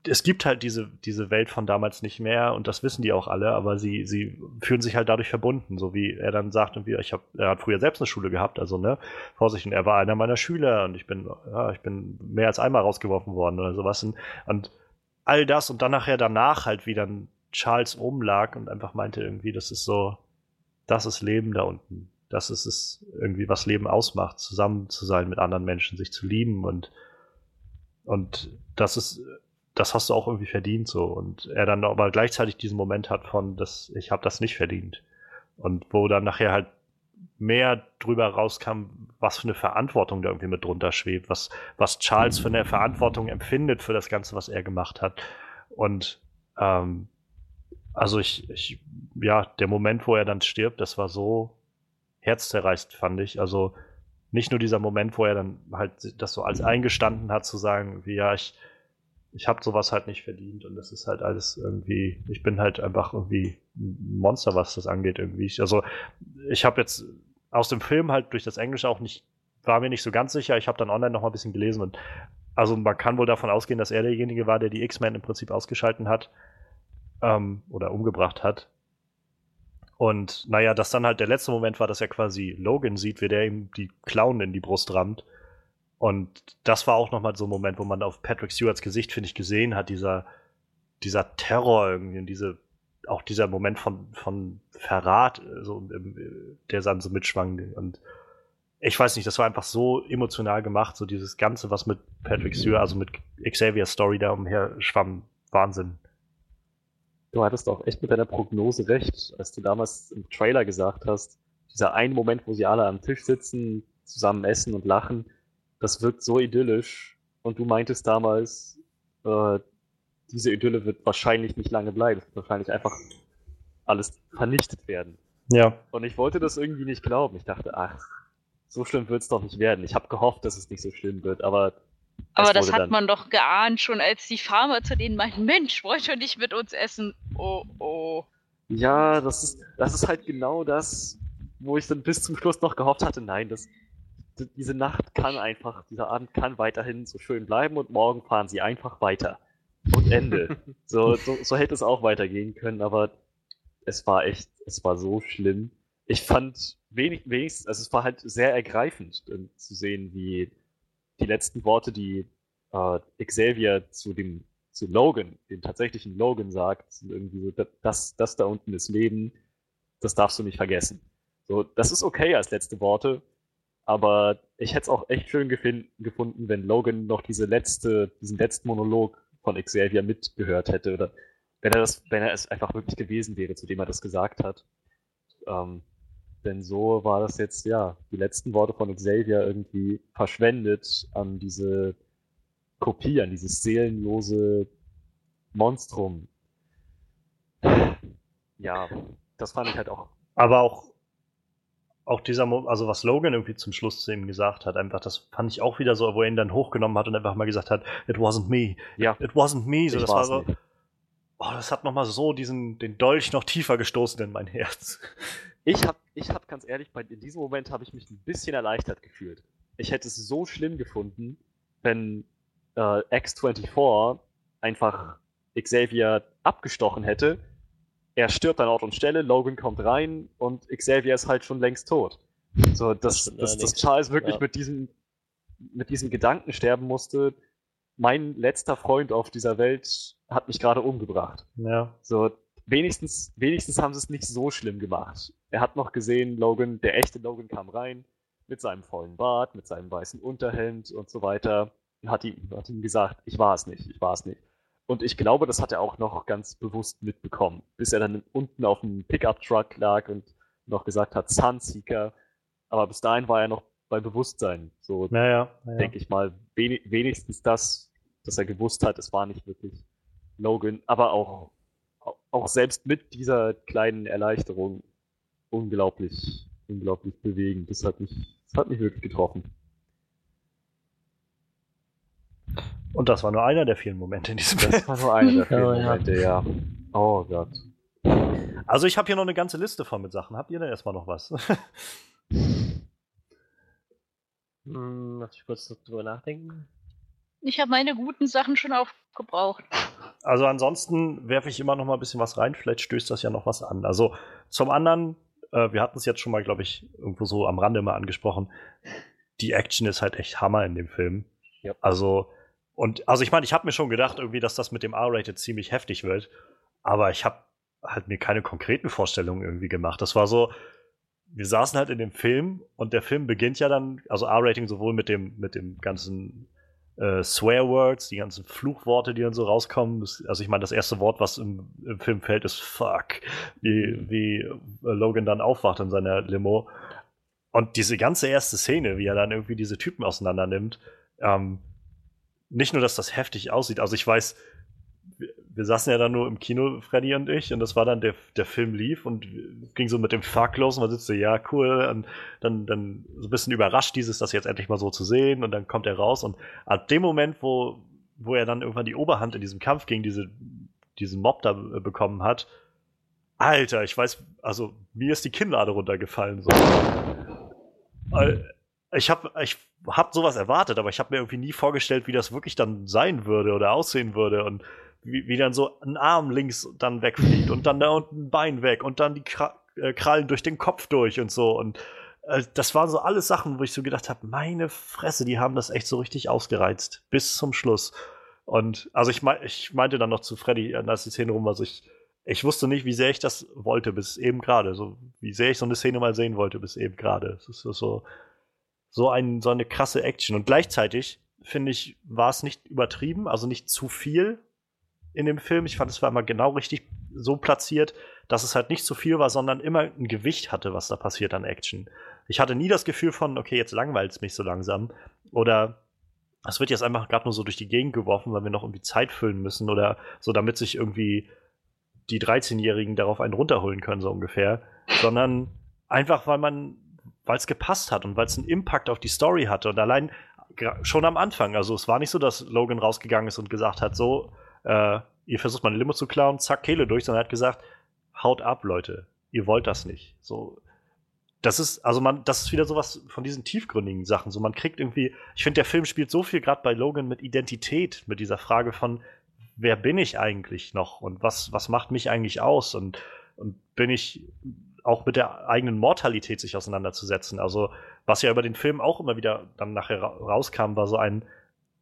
es gibt halt diese, diese Welt von damals nicht mehr und das wissen die auch alle, aber sie, sie fühlen sich halt dadurch verbunden, so wie er dann sagt, und wie, ich hab, er hat früher selbst eine Schule gehabt, also ne, Vorsicht, und er war einer meiner Schüler und ich bin, ja, ich bin mehr als einmal rausgeworfen worden oder sowas und, und all das und dann nachher danach halt, wie dann Charles oben lag und einfach meinte irgendwie, das ist so, das ist Leben da unten. Das ist es irgendwie, was Leben ausmacht, zusammen zu sein mit anderen Menschen, sich zu lieben und, und das ist das hast du auch irgendwie verdient so. Und er dann aber gleichzeitig diesen Moment hat von, dass ich habe das nicht verdient. Und wo dann nachher halt mehr drüber rauskam, was für eine Verantwortung da irgendwie mit drunter schwebt, was, was Charles für eine Verantwortung empfindet für das Ganze, was er gemacht hat. Und ähm, also ich, ich, ja, der Moment, wo er dann stirbt, das war so herzzerreißend, fand ich. Also nicht nur dieser Moment, wo er dann halt das so als eingestanden hat, zu sagen, wie ja, ich, ich habe sowas halt nicht verdient und das ist halt alles irgendwie, ich bin halt einfach irgendwie ein Monster, was das angeht irgendwie. Also ich habe jetzt aus dem Film halt durch das Englische auch nicht, war mir nicht so ganz sicher. Ich habe dann online noch mal ein bisschen gelesen und also man kann wohl davon ausgehen, dass er derjenige war, der die X-Men im Prinzip ausgeschalten hat ähm, oder umgebracht hat. Und naja, dass dann halt der letzte Moment war, dass er quasi Logan sieht, wie der ihm die Clown in die Brust rammt und das war auch nochmal so ein Moment, wo man auf Patrick Stewarts Gesicht, finde ich, gesehen hat, dieser, dieser Terror irgendwie und diese, auch dieser Moment von, von Verrat, so, der dann so mitschwang. Und ich weiß nicht, das war einfach so emotional gemacht, so dieses Ganze, was mit Patrick Stewart, also mit Xavier's Story da umher schwamm. Wahnsinn. Du hattest auch echt mit deiner Prognose recht, als du damals im Trailer gesagt hast, dieser eine Moment, wo sie alle am Tisch sitzen, zusammen essen und lachen, das wirkt so idyllisch. Und du meintest damals, äh, diese Idylle wird wahrscheinlich nicht lange bleiben. Es wird wahrscheinlich einfach alles vernichtet werden. Ja. Und ich wollte das irgendwie nicht glauben. Ich dachte, ach, so schlimm wird es doch nicht werden. Ich habe gehofft, dass es nicht so schlimm wird, aber. Aber das hat man doch geahnt, schon als die Farmer zu denen meinten, Mensch, wollt ihr nicht mit uns essen? Oh, oh. Ja, das ist, das ist halt genau das, wo ich dann bis zum Schluss noch gehofft hatte, nein, das, diese Nacht kann einfach, dieser Abend kann weiterhin so schön bleiben und morgen fahren sie einfach weiter. Und Ende. so, so, so hätte es auch weitergehen können, aber es war echt, es war so schlimm. Ich fand wenig, wenigstens, also es war halt sehr ergreifend äh, zu sehen, wie die letzten Worte, die äh, Xavier zu dem, zu Logan, dem tatsächlichen Logan sagt, sind irgendwie so, das, das da unten ist Leben, das darfst du nicht vergessen. So, das ist okay als letzte Worte, aber ich hätte es auch echt schön gefunden, wenn Logan noch diese letzte, diesen letzten Monolog von Xavier mitgehört hätte. Oder wenn er das, wenn er es einfach wirklich gewesen wäre, zu dem er das gesagt hat. Ähm, denn so war das jetzt, ja, die letzten Worte von Xavier irgendwie verschwendet an diese Kopie, an dieses seelenlose Monstrum. Ja, das fand ich halt auch. Aber auch auch dieser, also was Logan irgendwie zum Schluss zu ihm gesagt hat, einfach, das fand ich auch wieder so, wo er ihn dann hochgenommen hat und einfach mal gesagt hat, it wasn't me. Ja. It wasn't me. So, das war so, oh, das hat nochmal so diesen, den Dolch noch tiefer gestoßen in mein Herz. Ich hab, ich hab ganz ehrlich, bei, in diesem Moment habe ich mich ein bisschen erleichtert gefühlt. Ich hätte es so schlimm gefunden, wenn äh, X24 einfach Xavier abgestochen hätte. Er stirbt an Ort und Stelle, Logan kommt rein und Xavier ist halt schon längst tot. So, dass, stimmt dass, dass. Charles wirklich Ja. mit diesem mit diesem Gedanken sterben musste, mein letzter Freund auf dieser Welt hat mich gerade umgebracht. Ja. So, wenigstens, wenigstens haben sie es nicht so schlimm gemacht. Er hat noch gesehen, Logan, der echte Logan kam rein, mit seinem vollen Bart, mit seinem weißen Unterhemd und so weiter, hat ihm, hat ihm gesagt, ich war es nicht, ich war es nicht. Und ich glaube, das hat er auch noch ganz bewusst mitbekommen, bis er dann unten auf dem Pickup-Truck lag und noch gesagt hat, Sunseeker. Aber bis dahin war er noch bei Bewusstsein. So, Ja, ja. ja. denke ich mal, wenig, wenigstens das, dass er gewusst hat, es war nicht wirklich Logan, aber auch, auch selbst mit dieser kleinen Erleichterung unglaublich, unglaublich bewegend. Das hat mich, das hat mich wirklich getroffen. Und das war nur einer der vielen Momente in diesem Film. Das war nur einer der vielen Ja, ja. Momente, ja. Oh Gott. Also ich habe hier noch eine ganze Liste voll mit Sachen. Habt ihr denn erstmal noch was? Hm, lass mich kurz drüber nachdenken. Ich habe meine guten Sachen schon aufgebraucht. Also ansonsten werfe ich immer noch mal ein bisschen was rein. Vielleicht stößt das ja noch was an. Also zum anderen, äh, wir hatten es jetzt schon mal, glaube ich, irgendwo so am Rande mal angesprochen. Die Action ist halt echt Hammer in dem Film. Ja. Also und also ich meine, ich habe mir schon gedacht, irgendwie, dass das mit dem R-Rated ziemlich heftig wird. Aber ich habe halt mir keine konkreten Vorstellungen irgendwie gemacht. Das war so, wir saßen halt in dem Film und der Film beginnt ja dann, also R-Rating sowohl mit dem mit dem ganzen äh, Swear Words, die ganzen Fluchworte, die dann so rauskommen. Also ich meine, das erste Wort, was im, im Film fällt, ist Fuck. Wie, wie äh, Logan dann aufwacht in seiner Limo. Und diese ganze erste Szene, wie er dann irgendwie diese Typen auseinander nimmt, ähm, nicht nur, dass das heftig aussieht, also ich weiß, wir, saßen ja dann nur im Kino, Freddy und ich, und das war dann der, der Film lief und ging so mit dem Fuck los und man sitzt so, ja, cool, und dann, dann so ein bisschen überrascht, dieses, das jetzt endlich mal so zu sehen, und dann kommt er raus und ab dem Moment, wo, wo er dann irgendwann die Oberhand in diesem Kampf gegen diese, diesen Mob da äh, bekommen hat, Alter, ich weiß, also mir ist die Kinnlade runtergefallen. So. Ich habe ich hab sowas erwartet, aber ich habe mir irgendwie nie vorgestellt, wie das wirklich dann sein würde oder aussehen würde und wie, wie dann so ein Arm links dann wegfliegt und dann da unten ein Bein weg und dann die äh, Krallen durch den Kopf durch und so und äh, das waren so alles Sachen, wo ich so gedacht habe, meine Fresse, die haben das echt so richtig ausgereizt bis zum Schluss. Und also ich, mein, ich meinte dann noch zu Freddy, äh, als die Szene rum war, so ich, ich wusste nicht, wie sehr ich das wollte bis eben gerade, so wie sehr ich so eine Szene mal sehen wollte bis eben gerade. Es ist so, so ein, so eine krasse Action. Und gleichzeitig, finde ich, war es nicht übertrieben, also nicht zu viel in dem Film. Ich fand, es war immer genau richtig so platziert, dass es halt nicht zu viel war, sondern immer ein Gewicht hatte, was da passiert an Action. Ich hatte nie das Gefühl von, okay, jetzt langweilt es mich so langsam. Oder es wird jetzt einfach gerade nur so durch die Gegend geworfen, weil wir noch irgendwie Zeit füllen müssen oder so, damit sich irgendwie die 13-Jährigen darauf einen runterholen können, so ungefähr. Sondern einfach, weil man weil es gepasst hat und weil es einen Impact auf die Story hatte. Und allein schon am Anfang, also es war nicht so, dass Logan rausgegangen ist und gesagt hat, so, äh, ihr versucht meine Limo zu klauen, zack, Kehle durch, sondern er hat gesagt, haut ab, Leute, ihr wollt das nicht. So, das ist, also man, das ist wieder sowas von diesen tiefgründigen Sachen. So, man kriegt irgendwie, ich finde, der Film spielt so viel gerade bei Logan mit Identität, mit dieser Frage von, wer bin ich eigentlich noch und was, was macht mich eigentlich aus und, und bin ich auch mit der eigenen Mortalität sich auseinanderzusetzen. Also, was ja über den Film auch immer wieder dann nachher ra rauskam, war so ein,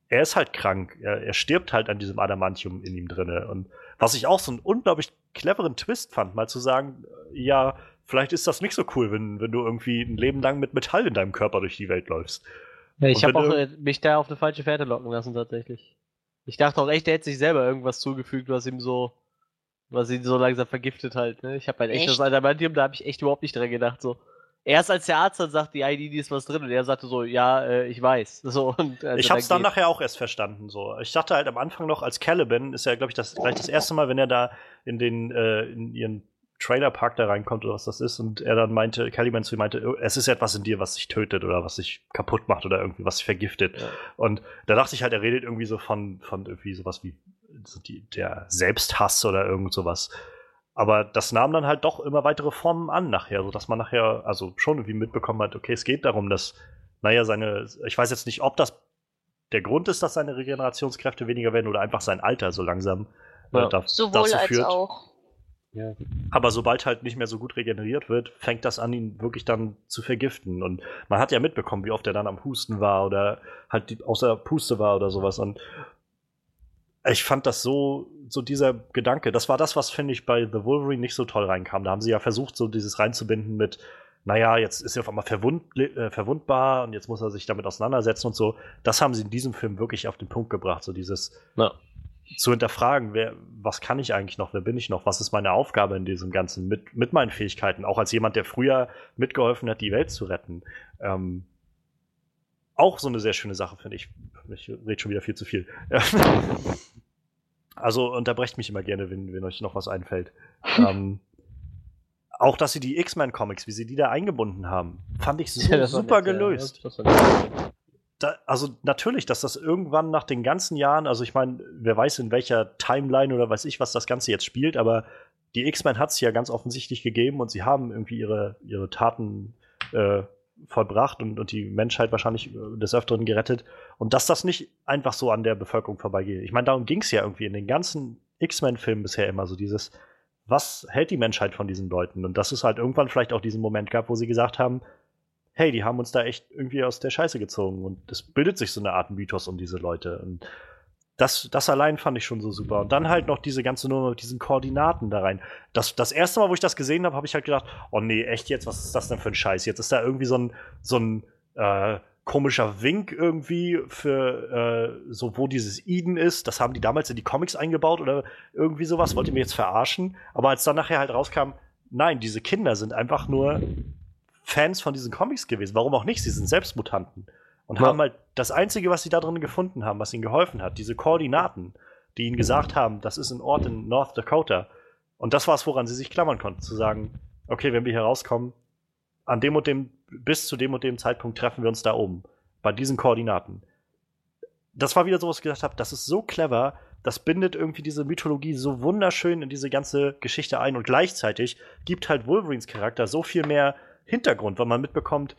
er ist halt krank, er, er stirbt halt an diesem Adamantium in ihm drinne. Und was ich auch so einen unglaublich cleveren Twist fand, mal zu sagen, äh, ja, vielleicht ist das nicht so cool, wenn, wenn du irgendwie ein Leben lang mit Metall in deinem Körper durch die Welt läufst. Ja, ich habe auch äh, mich da auf eine falsche Fährte locken lassen, tatsächlich. Ich dachte auch echt, er hätte sich selber irgendwas zugefügt, was ihm so, was ihn so langsam vergiftet halt. Ne? Ich habe halt echt, Echt? das Adamantium, da habe ich echt überhaupt nicht dran gedacht. So. Erst als der Arzt dann sagt, die ID, die ist was drin, und er sagte so, ja, äh, ich weiß. So, und, also ich hab's dann geht- nachher auch erst verstanden. So. Ich dachte halt am Anfang noch, als Caliban ist ja, glaube ich, das gleich das erste Mal, wenn er da in den äh, in ihren Trailerpark da reinkommt oder was das ist und er dann meinte, Caliban zu ihm meinte, "Oh, es ist etwas in dir, was dich tötet oder was dich kaputt macht oder irgendwie was dich vergiftet. Ja. Und da dachte ich halt, er redet irgendwie so von, von irgendwie sowas wie so die, der Selbsthass oder irgend sowas. Aber das nahm dann halt doch immer weitere Formen an nachher, sodass man nachher also schon irgendwie mitbekommen hat, okay, es geht darum, dass, naja, seine, ich weiß jetzt nicht, ob das der Grund ist, dass seine Regenerationskräfte weniger werden oder einfach sein Alter so langsam äh, Ja. da, Sowohl dazu als führt. auch. Ja. Aber sobald halt nicht mehr so gut regeneriert wird, fängt das an, ihn wirklich dann zu vergiften. Und man hat ja mitbekommen, wie oft er dann am Husten war oder halt außer Puste war oder sowas. Und ich fand das so, so dieser Gedanke, das war das, was, finde ich, bei The Wolverine nicht so toll reinkam. Da haben sie ja versucht, so dieses reinzubinden mit, naja, jetzt ist er auf einmal verwund, äh, verwundbar und jetzt muss er sich damit auseinandersetzen und so. Das haben sie in diesem Film wirklich auf den Punkt gebracht. So dieses, Ja. zu hinterfragen, wer, was kann ich eigentlich noch, wer bin ich noch, was ist meine Aufgabe in diesem Ganzen mit, mit meinen Fähigkeiten, auch als jemand, der früher mitgeholfen hat, die Welt zu retten. Ähm, auch so eine sehr schöne Sache, finde ich. Ich rede schon wieder viel zu viel. also unterbrecht mich immer gerne, wenn, wenn euch noch was einfällt. ähm, auch, dass sie die X-Men-Comics, wie sie die da eingebunden haben, fand ich so Ja, super nett, ja. gelöst nett. da, also natürlich, dass das irgendwann nach den ganzen Jahren, also ich meine, wer weiß in welcher Timeline oder weiß ich, was das Ganze jetzt spielt, aber die X-Men hat es ja ganz offensichtlich gegeben und sie haben irgendwie ihre, ihre Taten äh, vollbracht und, und die Menschheit wahrscheinlich äh, des Öfteren gerettet. Und dass das nicht einfach so an der Bevölkerung vorbeigeht. Ich meine, darum ging es ja irgendwie in den ganzen X-Men-Filmen bisher immer so dieses, was hält die Menschheit von diesen Leuten? Und dass es halt irgendwann vielleicht auch diesen Moment gab, wo sie gesagt haben, hey, die haben uns da echt irgendwie aus der Scheiße gezogen. Und es bildet sich so eine Art Mythos um diese Leute. Und das, das allein fand ich schon so super. Und dann halt noch diese ganze Nummer mit diesen Koordinaten da rein. Das, das erste Mal, wo ich das gesehen habe, habe ich halt gedacht, oh nee, echt jetzt, was ist das denn für ein Scheiß? Jetzt ist da irgendwie so ein, so ein äh, komischer Wink irgendwie für äh, so, wo dieses Eden ist. Das haben die damals in die Comics eingebaut oder irgendwie sowas. Wollt ihr mir jetzt verarschen? Aber als dann nachher halt rauskam, nein, diese Kinder sind einfach nur Fans von diesen Comics gewesen. Warum auch nicht? Sie sind selbst Mutanten. Und Ja. haben halt das Einzige, was sie da drin gefunden haben, was ihnen geholfen hat, diese Koordinaten, die ihnen gesagt haben, das ist ein Ort in North Dakota. Und das war es, woran sie sich klammern konnten, zu sagen, okay, wenn wir hier rauskommen, an dem und dem, bis zu dem und dem Zeitpunkt treffen wir uns da oben. Bei diesen Koordinaten. Das war wieder so, was ich gedacht habe, das ist so clever, das bindet irgendwie diese Mythologie so wunderschön in diese ganze Geschichte ein und gleichzeitig gibt halt Wolverines Charakter so viel mehr Hintergrund, weil man mitbekommt,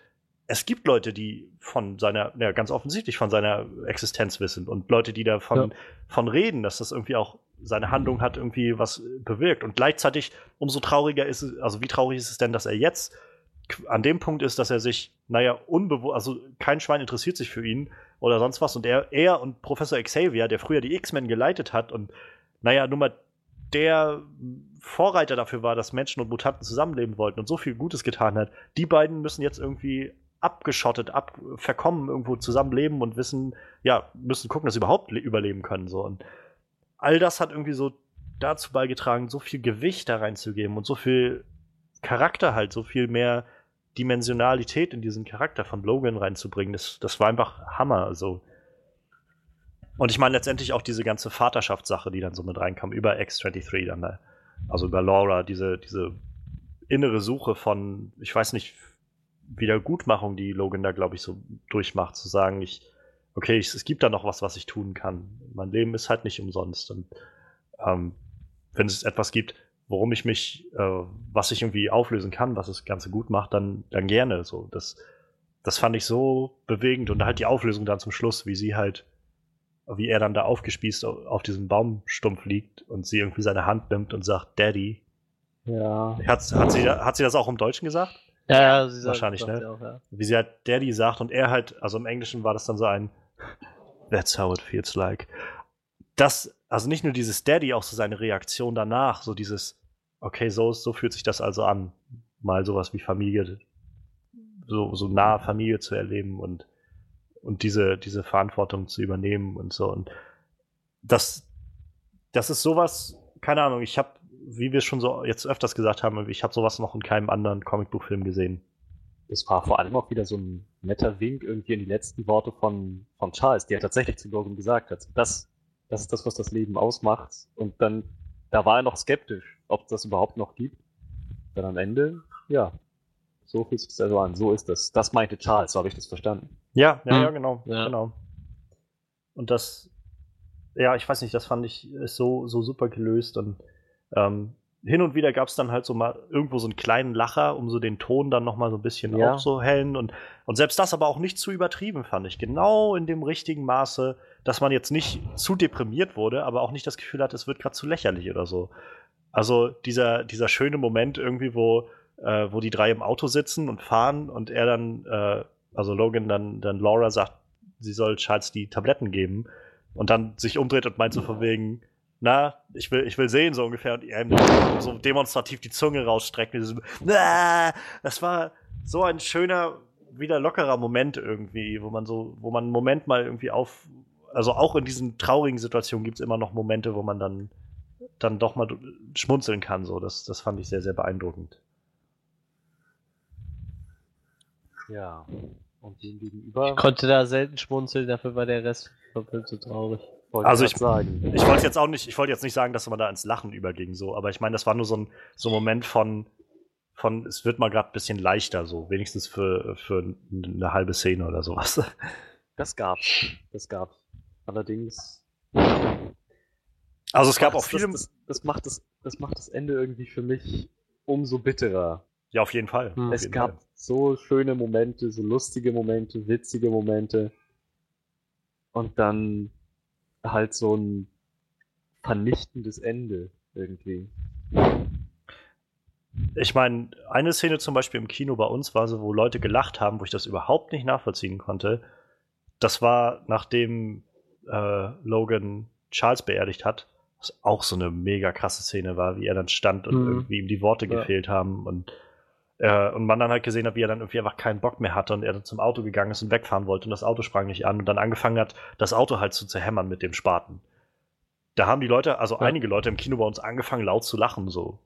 es gibt Leute, die von seiner, ja, ganz offensichtlich von seiner Existenz wissen und Leute, die davon Ja. von reden, dass das irgendwie auch seine Handlung hat irgendwie was bewirkt. Und gleichzeitig, umso trauriger ist es, also wie traurig ist es denn, dass er jetzt an dem Punkt ist, dass er sich, naja, unbewusst, also kein Schwein interessiert sich für ihn oder sonst was. Und er, er und Professor Xavier, der früher die X-Men geleitet hat und, naja, nur mal der Vorreiter dafür war, dass Menschen und Mutanten zusammenleben wollten und so viel Gutes getan hat, die beiden müssen jetzt irgendwie abgeschottet, ab, verkommen, irgendwo zusammenleben und wissen, ja, müssen gucken, dass sie überhaupt le- überleben können. So. Und all das hat irgendwie so dazu beigetragen, so viel Gewicht da reinzugeben und so viel Charakter halt, so viel mehr Dimensionalität in diesen Charakter von Logan reinzubringen. Das, das war einfach Hammer. Also. Und ich meine letztendlich auch diese ganze Vaterschaftssache, die dann so mit reinkam, über X23 dann da. Also über Laura, diese, diese innere Suche von, ich weiß nicht, Wiedergutmachung, die Logan da, glaube ich, so durchmacht, zu sagen, ich, okay, ich, es gibt da noch was, was ich tun kann. Mein Leben ist halt nicht umsonst. Und ähm, wenn es etwas gibt, worum ich mich, äh, was ich irgendwie auflösen kann, was das Ganze gut macht, dann, dann gerne. So, das, das fand ich so bewegend und halt die Auflösung dann zum Schluss, wie sie halt, wie er dann da aufgespießt au- auf diesem Baumstumpf liegt und sie irgendwie seine Hand nimmt und sagt, Daddy. Ja. Hat, hat, sie, hat sie das auch im Deutschen gesagt? Ja, ja, Wahrscheinlich, sagt ne? Auch, ja. wie sie halt Daddy sagt und er halt, also im Englischen war das dann so ein That's how it feels like. Das, also nicht nur dieses Daddy, auch so seine Reaktion danach, so dieses, okay, so, so fühlt sich das also an, mal sowas wie Familie, so, so nahe Familie zu erleben und, und diese, diese Verantwortung zu übernehmen und so. Und das, das ist sowas, keine Ahnung, ich habe, wie wir schon so jetzt öfters gesagt haben, ich habe sowas noch in keinem anderen Comicbuchfilm gesehen. Das war vor allem auch wieder so ein netter Wink irgendwie in die letzten Worte von, von Charles, der tatsächlich zu Logan gesagt hat. Das, das ist das, was das Leben ausmacht. Und dann, da war er noch skeptisch, ob es das überhaupt noch gibt. Dann am Ende, ja, so fühlt sich also an. So ist das. Das meinte Charles, so habe ich das verstanden. Ja, ja, Hm. ja, genau, Ja. genau. Und das, ja, ich weiß nicht, das fand ich so, so super gelöst und ähm, hin und wieder gab es dann halt so mal irgendwo so einen kleinen Lacher, um so den Ton dann nochmal so ein bisschen Ja. aufzuhellen. Und, und selbst das aber auch nicht zu übertrieben, fand ich. Genau in dem richtigen Maße, dass man jetzt nicht zu deprimiert wurde, aber auch nicht das Gefühl hat, es wird gerade zu lächerlich oder so. Also dieser, dieser schöne Moment irgendwie, wo, äh, wo die drei im Auto sitzen und fahren und er dann, äh, also Logan dann, dann Laura sagt, sie soll Charles die Tabletten geben und dann sich umdreht und meint so von wegen, na, ich will, ich will sehen, so ungefähr, und ihm so demonstrativ die Zunge rausstreckt. wie so, Na, das war so ein schöner, wieder lockerer Moment irgendwie, wo man so, wo man einen Moment mal irgendwie auf, also auch in diesen traurigen Situationen gibt es immer noch Momente, wo man dann, dann doch mal schmunzeln kann. So, das, das fand ich sehr, sehr beeindruckend. Ja. Und dem gegenüber Ich konnte da selten schmunzeln, dafür war der Rest vom Film so traurig. Wollte Also ich- sagen. Ich wollte jetzt auch nicht, ich wollte jetzt nicht sagen, dass man da ins Lachen überging, so, aber ich meine, das war nur so ein, so ein Moment von, von, es wird mal gerade ein bisschen leichter, so, wenigstens für, für eine halbe Szene oder sowas. Das gab's. Das gab's. Allerdings. Also es gab auch viele, Das, das, das, macht das, das macht das Ende irgendwie für mich umso bitterer. ja, auf jeden Fall. Hm. Es jeden gab Fall. so schöne Momente, so lustige Momente, witzige Momente. Und dann halt so ein vernichtendes Ende irgendwie. Ich meine, eine Szene zum Beispiel im Kino bei uns war so, wo Leute gelacht haben, wo ich das überhaupt nicht nachvollziehen konnte. Das war, nachdem äh, Logan Charles beerdigt hat, was auch so eine mega krasse Szene war, wie er dann stand und Mhm. irgendwie ihm die Worte Ja. gefehlt haben und äh, und man dann halt gesehen hat, wie er dann irgendwie einfach keinen Bock mehr hatte und er dann zum Auto gegangen ist und wegfahren wollte und das Auto sprang nicht an und dann angefangen hat, das Auto halt zu zerhämmern mit dem Spaten. Da haben die Leute, also Ja. einige Leute im Kino bei uns angefangen laut zu lachen, so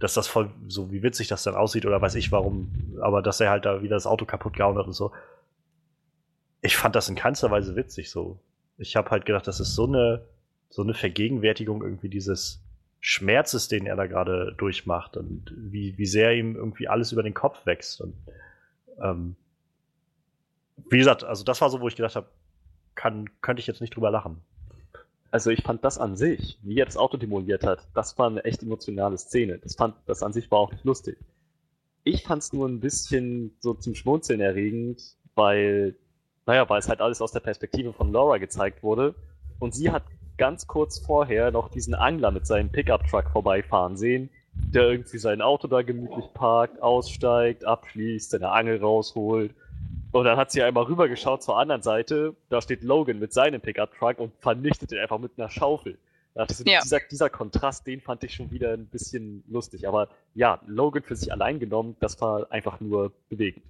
dass das voll, so wie witzig das dann aussieht oder weiß ich warum, aber dass er halt da wieder das Auto kaputt gehauen hat und so. Ich fand das in keinster Weise witzig so. Ich habe halt gedacht, das ist so eine, so eine Vergegenwärtigung irgendwie dieses Schmerzes, den er da gerade durchmacht und wie, wie sehr ihm irgendwie alles über den Kopf wächst. Und ähm, wie gesagt, also das war so, wo ich gedacht habe, könnte ich jetzt nicht drüber lachen. Also ich fand das an sich, wie er das Auto demoliert hat, das war eine echt emotionale Szene. Das fand, das an sich war auch nicht lustig. Ich fand es nur ein bisschen so zum Schmunzeln erregend, weil, naja, weil es halt alles aus der Perspektive von Laura gezeigt wurde. Und sie hat ganz kurz vorher noch diesen Angler mit seinem Pickup-Truck vorbeifahren sehen, der irgendwie sein Auto da gemütlich parkt, aussteigt, abschließt, seine Angel rausholt. Und dann hat sie einmal rübergeschaut zur anderen Seite, da steht Logan mit seinem Pickup-Truck und vernichtet ihn einfach mit einer Schaufel. Da dachte ich so, Ja. dieser, dieser Kontrast, den fand ich schon wieder ein bisschen lustig. Aber ja, Logan für sich allein genommen, das war einfach nur bewegend.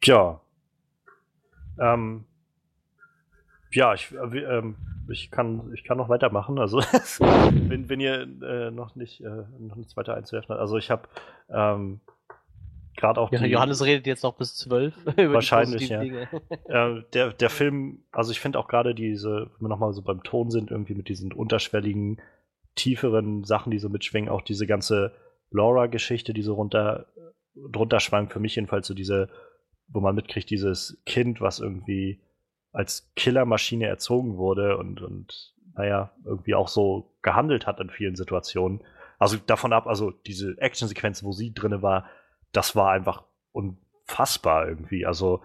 Tja. Ähm, ja, ich, äh, ähm, ich, kann, ich kann noch weitermachen. Also, wenn, wenn ihr äh, noch, nicht, äh, noch nichts weiter einzuwerfen habt. Also, ich habe ähm, gerade auch. Ja, die- Johannes redet jetzt noch bis zwölf. Wahrscheinlich, ja. Äh, der, der Film, also ich finde auch gerade diese, wenn wir nochmal so beim Ton sind, irgendwie mit diesen unterschwelligen, tieferen Sachen, die so mitschwingen, auch diese ganze Laura-Geschichte, die so runter, drunter schwang, für mich jedenfalls so diese, wo man mitkriegt, dieses Kind, was irgendwie als Killermaschine erzogen wurde und, und naja, irgendwie auch so gehandelt hat in vielen Situationen. Also davon ab, also diese Actionsequenz, wo sie drinne war, das war einfach unfassbar irgendwie. Also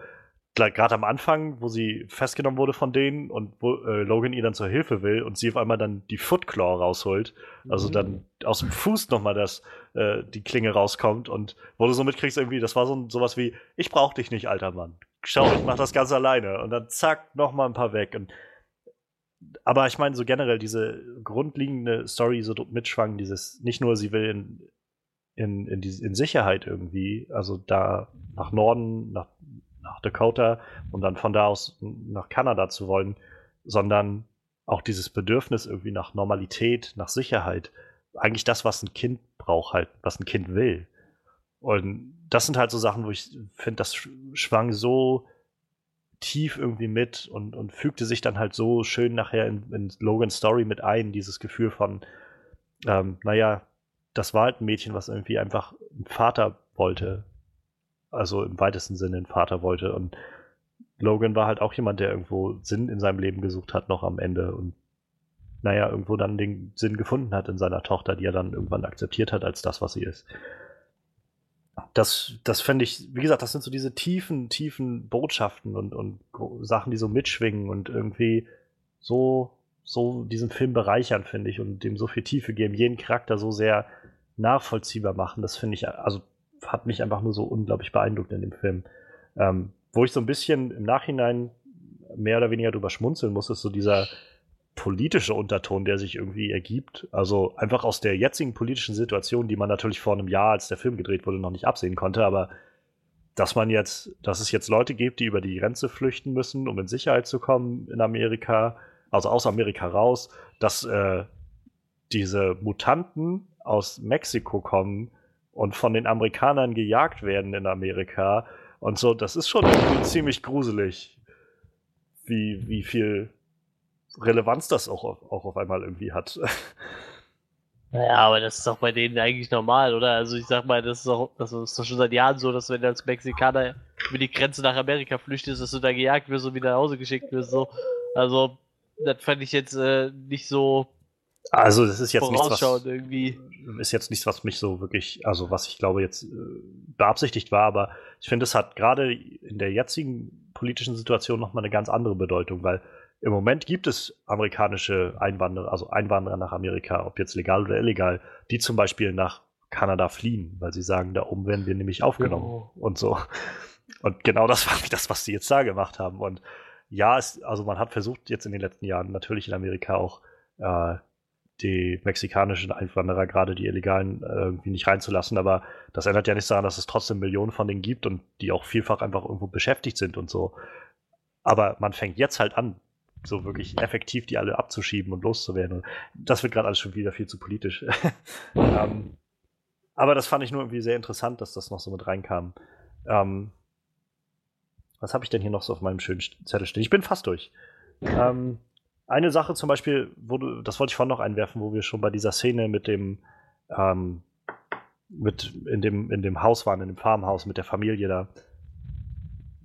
gerade am Anfang, wo sie festgenommen wurde von denen und wo äh, Logan ihr dann zur Hilfe will und sie auf einmal dann die Foot Claw rausholt, also dann aus dem Fuß nochmal das, äh, die Klinge rauskommt und wo du so mitkriegst irgendwie, das war so sowas wie, ich brauch dich nicht, alter Mann. Schau, ich mach das ganz alleine und dann zack, nochmal ein paar weg und aber ich meine so generell diese grundlegende Story so mitschwang, dieses, nicht nur sie will in, in, in, die, in Sicherheit irgendwie, also da nach Norden, nach, nach Dakota und dann von da aus nach Kanada zu wollen, sondern auch dieses Bedürfnis irgendwie nach Normalität, nach Sicherheit. Eigentlich das, was ein Kind braucht, halt, was ein Kind will. Und das sind halt so Sachen, wo ich finde, das sch- schwang so tief irgendwie mit und, und fügte sich dann halt so schön nachher in, in Logans Story mit ein, dieses Gefühl von, ähm, naja, das war halt ein Mädchen, was irgendwie einfach einen Vater wollte. Also im weitesten Sinne einen Vater wollte. Und Logan war halt auch jemand, der irgendwo Sinn in seinem Leben gesucht hat, noch am Ende. Und naja, irgendwo dann den Sinn gefunden hat in seiner Tochter, die er dann irgendwann akzeptiert hat als das, was sie ist. Das, das fände ich, wie gesagt, das sind so diese tiefen, tiefen Botschaften und, und Sachen, die so mitschwingen und irgendwie so, so diesen Film bereichern, finde ich, und dem so viel Tiefe geben, jeden Charakter so sehr nachvollziehbar machen. Das finde ich, also hat mich einfach nur so unglaublich beeindruckt in dem Film. Ähm, wo ich so ein bisschen im Nachhinein mehr oder weniger drüber schmunzeln muss, ist so dieser politische Unterton, der sich irgendwie ergibt. Also einfach aus der jetzigen politischen Situation, die man natürlich vor einem Jahr, als der Film gedreht wurde, noch nicht absehen konnte, aber dass man jetzt, dass es jetzt Leute gibt, die über die Grenze flüchten müssen, um in Sicherheit zu kommen in Amerika, also aus Amerika raus, dass äh, diese Mutanten aus Mexiko kommen und von den Amerikanern gejagt werden in Amerika und so, das ist schon ziemlich gruselig, wie, wie viel Relevanz das auch, auch auf einmal irgendwie hat. Naja, aber das ist doch bei denen eigentlich normal, oder? Also ich sag mal, das ist doch, das ist doch schon seit Jahren so, dass wenn du als Mexikaner über die Grenze nach Amerika flüchtest, dass du da gejagt wirst und wieder nach Hause geschickt wirst. So. Also, das fand ich jetzt äh, nicht so also das ist jetzt nichts, was, irgendwie. ist jetzt nichts, was mich so wirklich, also was ich glaube jetzt äh, beabsichtigt war, aber ich finde, es hat gerade in der jetzigen politischen Situation nochmal eine ganz andere Bedeutung, weil im Moment gibt es amerikanische Einwanderer, also Einwanderer nach Amerika, ob jetzt legal oder illegal, die zum Beispiel nach Kanada fliehen, weil sie sagen, da oben werden wir nämlich aufgenommen oh. und so. Und genau das war das, was sie jetzt da gemacht haben. Und ja, es, also man hat versucht jetzt in den letzten Jahren natürlich in Amerika auch äh, die mexikanischen Einwanderer, gerade die illegalen, äh, irgendwie nicht reinzulassen. Aber das ändert ja nichts daran, dass es trotzdem Millionen von denen gibt und die auch vielfach einfach irgendwo beschäftigt sind und so. Aber man fängt jetzt halt an, so wirklich effektiv die alle abzuschieben und loszuwerden. Und das wird gerade alles schon wieder viel zu politisch. ähm, aber das fand ich nur irgendwie sehr interessant, dass das noch so mit reinkam. Ähm, was habe ich denn hier noch so auf meinem schönen Zettel stehen? Ich bin fast durch. Ähm, eine Sache zum Beispiel, du, das wollte ich vorhin noch einwerfen, wo wir schon bei dieser Szene mit dem, ähm, mit in dem, in dem Haus waren, in dem Farmhaus mit der Familie da.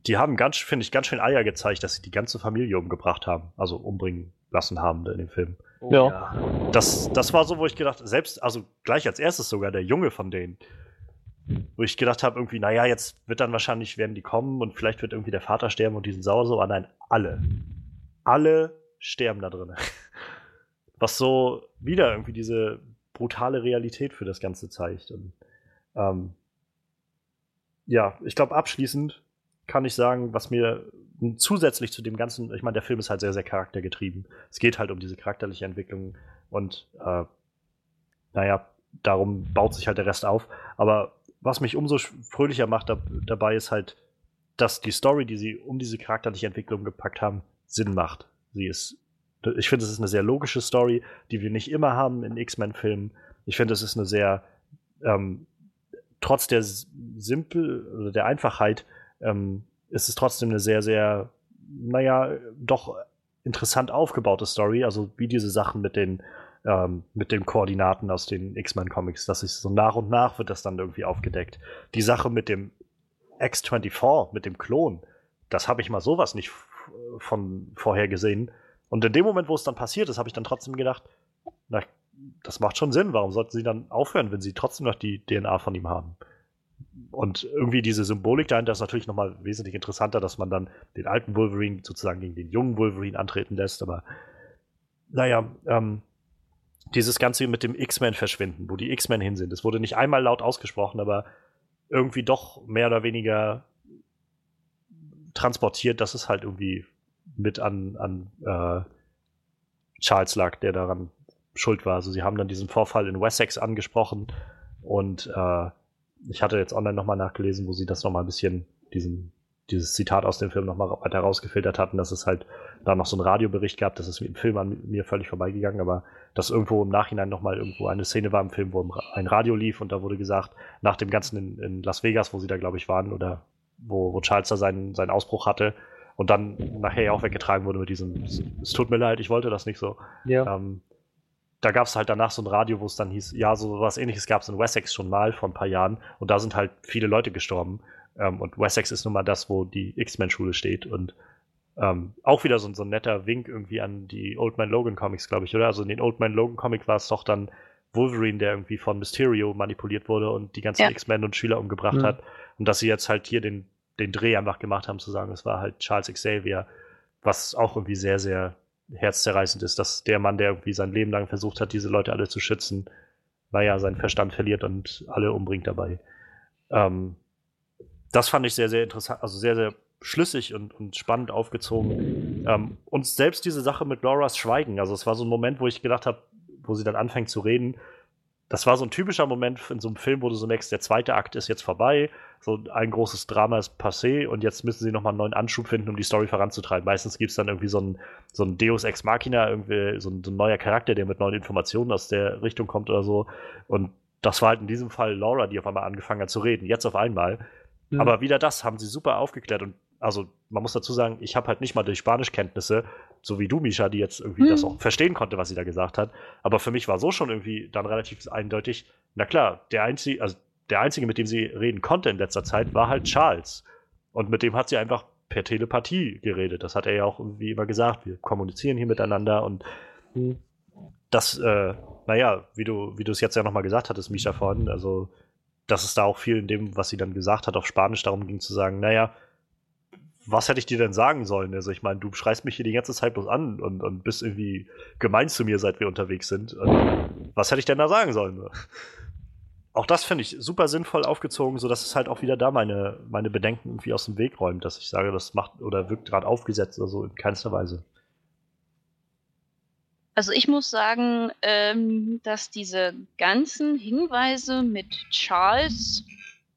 Die haben ganz, finde ich, ganz schön Eier gezeigt, dass sie die ganze Familie umgebracht haben, also umbringen lassen haben in dem Film. Oh, ja. Das, das war so, wo ich gedacht, selbst, also gleich als erstes sogar der Junge von denen, wo ich gedacht habe, irgendwie, naja, jetzt wird dann wahrscheinlich, werden die kommen und vielleicht wird irgendwie der Vater sterben und die sind sauer so, aber nein, alle. Alle sterben da drin. Was so wieder irgendwie diese brutale Realität für das Ganze zeigt. Und, ähm, ja, ich glaube, abschließend kann ich sagen, was mir zusätzlich zu dem ganzen, ich meine, der Film ist halt sehr, sehr charaktergetrieben. Es geht halt um diese charakterliche Entwicklung und äh, naja, darum baut sich halt der Rest auf. Aber was mich umso fröhlicher macht da, dabei ist halt, dass die Story, die sie um diese charakterliche Entwicklung gepackt haben, Sinn macht. Sie ist, ich finde, es ist eine sehr logische Story, die wir nicht immer haben in X-Men-Filmen. Ich finde, es ist eine sehr, ähm, trotz der simpel oder der Einfachheit, ähm, ist es trotzdem eine sehr, sehr, naja, doch interessant aufgebaute Story. Also wie diese Sachen mit den, ähm, mit den Koordinaten aus den X-Men-Comics, dass sich so nach und nach wird das dann irgendwie aufgedeckt. Die Sache mit dem X-24, mit dem Klon, das habe ich mal sowas nicht von vorher gesehen. Und in dem Moment, wo es dann passiert ist, habe ich dann trotzdem gedacht, na, das macht schon Sinn. Warum sollten sie dann aufhören, wenn sie trotzdem noch die DNA von ihm haben? Und irgendwie diese Symbolik dahinter ist natürlich nochmal wesentlich interessanter, dass man dann den alten Wolverine sozusagen gegen den jungen Wolverine antreten lässt. Aber naja, ähm, dieses Ganze mit dem X-Men verschwinden, wo die X-Men hin sind, das wurde nicht einmal laut ausgesprochen, aber irgendwie doch mehr oder weniger transportiert, dass es halt irgendwie mit an, an äh, Charles lag, der daran schuld war. Also sie haben dann diesen Vorfall in Wessex angesprochen und äh, ich hatte jetzt online nochmal nachgelesen, wo sie das nochmal ein bisschen, diesen, dieses Zitat aus dem Film nochmal weiter rausgefiltert hatten, dass es halt da noch so einen Radiobericht gab, das ist im Film an mir völlig vorbeigegangen, aber dass irgendwo im Nachhinein nochmal irgendwo eine Szene war im Film, wo ein Radio lief und da wurde gesagt, nach dem Ganzen in, in Las Vegas, wo sie da glaube ich waren, oder wo, wo Charles da seinen, seinen Ausbruch hatte und dann nachher ja auch weggetragen wurde mit diesem, es tut mir leid, ich wollte das nicht so. Ja. Ähm, da gab es halt danach so ein Radio, wo es dann hieß, ja, so was ähnliches gab es in Wessex schon mal vor ein paar Jahren und da sind halt viele Leute gestorben. Ähm, und Wessex ist nun mal das, wo die X-Men-Schule steht und Ähm, auch wieder so, so ein netter Wink irgendwie an die Old Man Logan Comics, glaube ich, oder? Also in den Old Man Logan Comic war es doch dann Wolverine, der irgendwie von Mysterio manipuliert wurde und die ganzen Ja. X-Men und Schüler umgebracht Mhm. hat. Und dass sie jetzt halt hier den, den Dreh einfach gemacht haben, zu sagen, es war halt Charles Xavier, was auch irgendwie sehr, sehr herzzerreißend ist, dass der Mann, der irgendwie sein Leben lang versucht hat, diese Leute alle zu schützen, naja, seinen Verstand verliert und alle umbringt dabei. Ähm, das fand ich sehr, sehr interessant, also sehr, sehr schlüssig und, und spannend aufgezogen. Ähm, und selbst diese Sache mit Lauras Schweigen, also es war so ein Moment, wo ich gedacht habe, wo sie dann anfängt zu reden, das war so ein typischer Moment in so einem Film, wo du so merkst, der zweite Akt ist jetzt vorbei, so ein großes Drama ist passé und jetzt müssen sie nochmal einen neuen Anschub finden, um die Story voranzutreiben. Meistens gibt es dann irgendwie so ein, so ein Deus Ex Machina, irgendwie so ein, so ein neuer Charakter, der mit neuen Informationen aus der Richtung kommt oder so. Und das war halt in diesem Fall Laura, die auf einmal angefangen hat zu reden. Jetzt auf einmal. Mhm. Aber wieder das haben sie super aufgeklärt und also man muss dazu sagen, ich habe halt nicht mal die Spanischkenntnisse, so wie du, Misha, die jetzt irgendwie Hm. das auch verstehen konnte, was sie da gesagt hat. Aber für mich war so schon irgendwie dann relativ eindeutig, na klar, der einzige, also der einzige, mit dem sie reden konnte in letzter Zeit, war halt Charles. Und mit dem hat sie einfach per Telepathie geredet. Das hat er ja auch irgendwie immer gesagt. Wir kommunizieren hier miteinander und Mhm. das, äh, naja, wie du, wie du es jetzt ja nochmal gesagt hattest, Misha, vorhin, also, dass es da auch viel in dem, was sie dann gesagt hat, auf Spanisch darum ging zu sagen, naja, was hätte ich dir denn sagen sollen? Also, ich meine, du schreist mich hier die ganze Zeit bloß an und, und bist irgendwie gemein zu mir, seit wir unterwegs sind. Und was hätte ich denn da sagen sollen? Auch das finde ich super sinnvoll aufgezogen, sodass es halt auch wieder da meine, meine Bedenken irgendwie aus dem Weg räumt, dass ich sage, das macht oder wirkt gerade aufgesetzt oder so in keinster Weise. Also ich muss sagen, ähm, dass diese ganzen Hinweise mit Charles,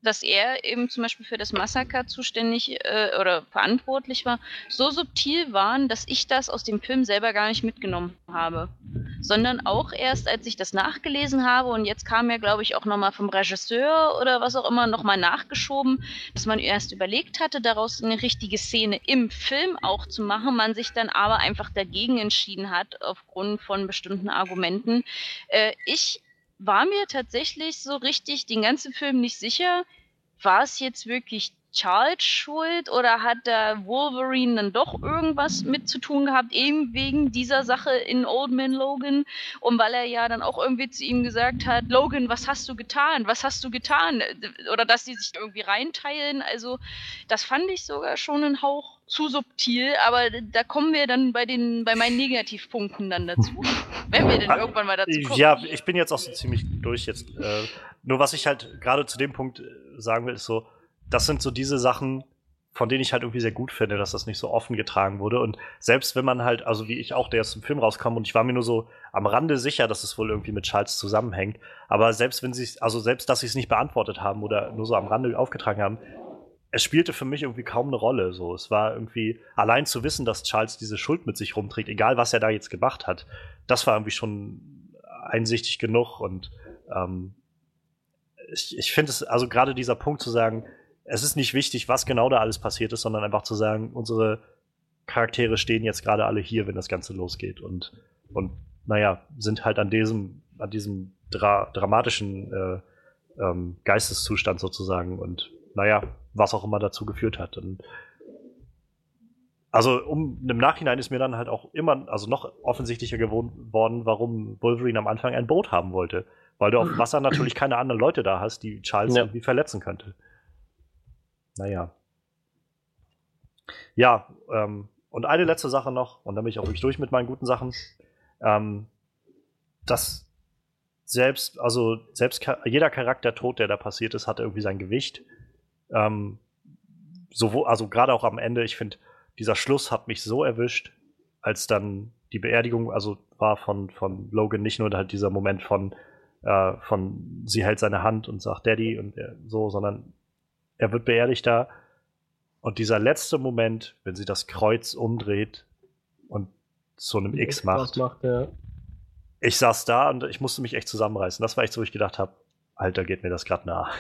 dass er eben zum Beispiel für das Massaker zuständig äh, oder verantwortlich war, so subtil waren, dass ich das aus dem Film selber gar nicht mitgenommen habe. Sondern auch erst, als ich das nachgelesen habe und jetzt kam ja, glaube ich, auch nochmal vom Regisseur oder was auch immer nochmal nachgeschoben, dass man erst überlegt hatte, daraus eine richtige Szene im Film auch zu machen, man sich dann aber einfach dagegen entschieden hat, aufgrund von bestimmten Argumenten. Äh, ich war mir tatsächlich so richtig den ganzen Film nicht sicher, war es jetzt wirklich Charles schuld oder hat da Wolverine dann doch irgendwas mit zu tun gehabt, eben wegen dieser Sache in Old Man Logan und weil er ja dann auch irgendwie zu ihm gesagt hat, Logan, was hast du getan? Was hast du getan? Oder dass die sich irgendwie reinteilen. Also das fand ich sogar schon einen Hauch zu subtil, aber da kommen wir dann bei den bei meinen Negativpunkten dann dazu. Wenn wir denn irgendwann mal dazu kommen. Ja, ich bin jetzt auch so ziemlich durch jetzt. Äh, nur was ich halt gerade zu dem Punkt äh, sagen will, ist so, das sind so diese Sachen, von denen ich halt irgendwie sehr gut finde, dass das nicht so offen getragen wurde. Und selbst wenn man halt, also wie ich auch, der jetzt im Film rauskam und ich war mir nur so am Rande sicher, dass es wohl irgendwie mit Charles zusammenhängt. Aber selbst wenn sie also selbst, dass sie es nicht beantwortet haben oder nur so am Rande aufgetragen haben, es spielte für mich irgendwie kaum eine Rolle. So, es war irgendwie allein zu wissen, dass Charles diese Schuld mit sich rumträgt, egal was er da jetzt gemacht hat, das war irgendwie schon einsichtig genug. Und ähm, ich, ich finde es, also gerade dieser Punkt zu sagen, es ist nicht wichtig, was genau da alles passiert ist, sondern einfach zu sagen, unsere Charaktere stehen jetzt gerade alle hier, wenn das Ganze losgeht. Und, und naja, sind halt an diesem, an diesem dra dramatischen äh, ähm, Geisteszustand sozusagen und naja, was auch immer dazu geführt hat. Und also um im Nachhinein ist mir dann halt auch immer, also noch offensichtlicher geworden, warum Wolverine am Anfang ein Boot haben wollte. Weil du auf dem Wasser natürlich keine anderen Leute da hast, die Charles Ja. irgendwie verletzen könnte. Naja. Ja, ähm, und eine letzte Sache noch, und dann bin ich auch wirklich durch mit meinen guten Sachen. Ähm, dass selbst, also selbst jeder Charaktertod, der da passiert ist, hat irgendwie sein Gewicht. Ähm, sowohl, also gerade auch am Ende, ich finde, dieser Schluss hat mich so erwischt, als dann die Beerdigung, also war von, von Logan nicht nur halt dieser Moment von, äh, von sie hält seine Hand und sagt Daddy und er, so, sondern er wird beerdigt da. Und dieser letzte Moment, wenn sie das Kreuz umdreht und zu einem X macht, macht ja. ich saß da und ich musste mich echt zusammenreißen. Das war echt so, wo ich gedacht habe, Alter, geht mir das gerade nah.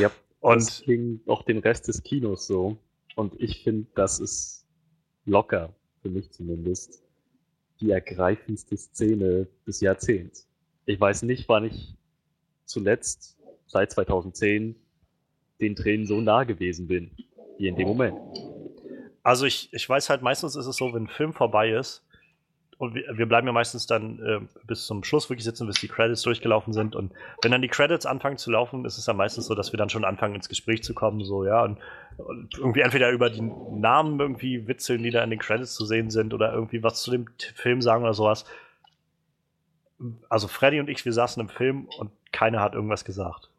Ja, das Und ging auch den Rest des Kinos so. Und ich finde, das ist locker, für mich zumindest, die ergreifendste Szene des Jahrzehnts. Ich weiß nicht, wann ich zuletzt, seit 2010, den Tränen so nah gewesen bin, wie in dem Moment. Also ich, ich weiß halt, meistens ist es so, wenn ein Film vorbei ist, und wir, wir bleiben ja meistens dann äh, bis zum Schluss wirklich sitzen, bis die Credits durchgelaufen sind. Und wenn dann die Credits anfangen zu laufen, ist es ja meistens so, dass wir dann schon anfangen, ins Gespräch zu kommen, so, ja, und, und irgendwie entweder über die Namen irgendwie witzeln, die da in den Credits zu sehen sind, oder irgendwie was zu dem Film sagen oder sowas. Also Freddy und ich, wir saßen im Film und keiner hat irgendwas gesagt.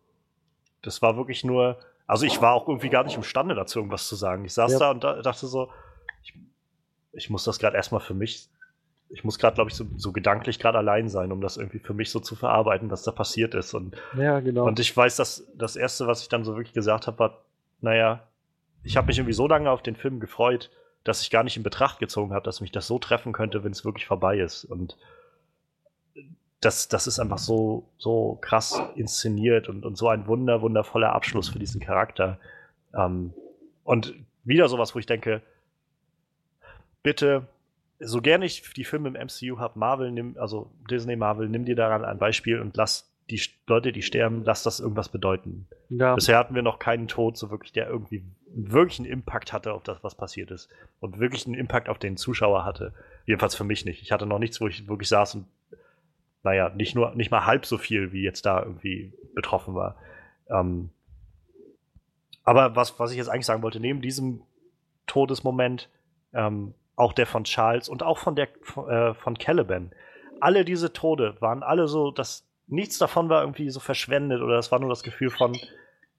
Das war wirklich nur, also ich war auch irgendwie gar nicht imstande dazu, irgendwas zu sagen. Ich saß Ja. da und da, dachte so, ich, ich muss das gerade erstmal für mich, ich muss gerade, glaube ich, so, so gedanklich gerade allein sein, um das irgendwie für mich so zu verarbeiten, was da passiert ist. Und, Ja, genau. und ich weiß, dass das Erste, was ich dann so wirklich gesagt habe, war, naja, ich habe mich irgendwie so lange auf den Film gefreut, dass ich gar nicht in Betracht gezogen habe, dass mich das so treffen könnte, wenn es wirklich vorbei ist. Und das, das ist einfach so, so krass inszeniert und, und so ein wunder, wundervoller Abschluss für diesen Charakter. Ähm, und wieder sowas, wo ich denke, bitte, so gerne ich die Filme im MCU habe, Marvel, nimm, also Disney Marvel, nimm dir daran ein Beispiel und lass die Leute, die sterben, lass das irgendwas bedeuten. ja. Bisher hatten wir noch keinen Tod, so wirklich, der irgendwie wirklich einen Impact hatte auf das, was passiert ist. Und wirklich einen Impact auf den Zuschauer hatte. Jedenfalls für mich nicht. Ich hatte noch nichts, wo ich wirklich saß und, naja, nicht nur, nicht mal halb so viel, wie jetzt da irgendwie betroffen war. Ähm, aber was, was ich jetzt eigentlich sagen wollte, neben diesem Todesmoment, ähm, auch der von Charles und auch von der äh, von Caliban, alle diese Tode waren alle so, dass nichts davon war irgendwie so verschwendet oder es war nur das Gefühl von,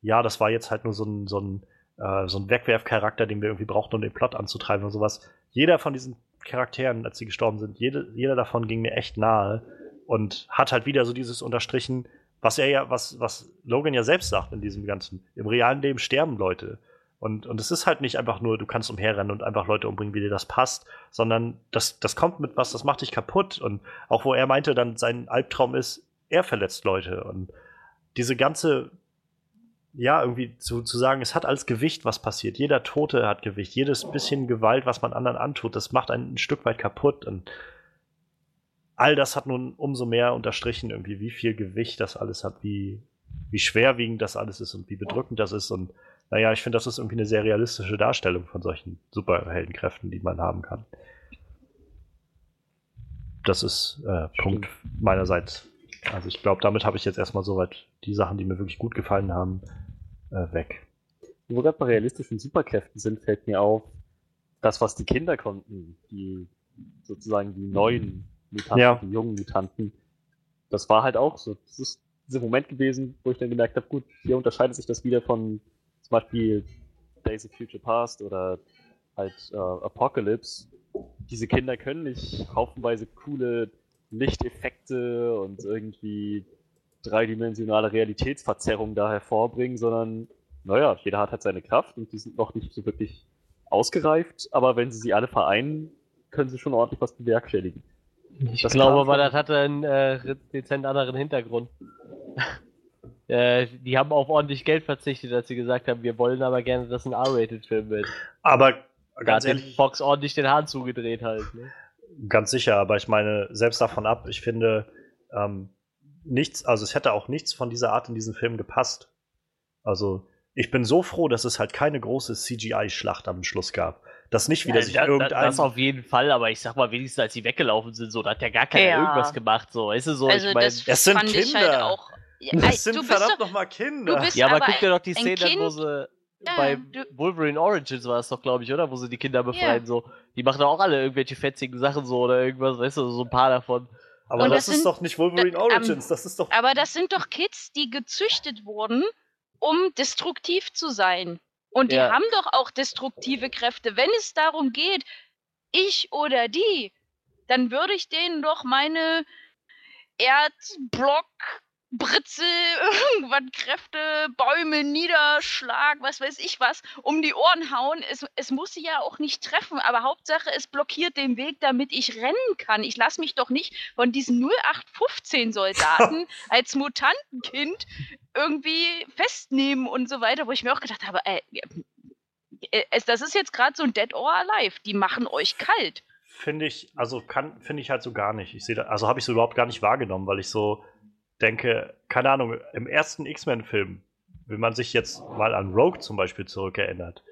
ja, das war jetzt halt nur so ein, so ein, äh, so ein Wegwerfcharakter, den wir irgendwie brauchten, um den Plot anzutreiben und sowas. Jeder von diesen Charakteren, als sie gestorben sind, jede, jeder davon ging mir echt nahe und hat halt wieder so dieses unterstrichen, was er ja, was, was Logan ja selbst sagt in diesem ganzen, im realen Leben sterben Leute. Und, und es ist halt nicht einfach nur, du kannst umherrennen und einfach Leute umbringen, wie dir das passt, sondern das, das kommt mit was, das macht dich kaputt. Und auch wo er meinte, dann sein Albtraum ist, er verletzt Leute. Und diese ganze, ja, irgendwie zu, zu sagen, es hat als Gewicht was passiert. Jeder Tote hat Gewicht. Jedes bisschen Gewalt, was man anderen antut, das macht einen ein Stück weit kaputt. Und all das hat nun umso mehr unterstrichen, irgendwie, wie viel Gewicht das alles hat, wie, wie schwerwiegend das alles ist und wie bedrückend das ist. Und naja, ich finde, das ist irgendwie eine sehr realistische Darstellung von solchen Superheldenkräften, die man haben kann. Das ist äh, Punkt meinerseits. Also ich glaube, damit habe ich jetzt erstmal soweit die Sachen, die mir wirklich gut gefallen haben, äh, weg. Wo wir gerade bei realistischen Superkräften sind, fällt mir auf, das, was die Kinder konnten, die sozusagen die neuen Mutanten, Ja. die jungen Mutanten, das war halt auch so. Das ist dieser Moment gewesen, wo ich dann gemerkt habe, gut, hier unterscheidet sich das wieder von zum Beispiel Days of Future Past oder halt äh, Apocalypse. Diese Kinder können nicht haufenweise coole Lichteffekte und irgendwie dreidimensionale Realitätsverzerrung da hervorbringen, sondern naja, jeder hat halt seine Kraft und die sind noch nicht so wirklich ausgereift, aber wenn sie sie alle vereinen, können sie schon ordentlich was bewerkstelligen. Ich Das glaube aber, das hatte einen äh, dezent anderen Hintergrund. äh, die haben auf ordentlich Geld verzichtet, als sie gesagt haben, wir wollen aber gerne, dass ein R-Rated-Film wird. Aber Da ganz hat ehrlich, Fox ordentlich den Hahn zugedreht halt. Ne? ganz sicher, aber ich meine, selbst davon ab, ich finde, ähm, nichts, also es hätte auch nichts von dieser Art in diesen Film gepasst. Also, ich bin so froh, dass es halt keine große CGI-Schlacht am Schluss gab. Dass nicht wieder sich da, da, irgendein. das auf jeden Fall, aber ich sag mal, wenigstens als sie weggelaufen sind, so, da hat ja gar keiner Ja. irgendwas gemacht, so, weißt du, so, also ich mein, das, es sind fand ich Kinder. halt auch. Ja, das sind du bist verdammt doch, nochmal Kinder. du bist ja, aber, aber guck dir doch die Szene an, wo sie Ja, bei Wolverine Origins war es doch, glaube ich, oder? Wo sie die Kinder befreien, so. Die machen doch auch alle irgendwelche fetzigen Sachen so oder irgendwas, weißt du, so ein paar davon. aber das, das ist sind- doch nicht Wolverine ähm, Origins, das ist doch. aber das sind doch Kids, die gezüchtet wurden, um destruktiv zu sein. Und die Ja. haben doch auch destruktive Kräfte. Wenn es darum geht, ich oder die, dann würde ich denen doch meine Erdblock, Britze, irgendwas Kräfte, Bäume, Niederschlag, was weiß ich was, um die Ohren hauen. Es, es muss sie ja auch nicht treffen, aber Hauptsache, es blockiert den Weg, damit ich rennen kann. Ich lasse mich doch nicht von diesen 0815-Soldaten als Mutantenkind irgendwie festnehmen und so weiter, wo ich mir auch gedacht habe, äh, es, das ist jetzt gerade so ein Dead or Alive. Die machen euch kalt. Finde ich, also kann, finde ich halt so gar nicht. Ich sehe also habe ich so überhaupt gar nicht wahrgenommen, weil ich so denke, keine Ahnung, im ersten X-Men-Film, wenn man sich jetzt mal an Rogue zum Beispiel zurückerinnert,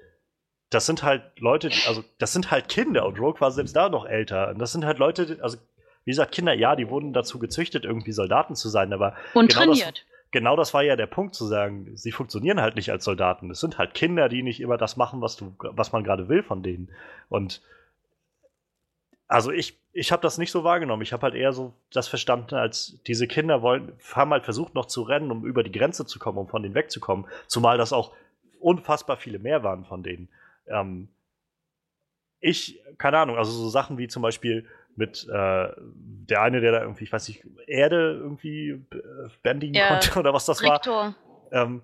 das sind halt Leute, die, also das sind halt Kinder und Rogue war selbst da noch älter. Und das sind halt Leute, also wie gesagt, Kinder, ja, die wurden dazu gezüchtet, irgendwie Soldaten zu sein, aber Und genau das, trainiert. genau das war ja der Punkt zu sagen, sie funktionieren halt nicht als Soldaten. Es sind halt Kinder, die nicht immer das machen, was du, was man gerade will von denen. Und also ich, ich habe das nicht so wahrgenommen. Ich habe halt eher so das verstanden, als diese Kinder wollen, haben halt versucht noch zu rennen, um über die Grenze zu kommen, um von denen wegzukommen. Zumal das auch unfassbar viele mehr waren von denen. Ähm, ich, keine Ahnung, also so Sachen wie zum Beispiel mit äh, der eine, der da irgendwie, ich weiß nicht, Erde irgendwie äh, bändigen Ja, konnte oder was das war. Rektor. Ähm,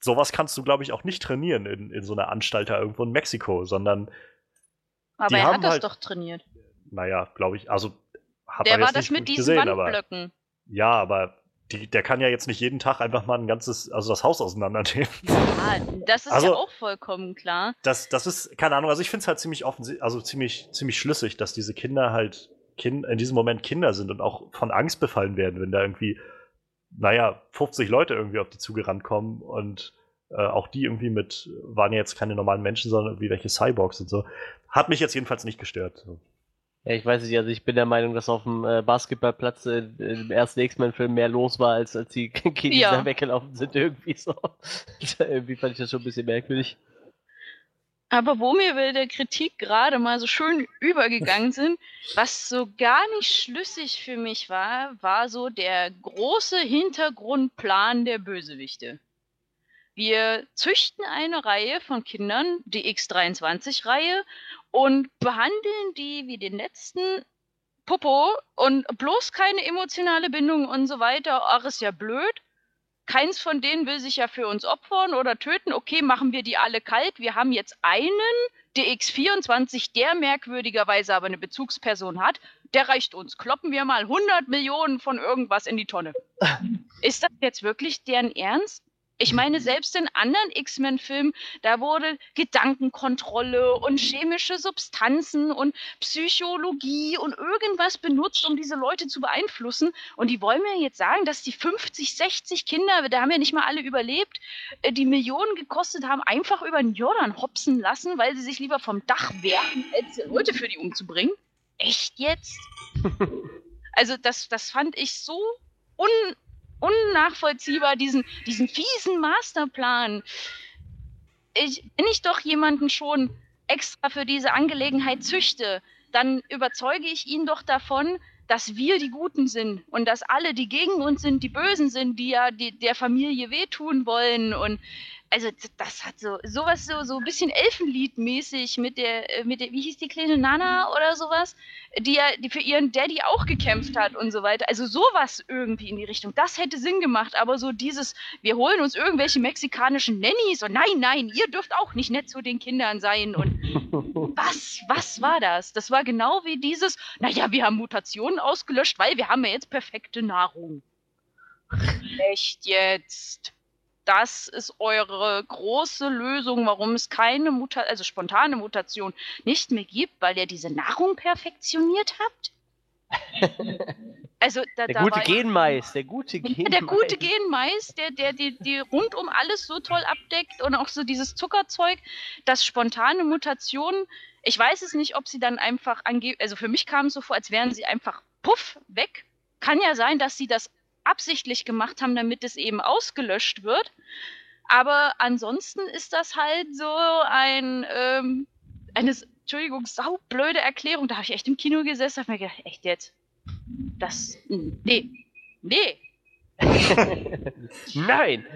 sowas kannst du, glaube ich, auch nicht trainieren in, in so einer Anstalt da irgendwo in Mexiko, sondern, Aber die er haben hat das halt- doch trainiert. Naja, glaube ich, also hat Der man war jetzt das nicht mit diesen gesehen, aber Wandblöcken. ja, aber die, der kann ja jetzt nicht jeden Tag einfach mal ein ganzes, also das Haus auseinandernehmen. Ah, das ist Also- ja auch vollkommen klar. Das, das ist, keine Ahnung, also ich finde es halt ziemlich offensichtlich, also ziemlich, ziemlich schlüssig, dass diese Kinder halt kind, in diesem Moment Kinder sind und auch von Angst befallen werden, wenn da irgendwie, naja, 50 Leute irgendwie auf die zugerannt kommen und äh, auch die irgendwie mit, waren ja jetzt keine normalen Menschen, sondern irgendwie welche Cyborgs und so. Hat mich jetzt jedenfalls nicht gestört. So. Ja, ich weiß nicht, also ich bin der Meinung, dass auf dem äh, Basketballplatz äh, im ersten X-Men-Film mehr los war, als, als die Kiddies Ja. da weggelaufen sind, irgendwie so. irgendwie fand ich das schon ein bisschen merkwürdig. Aber wo mir bei der Kritik gerade mal so schön übergegangen sind, was so gar nicht schlüssig für mich war, war so der große Hintergrundplan der Bösewichte. Wir züchten eine Reihe von Kindern, die X23-Reihe, und behandeln die wie den letzten Popo und bloß keine emotionale Bindung und so weiter. Ach, ist ja blöd. Keins von denen will sich ja für uns opfern oder töten. Okay, machen wir die alle kalt. Wir haben jetzt einen, der X24, der merkwürdigerweise aber eine Bezugsperson hat. Der reicht uns. Kloppen wir mal 100 Millionen von irgendwas in die Tonne. Ist das jetzt wirklich deren Ernst? Ich meine, selbst in anderen X-Men-Filmen, da wurde Gedankenkontrolle und chemische Substanzen und Psychologie und irgendwas benutzt, um diese Leute zu beeinflussen. Und die wollen mir jetzt sagen, dass die 50, 60 Kinder, da haben ja nicht mal alle überlebt, äh, die Millionen gekostet haben, einfach über den Jordan hopsen lassen, weil sie sich lieber vom Dach werfen, als Leute für die umzubringen. Echt jetzt? Also das, das fand ich so un, unnachvollziehbar, diesen, diesen fiesen Masterplan. Ich, wenn ich doch jemanden schon extra für diese Angelegenheit züchte, dann überzeuge ich ihn doch davon, dass wir die Guten sind und dass alle, die gegen uns sind, die Bösen sind, die ja die, der Familie wehtun wollen. Und also das hat so sowas so so ein bisschen Elfenliedmäßig mit der äh, mit der wie hieß die kleine Nana oder sowas, die ja die für ihren Daddy auch gekämpft hat und so weiter. Also sowas irgendwie in die Richtung. Das hätte Sinn gemacht, aber so dieses wir holen uns irgendwelche mexikanischen Nannies und nein, nein, ihr dürft auch nicht nett zu den Kindern sein und was, was war das? Das war genau wie dieses, naja, wir haben Mutationen ausgelöscht, weil wir haben ja jetzt perfekte Nahrung. Echt jetzt? Das ist eure große Lösung, warum es keine Muta also spontane Mutation nicht mehr gibt, weil ihr diese Nahrung perfektioniert habt? Also da, Der da gute Genmais, der gute ja, Genmais. der gute Genmais, der, der die, die rund um alles so toll abdeckt und auch so dieses Zuckerzeug, das spontane Mutationen. Ich weiß es nicht, ob sie dann einfach ange also für mich kam es so vor, als wären sie einfach puff weg. Kann ja sein, dass sie das absichtlich gemacht haben, damit es eben ausgelöscht wird. Aber ansonsten ist das halt so ein ähm, eine, Entschuldigung, saublöde Erklärung. Da habe ich echt im Kino gesessen und hab mir gedacht, echt jetzt? Das, nee, nee, Nein!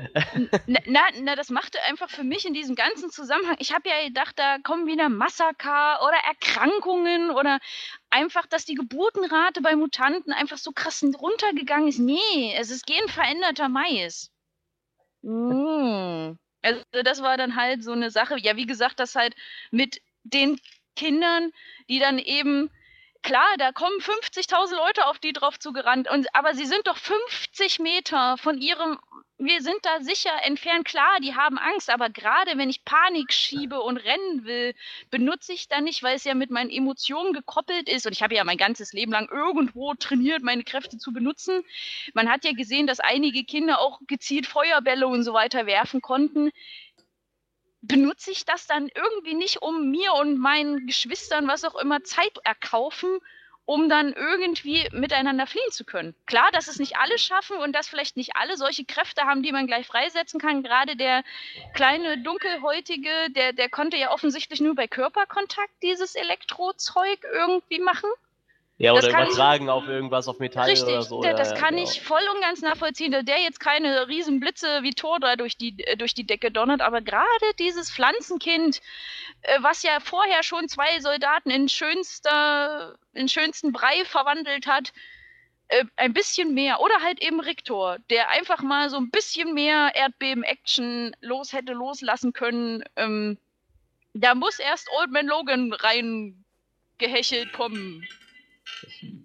Na, na, das machte einfach für mich in diesem ganzen Zusammenhang. Ich habe ja gedacht, da kommen wieder Massaker oder Erkrankungen oder einfach, dass die Geburtenrate bei Mutanten einfach so krass runtergegangen ist. Nee, es ist genveränderter Mais. Mm. Also das war dann halt so eine Sache. Ja, wie gesagt, das halt mit den Kindern, die dann eben klar, da kommen 50.000 Leute auf die drauf zugerannt, und, aber sie sind doch 50 Meter von ihrem, wir sind da sicher entfernt. Klar, die haben Angst, aber gerade wenn ich Panik schiebe und rennen will, benutze ich dann nicht, weil es ja mit meinen Emotionen gekoppelt ist. Und ich habe ja mein ganzes Leben lang irgendwo trainiert, meine Kräfte zu benutzen. Man hat ja gesehen, dass einige Kinder auch gezielt Feuerbälle und so weiter werfen konnten benutze ich das dann irgendwie nicht, um mir und meinen Geschwistern, was auch immer, Zeit erkaufen, um dann irgendwie miteinander fliehen zu können. Klar, dass es nicht alle schaffen und dass vielleicht nicht alle solche Kräfte haben, die man gleich freisetzen kann. Gerade der kleine Dunkelhäutige, der, der konnte ja offensichtlich nur bei Körperkontakt dieses Elektrozeug irgendwie machen. Ja, Das oder kann ich- übertragen auf irgendwas, auf Metall Richtig, oder so. ja, das ja, kann genau. ich voll und ganz nachvollziehen, dass der jetzt keine riesen Blitze wie Thor da durch die, äh, durch die Decke donnert, aber gerade dieses Pflanzenkind, äh, was ja vorher schon zwei Soldaten in schönster, in schönsten Brei verwandelt hat, äh, ein bisschen mehr. Oder halt eben Riktor, der einfach mal so ein bisschen mehr Erdbeben-Action los hätte loslassen können. Ähm, da muss erst Old Man Logan reingehechelt kommen.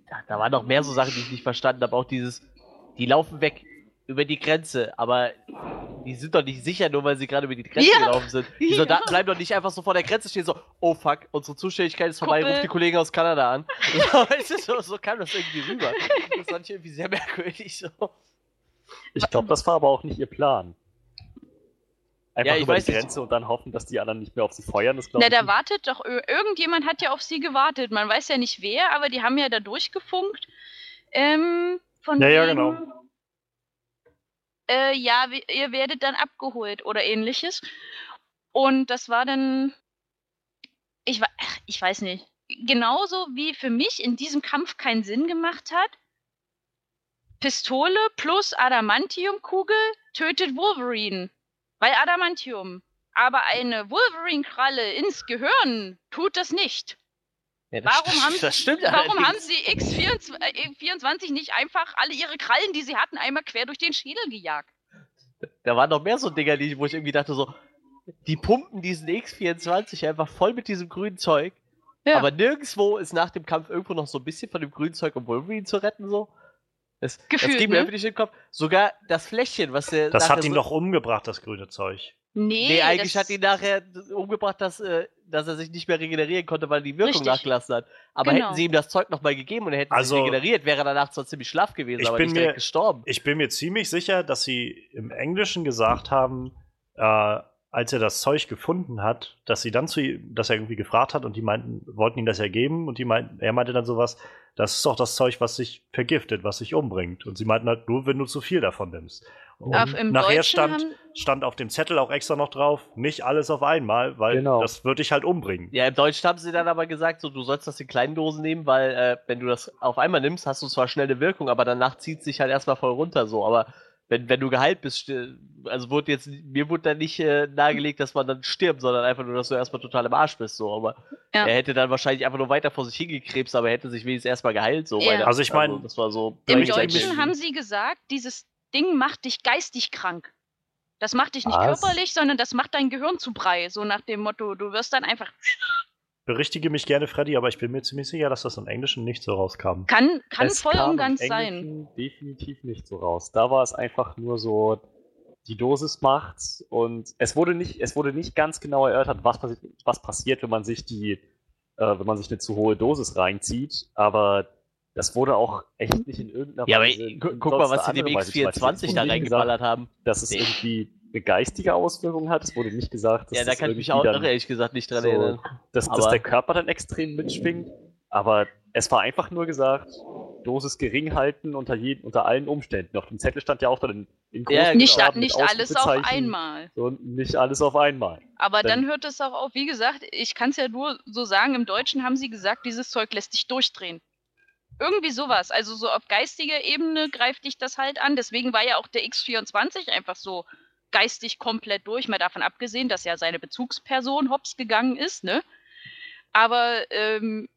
Ja, da waren noch mehr so Sachen, die ich nicht verstanden habe. Auch dieses, die laufen weg über die Grenze, aber die sind doch nicht sicher, nur weil sie gerade über die Grenze Ja. gelaufen sind. Die Ja. Soldaten bleiben doch nicht einfach so vor der Grenze stehen, so, oh fuck, unsere Zuständigkeit ist vorbei, ruft die Kollegen aus Kanada an. So, so kam das irgendwie rüber. Das fand ich irgendwie sehr merkwürdig. So. Ich glaube, das war aber auch nicht ihr Plan. Einfach Ja, ich über weiß die. Grenze und dann hoffen, dass die anderen nicht mehr auf sie feuern. Das glaube Na, da nicht. wartet doch, ir- irgendjemand hat ja auf sie gewartet. Man weiß ja nicht wer, aber die haben ja da durchgefunkt. Ähm, von Ja, ja, wegen, genau. Äh, ja, ihr werdet dann abgeholt oder ähnliches. Und das war dann, ich, ach, ich weiß nicht, genauso wie für mich in diesem Kampf keinen Sinn gemacht hat. Pistole plus Adamantiumkugel tötet Wolverine. Bei Adamantium. Aber eine Wolverine-Kralle ins Gehirn tut das nicht. Ja, das Warum st- haben, das stimmt warum haben sie X24 äh, X24 nicht einfach alle ihre Krallen, die sie hatten, einmal quer durch den Schädel gejagt? Da waren noch mehr so Dinger, die, wo ich irgendwie dachte so, die pumpen diesen X24 einfach voll mit diesem grünen Zeug. Ja. Aber nirgendwo ist nach dem Kampf irgendwo noch so ein bisschen von dem grünen Zeug, um Wolverine zu retten, so. Das, Gefühlt, das ging mir ne? nicht in den Kopf. Sogar das Fläschchen, was der. Das hat ihn so, doch umgebracht, das grüne Zeug. Nee, Nee, eigentlich das, hat ihn nachher umgebracht, dass, äh, dass er sich nicht mehr regenerieren konnte, weil die Wirkung Richtig. nachgelassen hat. Aber Genau. hätten sie ihm das Zeug nochmal gegeben und er hätte Also- sich regeneriert, wäre er danach zwar ziemlich schlaff gewesen, Ich aber bin nicht direkt mir- gestorben. Ich bin mir ziemlich sicher, dass sie im Englischen gesagt haben, äh, als er das Zeug gefunden hat, dass sie dann zu ihm, dass er irgendwie gefragt hat und die meinten, wollten ihm das ja geben und die meinten, er meinte dann sowas, das ist doch das Zeug, was sich vergiftet, was sich umbringt. Und sie meinten halt nur, wenn du zu viel davon nimmst. Und Auf, im nachher Deutschen stand, stand auf dem Zettel auch extra noch drauf, nicht alles auf einmal, weil Genau. das würde dich halt umbringen. Ja, im Deutschen haben sie dann aber gesagt, so, du sollst das in kleinen Dosen nehmen, weil äh, wenn du das auf einmal nimmst, hast du zwar schnell eine Wirkung, aber danach zieht es sich halt erstmal voll runter so. Aber wenn, wenn du geheilt bist, also wurde jetzt, mir wurde dann nicht äh, nahegelegt, dass man dann stirbt, sondern einfach nur, dass du erstmal total im Arsch bist. So. Aber Ja. er hätte dann wahrscheinlich einfach nur weiter vor sich hingekrebst, aber er hätte sich wenigstens erstmal geheilt. So, Ja. weil das, Also ich mein, das war so. im Deutschen haben sie gesagt, dieses Ding macht dich geistig krank. Das macht dich nicht Was? körperlich, sondern das macht dein Gehirn zu Brei. So nach dem Motto, du wirst dann einfach. Berichtige mich gerne, Freddy, aber ich bin mir ziemlich sicher, dass das im Englischen nicht so rauskam. Kann, kann Es voll kam und im ganz sein. Englischen definitiv nicht so raus. Da war es einfach nur so, die Dosis macht's und es wurde nicht, es wurde nicht ganz genau erörtert, was, passi was passiert, wenn man sich die, äh, wenn man sich eine zu hohe Dosis reinzieht, aber das wurde auch echt nicht in irgendeiner Ja, aber Weise gu in guck mal, was sie dem andere Weise zum Beispiel. Es X24 wurde da reingeballert haben. Gesagt, es Nee. irgendwie eine geistige Auswirkung hat. Es wurde nicht gesagt, dass Ja, da das kann ich mich auch dann ehrlich gesagt nicht dran so- erinnern. dass, dass der Körper dann extrem mitschwingt. Aber es war einfach nur gesagt, Dosis gering halten unter, jeden, unter allen Umständen. Auf dem Zettel stand ja auch dann in, in Ja, Nicht, mit nicht alles auf einmal. So, nicht alles auf einmal. Aber dann Dann- hört es auch auf. Wie gesagt, ich kann es ja nur so sagen, im Deutschen haben sie gesagt, dieses Zeug lässt dich durchdrehen. Irgendwie sowas. Also so auf geistiger Ebene greift dich das halt an. Deswegen war ja auch der X24 einfach so geistig komplett durch, mal davon abgesehen, dass ja seine Bezugsperson hops gegangen ist, ne? Aber ähm,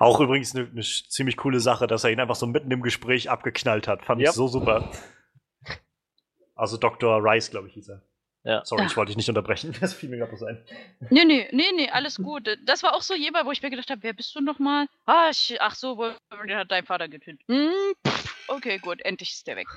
Auch übrigens eine ne ziemlich coole Sache, dass er ihn einfach so mitten im Gespräch abgeknallt hat. Fand Yep. ich so super. Also Dr. Rice, glaube ich, hieß er. Ja. Sorry, ich wollte dich nicht unterbrechen. Das fiel mir gerade so ein. Nee, nee, nee, nee, alles gut. Das war auch so jemand, wo ich mir gedacht habe, wer bist du nochmal? Ah, ich, ach so, Wolverine hat dein Vater getötet. Hm, okay, gut, endlich ist der weg.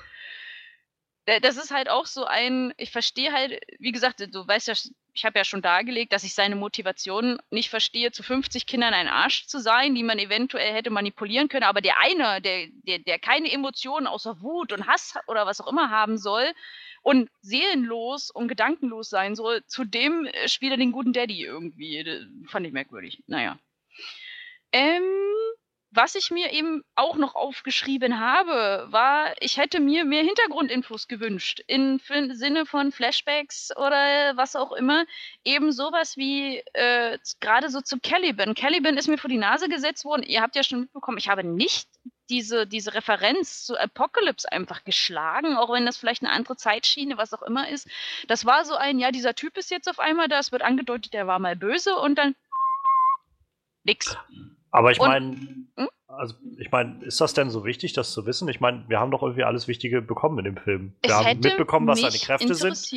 Da- Das ist halt auch so ein, ich verstehe halt, wie gesagt, du weißt ja, ich habe ja schon dargelegt, dass ich seine Motivation nicht verstehe, zu 50 Kindern ein Arsch zu sein, die man eventuell hätte manipulieren können. Aber der eine, der, der, der keine Emotionen außer Wut und Hass oder was auch immer haben soll und seelenlos und gedankenlos sein soll, zudem äh, spielt er den guten Daddy irgendwie. Das fand ich merkwürdig. Naja. Ähm, was ich mir eben auch noch aufgeschrieben habe, war, ich hätte mir mehr Hintergrundinfos gewünscht. Im Sinne von Flashbacks oder was auch immer. Eben sowas wie äh, gerade so zu Caliban. Caliban ist mir vor die Nase gesetzt worden. Ihr habt ja schon mitbekommen, ich habe nicht diese, diese Referenz zu Apocalypse einfach geschlagen, auch wenn das vielleicht eine andere Zeitschiene, was auch immer ist. Das war so ein, ja, dieser Typ ist jetzt auf einmal da, es wird angedeutet, der war mal böse und dann nix. Aber ich meine, Hm? also ich meine, ist das denn so wichtig, das zu wissen? Ich meine, wir haben doch irgendwie alles Wichtige bekommen in dem Film. Wir Es haben hätte mitbekommen, was seine Kräfte sind.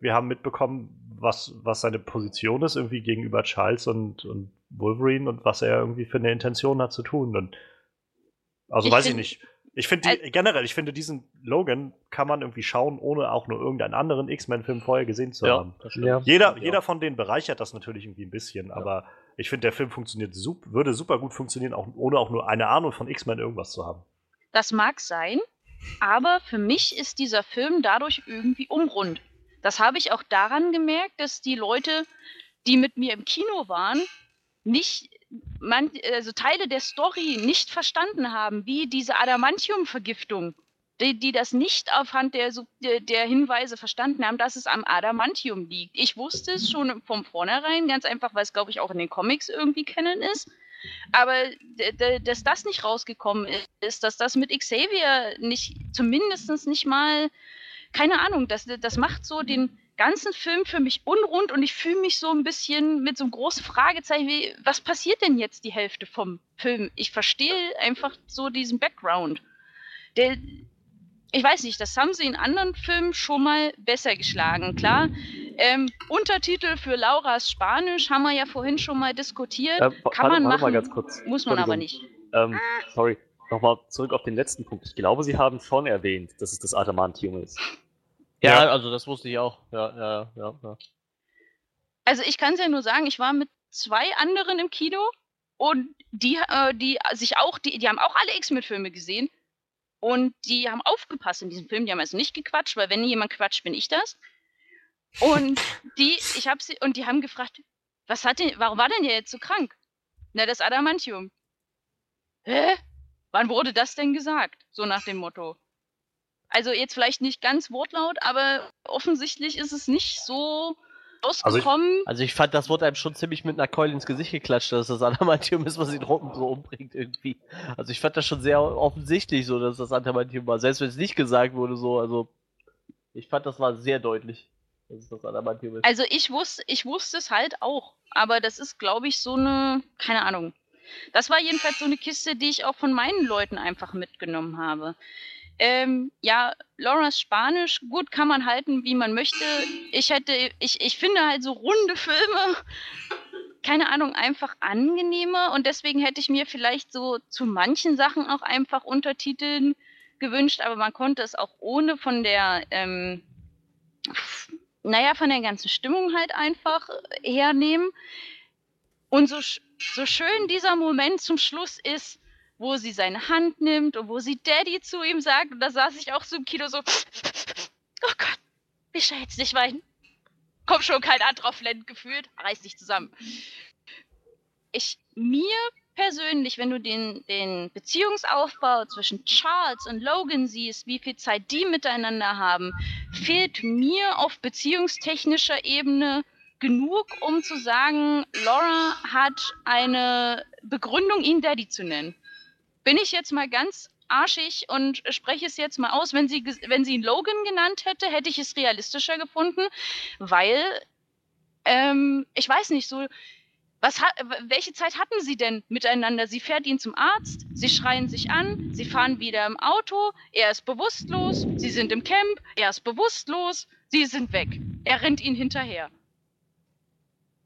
Wir haben mitbekommen, was, was seine Position ist irgendwie gegenüber Charles und, und Wolverine und was er irgendwie für eine Intention hat zu tun. Und also Ich weiß ich nicht. Ich finde die- generell, ich finde diesen Logan kann man irgendwie schauen, ohne auch nur irgendeinen anderen X-Men-Film vorher gesehen zu haben. Ja. Jeder, Ja. jeder von denen bereichert das natürlich irgendwie ein bisschen, aber ich finde, der Film funktioniert sup würde super gut funktionieren, auch, ohne auch nur eine Ahnung von X-Men irgendwas zu haben. Das mag sein, aber für mich ist dieser Film dadurch irgendwie umrund. Das habe ich auch daran gemerkt, dass die Leute, die mit mir im Kino waren, nicht man, also Teile der Story nicht verstanden haben, wie diese Adamantium-Vergiftung, die, die das nicht aufhand der, der, Hinweise verstanden haben, dass es am Adamantium liegt. Ich wusste es schon von vornherein, ganz einfach, weil es, glaube ich, auch in den Comics irgendwie kennen ist. Aber dass das nicht rausgekommen ist, dass das mit Xavier nicht, zumindest nicht mal, keine Ahnung, das, das macht so den ganzen Film für mich unrund und ich fühle mich so ein bisschen mit so einem großen Fragezeichen, wie, was passiert denn jetzt die Hälfte vom Film? Ich verstehe einfach so diesen Background. Der, ich weiß nicht, das haben sie in anderen Filmen schon mal besser geschlagen. Klar, ähm, Untertitel für Lauras Spanisch haben wir ja vorhin schon mal diskutiert. Äh, wa- Kann man warte machen, mal ganz kurz. muss man aber nicht. Ähm, sorry, nochmal zurück auf den letzten Punkt. Ich glaube, Sie haben schon erwähnt, dass es das Adamantium ist. Ja, Ja. also das wusste ich auch. Ja, ja, ja. ja. Also ich kann es ja nur sagen, ich war mit zwei anderen im Kino und die, äh, die sich auch, die, die haben auch alle X-Men-Filme gesehen und die haben aufgepasst in diesem Film. Die haben also nicht gequatscht, weil wenn jemand quatscht, bin ich das. Und die, ich habe sie und die haben gefragt, was hat denn, warum war denn der jetzt so krank? Na, das Adamantium. Hä? Wann wurde das denn gesagt? So nach dem Motto. Also jetzt vielleicht nicht ganz wortlaut, aber offensichtlich ist es nicht so ich- ausgekommen. Also ich fand, das wurde einem schon ziemlich mit einer Keule ins Gesicht geklatscht, dass das Adamantium ist, was ihn rum- so umbringt irgendwie. Also ich fand das schon sehr offensichtlich so, dass das Adamantium war. Selbst wenn es nicht gesagt wurde so, also ich fand, das war sehr deutlich, dass es das Adamantium ist. Also ich wusste, ich wusste es halt auch, aber das ist, glaube ich, so eine, keine Ahnung. Das war jedenfalls so eine Kiste, die ich auch von meinen Leuten einfach mitgenommen habe. Ähm, ja, Laura's Spanisch, gut, kann man halten, wie man möchte. Ich hätte, ich, ich finde halt so runde Filme, keine Ahnung, einfach angenehmer und deswegen hätte ich mir vielleicht so zu manchen Sachen auch einfach Untertiteln gewünscht, aber man konnte es auch ohne von der, ähm, naja, von der ganzen Stimmung halt einfach hernehmen. Und so, so schön dieser Moment zum Schluss ist, wo sie seine Hand nimmt und wo sie Daddy zu ihm sagt, und da saß ich auch so im Kino so, oh Gott, Mischa, jetzt nicht weinen. Komm schon, kein anderer Flint gefühlt, reiß dich zusammen. Ich, mir persönlich, wenn du den, den Beziehungsaufbau zwischen Charles und Logan siehst, wie viel Zeit die miteinander haben, fehlt mir auf beziehungstechnischer Ebene genug, um zu sagen, Laura hat eine Begründung, ihn Daddy zu nennen. Bin ich jetzt mal ganz arschig und spreche es jetzt mal aus, wenn sie, wenn sie ihn Logan genannt hätte, hätte ich es realistischer gefunden, weil ähm, ich weiß nicht, so was hat, welche Zeit hatten sie denn miteinander? Sie fährt ihn zum Arzt, sie schreien sich an, sie fahren wieder im Auto, er ist bewusstlos, sie sind im Camp, er ist bewusstlos, sie sind weg. Er rennt ihnen hinterher.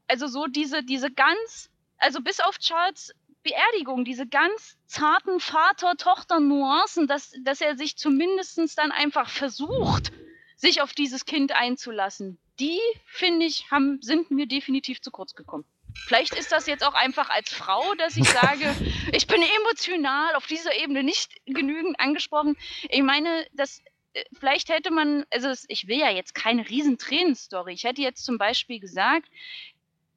Also so diese, diese ganz, also bis auf Charles Beerdigung, diese ganz zarten Vater-Tochter-Nuancen, dass, dass er sich zumindest dann einfach versucht, sich auf dieses Kind einzulassen, die, finde ich, haben, sind mir definitiv zu kurz gekommen. Vielleicht ist das jetzt auch einfach als Frau, dass ich sage, ich bin emotional auf dieser Ebene nicht genügend angesprochen. Ich meine, das, äh, vielleicht hätte man, also ich will ja jetzt keine riesen Tränenstory. Ich hätte jetzt zum Beispiel gesagt,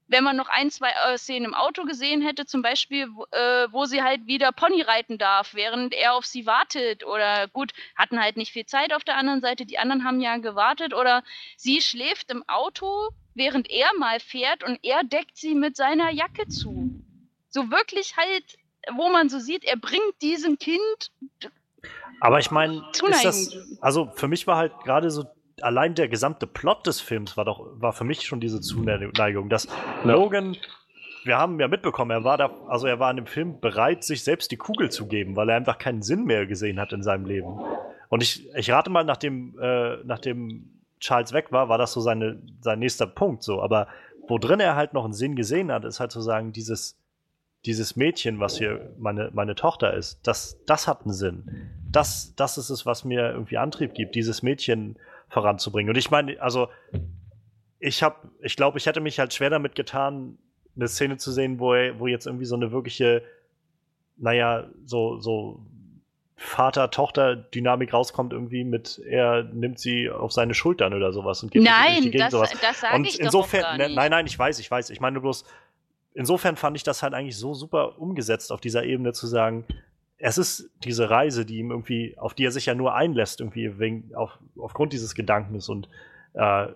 wenn man noch ein, zwei äh, Szenen im Auto gesehen hätte, zum Beispiel, wo, äh, wo sie halt wieder Pony reiten darf, während er auf sie wartet. Oder gut, hatten halt nicht viel Zeit auf der anderen Seite, die anderen haben ja gewartet. Oder sie schläft im Auto, während er mal fährt und er deckt sie mit seiner Jacke zu. So wirklich halt, wo man so sieht, er bringt diesem Kind Aber ich meine, ist das, also für mich war halt gerade so, allein der gesamte Plot des Films war doch, war für mich schon diese Zuneigung, dass Logan, wir haben ja mitbekommen, er war da, also er war in dem Film bereit, sich selbst die Kugel zu geben, weil er einfach keinen Sinn mehr gesehen hat in seinem Leben. Und ich, ich rate mal, nachdem, äh, nachdem Charles weg war, war das so seine, sein nächster Punkt so. Aber wo drin er halt noch einen Sinn gesehen hat, ist halt zu sagen, dieses, dieses Mädchen, was hier meine, meine Tochter ist, das, das hat einen Sinn. Das, das ist es, was mir irgendwie Antrieb gibt, dieses Mädchen voranzubringen. Und ich meine, also ich habe, ich glaube, ich hätte mich halt schwer damit getan, eine Szene zu sehen, wo, er, wo jetzt irgendwie so eine wirkliche, naja, so, so Vater-Tochter-Dynamik rauskommt, irgendwie mit, er nimmt sie auf seine Schultern oder sowas und geht durch die Nein, Gegend, das, sowas. das sage Und ich doch insofern, gar ne, nicht. nein, nein, ich weiß, ich weiß. Ich meine bloß, insofern fand ich das halt eigentlich so super umgesetzt auf dieser Ebene zu sagen, es ist diese Reise, die ihm irgendwie, auf die er sich ja nur einlässt, irgendwie wegen, auf, aufgrund dieses Gedankens und äh,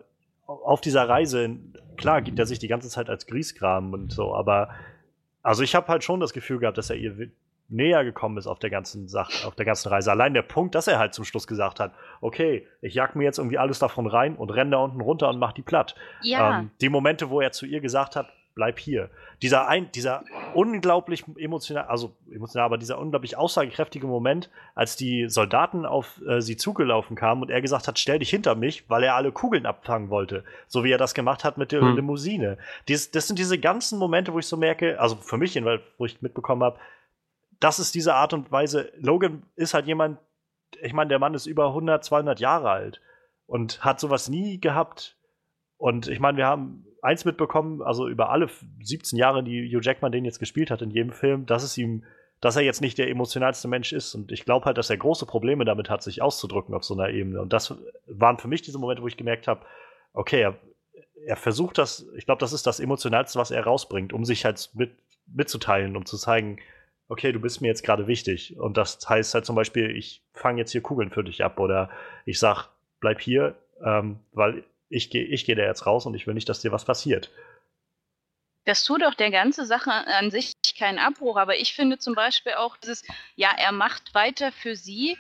auf dieser Reise, klar, gibt er sich die ganze Zeit als Griesgram und so, aber also ich habe halt schon das Gefühl gehabt, dass er ihr näher gekommen ist auf der ganzen Sache, auf der ganzen Reise. Allein der Punkt, dass er halt zum Schluss gesagt hat, okay, ich jag mir jetzt irgendwie alles davon rein und renne da unten runter und mach die platt. Ja, Ähm, die Momente, wo er zu ihr gesagt hat, bleib hier. Dieser, ein, dieser unglaublich emotional, also emotional, aber dieser unglaublich aussagekräftige Moment, als die Soldaten auf äh, sie zugelaufen kamen und er gesagt hat, stell dich hinter mich, weil er alle Kugeln abfangen wollte. So wie er das gemacht hat mit der Hm. Limousine. Dies, das sind diese ganzen Momente, wo ich so merke, also für mich, jedenfalls, wo ich mitbekommen habe, das ist diese Art und Weise. Logan ist halt jemand, ich meine, der Mann ist über 100, 200 Jahre alt und hat sowas nie gehabt. Und ich meine, wir haben eins mitbekommen, also über alle 17 Jahre, die Hugh Jackman den jetzt gespielt hat in jedem Film, dass es ihm, dass er jetzt nicht der emotionalste Mensch ist. Und ich glaube halt, dass er große Probleme damit hat, sich auszudrücken auf so einer Ebene. Und das waren für mich diese Momente, wo ich gemerkt habe, okay, er, er versucht das, ich glaube, das ist das Emotionalste, was er rausbringt, um sich halt mit, mitzuteilen, um zu zeigen, okay, du bist mir jetzt gerade wichtig. Und das heißt halt zum Beispiel, ich fange jetzt hier Kugeln für dich ab oder ich sag, bleib hier, ähm, weil ich gehe ich geh da jetzt raus und ich will nicht, dass dir was passiert. das tut doch der ganze Sache an sich keinen Abbruch, aber ich finde zum Beispiel auch dieses, ja, er macht weiter für sie.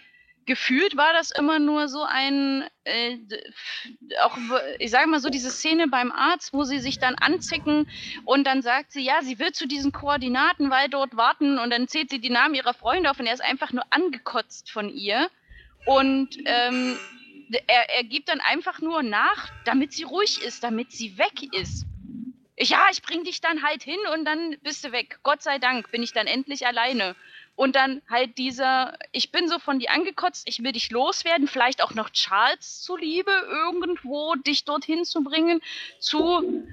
Gefühlt war das immer nur so ein, äh, auch, ich sage mal so, diese Szene beim Arzt, wo sie sich dann anzicken und dann sagt sie, ja, sie will zu diesen Koordinaten, weil dort warten und dann zählt sie die Namen ihrer Freunde auf und er ist einfach nur angekotzt von ihr. Und ähm, er, er gibt dann einfach nur nach, damit sie ruhig ist, damit sie weg ist. Ja, ich bring dich dann halt hin und dann bist du weg. Gott sei Dank bin ich dann endlich alleine. Und dann halt dieser, ich bin so von dir angekotzt, ich will dich loswerden, vielleicht auch noch Charles zuliebe, irgendwo dich dorthin zu bringen, zu,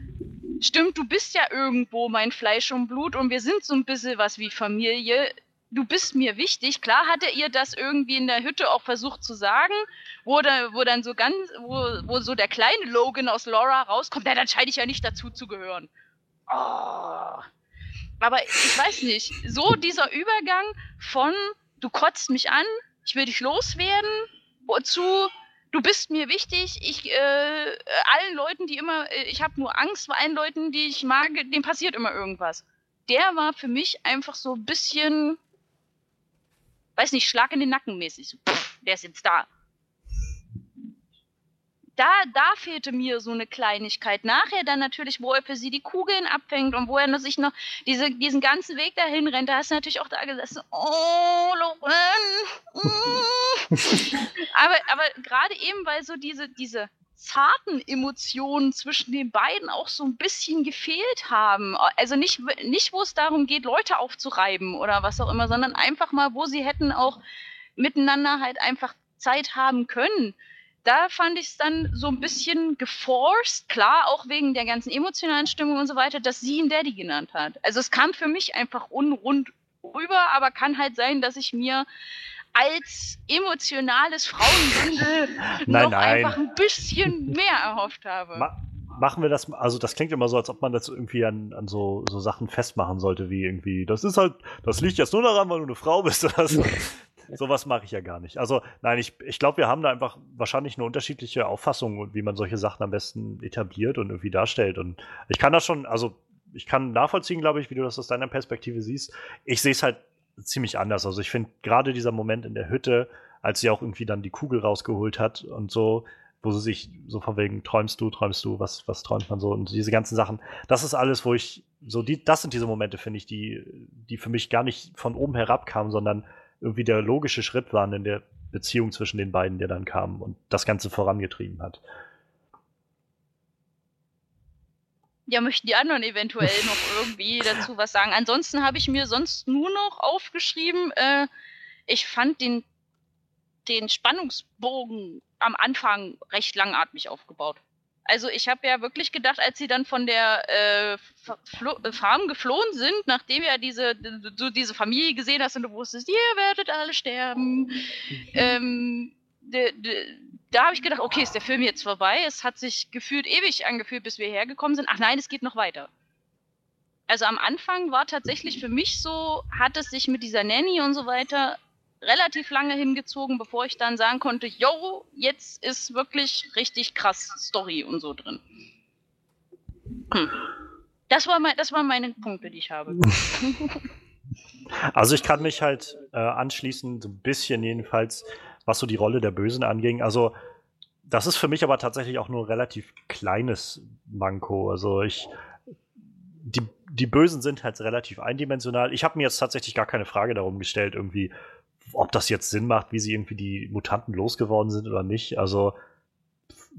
stimmt, du bist ja irgendwo mein Fleisch und Blut und wir sind so ein bisschen was wie Familie. Du bist mir wichtig. Klar hat er ihr das irgendwie in der Hütte auch versucht zu sagen, wo, da, wo dann so ganz, wo, wo so der kleine Logan aus Laura rauskommt, ja, dann scheine ich ja nicht dazu zu gehören. Oh. Aber ich weiß nicht, so dieser Übergang von du kotzt mich an, ich will dich loswerden, zu du bist mir wichtig, ich äh, allen Leuten, die immer, äh, ich habe nur Angst vor allen Leuten, die ich mag, dem passiert immer irgendwas. Der war für mich einfach so ein bisschen, weiß nicht, Schlag in den Nacken mäßig. So, pff, der ist jetzt da da, da fehlte mir so eine Kleinigkeit. Nachher dann natürlich, wo er für sie die Kugeln abfängt und wo er sich noch diese, diesen ganzen Weg dahin rennt, da hast du natürlich auch da gesessen, oh, Loren. mm. aber aber gerade eben, weil so diese, diese zarten Emotionen zwischen den beiden auch so ein bisschen gefehlt haben. Also nicht, nicht wo es darum geht, Leute aufzureiben oder was auch immer, sondern einfach mal, wo sie hätten auch miteinander halt einfach Zeit haben können da fand ich es dann so ein bisschen geforced, klar, auch wegen der ganzen emotionalen Stimmung und so weiter, dass sie ihn Daddy genannt hat. Also es kam für mich einfach unrund rüber, aber kann halt sein, dass ich mir als emotionales Frauenbündel Nein, noch nein. einfach ein bisschen mehr erhofft habe. Ma machen wir das, also das klingt immer so, als ob man das irgendwie an, an so, so Sachen festmachen sollte, wie irgendwie, das ist halt, das liegt jetzt nur daran, weil du eine Frau bist oder so. Sowas mache ich ja gar nicht. Also nein, ich, ich glaube, wir haben da einfach wahrscheinlich eine unterschiedliche Auffassung, wie man solche Sachen am besten etabliert und irgendwie darstellt. Und ich kann das schon, also ich kann nachvollziehen, glaube ich, wie du das aus deiner Perspektive siehst. Ich sehe es halt ziemlich anders. Also ich finde gerade dieser Moment in der Hütte, als sie auch irgendwie dann die Kugel rausgeholt hat und so, wo sie sich so von wegen träumst du, träumst du, was, was träumt man so und diese ganzen Sachen. Das ist alles, wo ich so die, das sind diese Momente, finde ich, die, die für mich gar nicht von oben herab kamen, sondern irgendwie der logische Schritt waren in der Beziehung zwischen den beiden, der dann kam und das Ganze vorangetrieben hat. Ja, möchten die anderen eventuell noch irgendwie dazu was sagen? Ansonsten habe ich mir sonst nur noch aufgeschrieben, äh, ich fand den, den Spannungsbogen am Anfang recht langatmig aufgebaut. Also ich habe ja wirklich gedacht, als sie dann von der äh, Farm geflohen sind, nachdem ja diese, du diese Familie gesehen hast und du wusstest, ihr werdet alle sterben, ähm, de, de, da habe ich gedacht, okay, ist der Film jetzt vorbei? Es hat sich gefühlt ewig angefühlt, bis wir hergekommen sind. Ach nein, es geht noch weiter. Also am Anfang war tatsächlich für mich so, hat es sich mit dieser Nanny und so weiter relativ lange hingezogen, bevor ich dann sagen konnte, yo, jetzt ist wirklich richtig krass Story und so drin. Hm. Das, war mein, das waren meine Punkte, die ich habe. Also ich kann mich halt äh, anschließen, so ein bisschen jedenfalls, was so die Rolle der Bösen anging. Also das ist für mich aber tatsächlich auch nur ein relativ kleines Manko. Also ich, die, die Bösen sind halt relativ eindimensional. Ich habe mir jetzt tatsächlich gar keine Frage darum gestellt, irgendwie, ob das jetzt Sinn macht, wie sie irgendwie die Mutanten losgeworden sind oder nicht. Also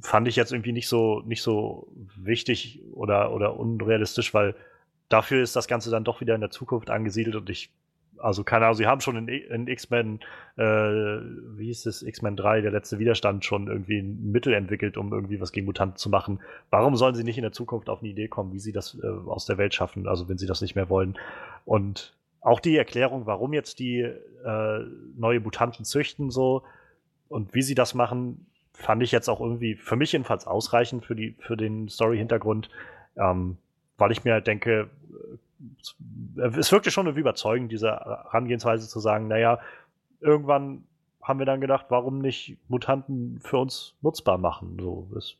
fand ich jetzt irgendwie nicht so, nicht so wichtig oder, oder unrealistisch, weil dafür ist das Ganze dann doch wieder in der Zukunft angesiedelt und ich, also keine Ahnung, sie haben schon in, in X-Men, äh, wie hieß es, X-Men 3, der letzte Widerstand, schon irgendwie ein Mittel entwickelt, um irgendwie was gegen Mutanten zu machen. Warum sollen sie nicht in der Zukunft auf eine Idee kommen, wie sie das äh, aus der Welt schaffen, also wenn sie das nicht mehr wollen? Und auch die Erklärung, warum jetzt die äh, neue Mutanten züchten, so und wie sie das machen, fand ich jetzt auch irgendwie für mich jedenfalls ausreichend für, die, für den Story-Hintergrund, ähm, weil ich mir halt denke, es wirkte schon irgendwie überzeugend, diese Herangehensweise zu sagen, naja, irgendwann haben wir dann gedacht, warum nicht Mutanten für uns nutzbar machen? So, es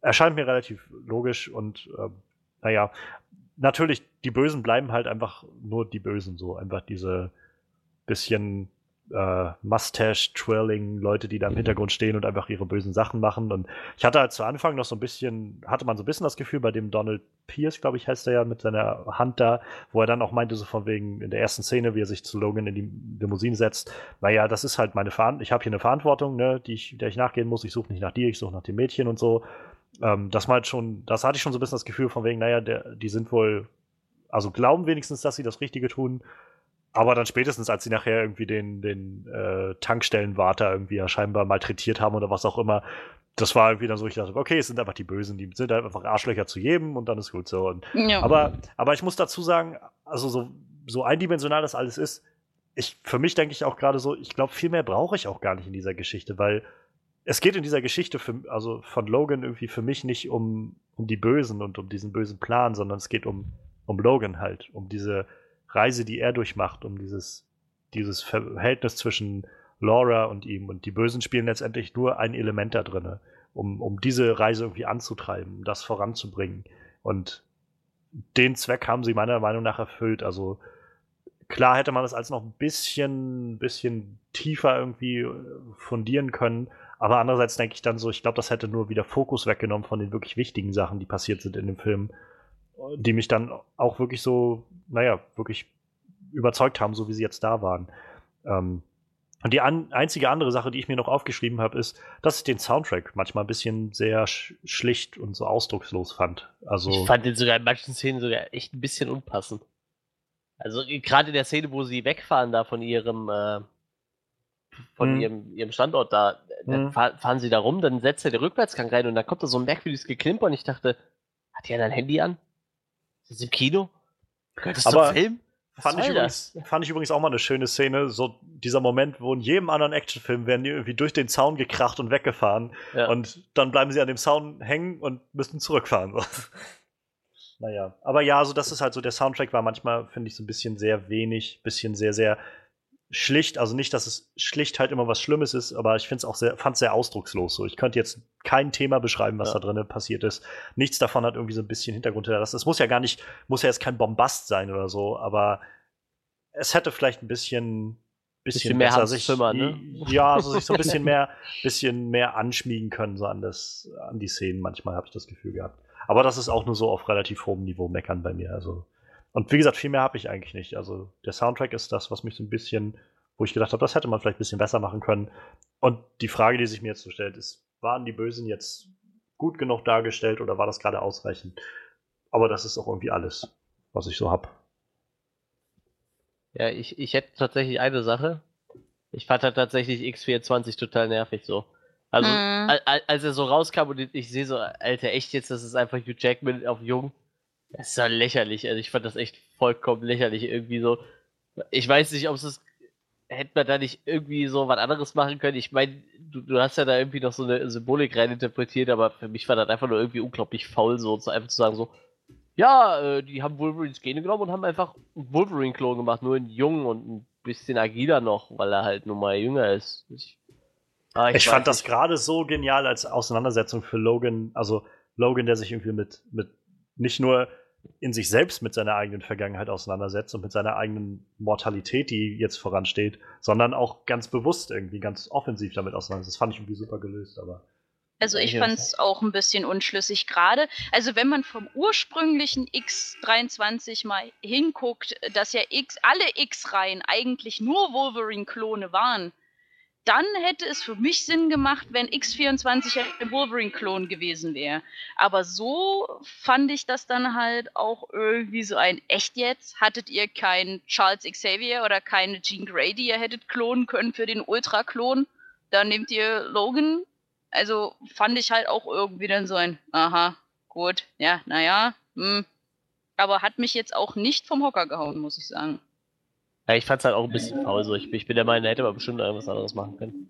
erscheint mir relativ logisch und äh, naja, natürlich, die Bösen bleiben halt einfach nur die Bösen, so einfach diese bisschen äh, Mustache-Twirling Leute, die da im Hintergrund stehen und einfach ihre bösen Sachen machen. Und ich hatte halt zu Anfang noch so ein bisschen, hatte man so ein bisschen das Gefühl bei dem Donald Pierce, glaube ich, heißt er ja, mit seiner Hand da, wo er dann auch meinte, so von wegen in der ersten Szene, wie er sich zu Logan in die Limousine setzt, naja, das ist halt meine Verantwortung, ich habe hier eine Verantwortung, ne, die ich, der ich nachgehen muss, ich suche nicht nach dir, ich suche nach dem Mädchen und so. Ähm, das war halt schon, das hatte ich schon so ein bisschen das Gefühl von wegen, naja, der, die sind wohl, also glauben wenigstens, dass sie das Richtige tun, aber dann spätestens, als sie nachher irgendwie den, den äh, Tankstellenwarter irgendwie ja scheinbar malträtiert haben oder was auch immer, das war irgendwie dann so, ich dachte, okay, es sind einfach die Bösen, die sind halt einfach Arschlöcher zu jedem und dann ist gut so. Und, Ja. aber, aber ich muss dazu sagen, also so, so eindimensional das alles ist, ich, für mich denke ich auch gerade so, ich glaube, viel mehr brauche ich auch gar nicht in dieser Geschichte, weil es geht in dieser Geschichte für, also von Logan irgendwie für mich nicht um, um die Bösen und um diesen bösen Plan, sondern es geht um, um Logan halt, um diese Reise, die er durchmacht, um dieses, dieses Verhältnis zwischen Laura und ihm. Und die Bösen spielen letztendlich nur ein Element da drin, um, um diese Reise irgendwie anzutreiben, um das voranzubringen. Und den Zweck haben sie meiner Meinung nach erfüllt. Also klar hätte man das als noch ein bisschen, bisschen tiefer irgendwie äh, fundieren können. Aber andererseits denke ich dann so, ich glaube, das hätte nur wieder Fokus weggenommen von den wirklich wichtigen Sachen, die passiert sind in dem Film, die mich dann auch wirklich so, naja, wirklich überzeugt haben, so wie sie jetzt da waren. Ähm, und die an, einzige andere Sache, die ich mir noch aufgeschrieben habe, ist, dass ich den Soundtrack manchmal ein bisschen sehr sch schlicht und so ausdruckslos fand. Also Ich fand den sogar in manchen Szenen sogar echt ein bisschen unpassend. Also gerade in der Szene, wo sie wegfahren da von ihrem äh, von Mhm. ihrem, ihrem Standort da, dann Mhm. fahr, fahren sie da rum, dann setzt er den Rückwärtsgang rein und dann kommt da so ein merkwürdiges Geklimper und ich dachte, hat die ein Handy an? Ist im Kino? Gehört das Aber- zum Film? Fand ich, übrigens, fand ich übrigens auch mal eine schöne Szene. So dieser Moment, wo in jedem anderen Actionfilm werden die irgendwie durch den Zaun gekracht und weggefahren. Ja. Und dann bleiben sie an dem Zaun hängen und müssen zurückfahren. naja. Aber ja, so das ist halt so, der Soundtrack war manchmal, finde ich, so ein bisschen sehr wenig, bisschen sehr, sehr schlicht. Also nicht, dass es schlicht halt immer was Schlimmes ist, aber ich finde es auch sehr, fand es sehr ausdruckslos. So, ich könnte jetzt kein Thema beschreiben, was Ja. da drinnen passiert ist. Nichts davon hat irgendwie so ein bisschen Hintergrund hinterlassen. Es muss ja gar nicht, muss ja jetzt kein Bombast sein oder so, aber es hätte vielleicht ein bisschen, bisschen, Bisschen mehr besser sich, Zimmer, ne? ja, also sich so ein bisschen mehr, bisschen mehr anschmiegen können so an das, an die Szenen. Manchmal habe ich das Gefühl gehabt. Aber das ist auch nur so auf relativ hohem Niveau meckern bei mir. Also und wie gesagt, viel mehr habe ich eigentlich nicht. Also der Soundtrack ist das, was mich so ein bisschen, wo ich gedacht habe, das hätte man vielleicht ein bisschen besser machen können. Und die Frage, die sich mir jetzt so stellt, ist, waren die Bösen jetzt gut genug dargestellt oder war das gerade ausreichend? Aber das ist auch irgendwie alles, was ich so habe. Ja, ich, ich hätte tatsächlich eine Sache. Ich fand halt tatsächlich X24 total nervig so. Also, Mhm. al- al- als er so rauskam und ich sehe so, Alter, echt jetzt, das ist einfach Hugh Jackman auf jung. Das ist ja lächerlich. Also, ich fand das echt vollkommen lächerlich irgendwie so. Ich weiß nicht, ob es das. Hätte man da nicht irgendwie so was anderes machen können? Ich meine, du, du hast ja da irgendwie noch so eine Symbolik reininterpretiert, aber für mich war das einfach nur irgendwie unglaublich faul, so zu einfach zu sagen, so, ja, äh, die haben Wolverines Gene genommen und haben einfach einen Wolverine-Klon gemacht, nur einen jungen und ein bisschen agiler noch, weil er halt nun mal jünger ist. Ich, Ah, Ich, weiß fand das nicht. gerade so genial als Auseinandersetzung für Logan. Also Logan, der sich irgendwie mit, mit nicht nur in sich selbst mit seiner eigenen Vergangenheit auseinandersetzt und mit seiner eigenen Mortalität, die jetzt voransteht, sondern auch ganz bewusst irgendwie, ganz offensiv damit auseinandersetzt. Das fand ich irgendwie super gelöst, aber. Also ich fand es auch ein bisschen unschlüssig gerade. Also wenn man vom ursprünglichen X23 mal hinguckt, dass ja X, alle X-Reihen eigentlich nur Wolverine-Klone waren, dann hätte es für mich Sinn gemacht, wenn X24 ein Wolverine-Klon gewesen wäre. Aber so fand ich das dann halt auch irgendwie so ein Echt jetzt? Hattet ihr keinen Charles Xavier oder keine Jean Grey, die ihr hättet klonen können für den Ultra-Klon? Dann nehmt ihr Logan. Also fand ich halt auch irgendwie dann so ein, aha, gut, ja, naja, hm. Aber hat mich jetzt auch nicht vom Hocker gehauen, muss ich sagen. Ja, ich fand's halt auch ein bisschen faul so. Ich, ich bin der Meinung, da hätte man bestimmt irgendwas anderes machen können.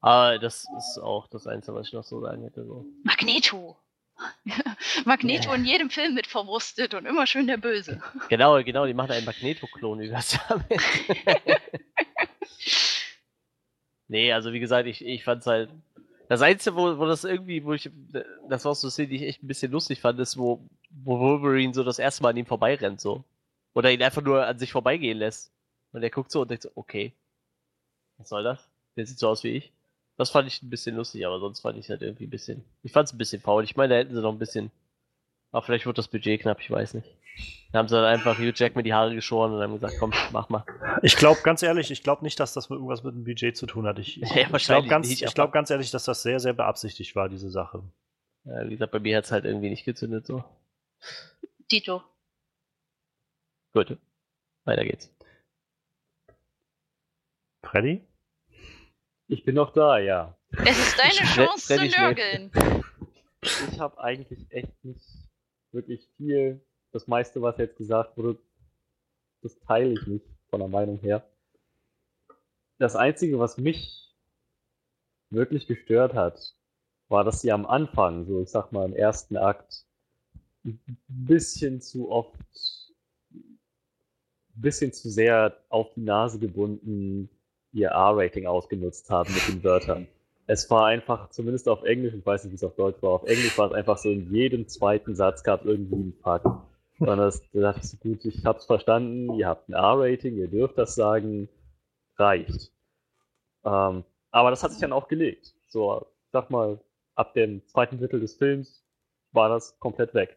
Aber das ist auch das Einzige, was ich noch so sagen hätte. So. Magneto! Magneto in jedem Film mit verwurstet und immer schön der Böse. Genau, genau, die machen einen Magneto-Klon über damit. nee, also wie gesagt, ich, ich fand's halt. Das Einzige, wo, wo das irgendwie, wo ich, das war so eine Szene, die ich echt ein bisschen lustig fand, ist, wo, wo Wolverine so das erste Mal an ihm vorbeirennt, so. Oder ihn einfach nur an sich vorbeigehen lässt. Und er guckt so und denkt so, okay. Was soll das? Der sieht so aus wie ich. Das fand ich ein bisschen lustig, aber sonst fand ich halt irgendwie ein bisschen. Ich fand's ein bisschen faul. Ich meine, da hätten sie noch ein bisschen. Aber vielleicht wird das Budget knapp, ich weiß nicht. Da haben sie dann einfach Hugh Jackman die Haare geschoren und haben gesagt, komm, mach mal. Ich glaube, ganz ehrlich, ich glaube nicht, dass das mit irgendwas mit dem Budget zu tun hat. Ich, Ja, ich glaube ganz, nicht, ich aber- glaub ganz ehrlich, dass das sehr, sehr beabsichtigt war, diese Sache. Ja, wie gesagt, bei mir hat's halt irgendwie nicht gezündet so. Tito. Gut. Weiter geht's. Freddy? Ich bin noch da, ja. Es ist deine Chance zu Freddy schläft. nörgeln. Ich habe eigentlich echt nicht wirklich viel. Das meiste, was jetzt gesagt wurde, das teile ich nicht von der Meinung her. Das Einzige, was mich wirklich gestört hat, war, dass sie am Anfang, so ich sag mal im ersten Akt, ein bisschen zu oft, bisschen zu sehr auf die Nase gebunden ihr R-Rating ausgenutzt haben mit den Wörtern. Es war einfach, zumindest auf Englisch, ich weiß nicht, wie es auf Deutsch war, auf Englisch war es einfach so, in jedem zweiten Satz gab es irgendwie einen Fuck. Und das, da dachte gut, ich hab's verstanden, ihr habt ein R-Rating, ihr dürft das sagen, reicht. Ähm, aber das hat sich dann auch gelegt. So, sag mal, ab dem zweiten Drittel des Films war das komplett weg.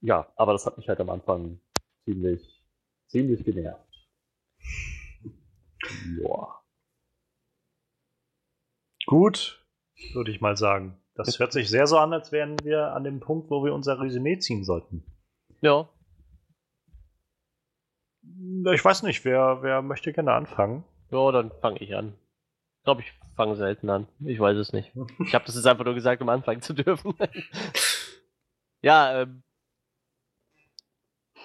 Ja, aber das hat mich halt am Anfang ziemlich, ziemlich genervt. Joa. Gut, würde ich mal sagen. Das hört sich sehr so an, als wären wir an dem Punkt, wo wir unser Resümee ziehen sollten. Ja. Ich weiß nicht, wer, wer möchte gerne anfangen? Ja, dann fange ich an. Ich glaube, ich fange selten an. Ich weiß es nicht. Ich habe das jetzt einfach nur gesagt, um anfangen zu dürfen. ja, ähm.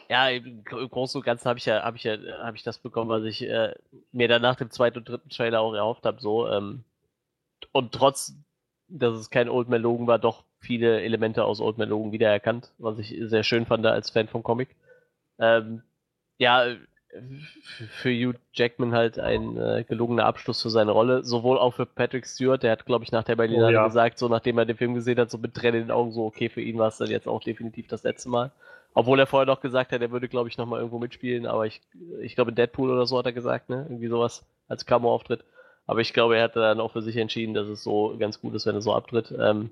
Ja, im Großen und Ganzen habe ich ja, habe ich ja, habe ich das bekommen, was ich äh, mir dann nach dem zweiten und dritten Trailer auch erhofft habe. So ähm, und trotz, dass es kein Old Man Logan war, doch viele Elemente aus Old Man Logan wiedererkannt, was ich sehr schön fand als Fan vom Comic. Ähm, ja, für Hugh Jackman halt ein äh, gelungener Abschluss für seine Rolle, sowohl auch für Patrick Stewart, der hat, glaube ich, nach der Berlinale Oh, ja. gesagt, so nachdem er den Film gesehen hat, so mit Tränen in den Augen, so okay, für ihn war es dann jetzt auch definitiv das letzte Mal. Obwohl er vorher noch gesagt hat, er würde, glaube ich, nochmal irgendwo mitspielen, aber ich, ich glaube, Deadpool oder so hat er gesagt, ne? Irgendwie sowas als Cameo-Auftritt. Aber ich glaube, er hat dann auch für sich entschieden, dass es so ganz gut ist, wenn er so abtritt. Ähm,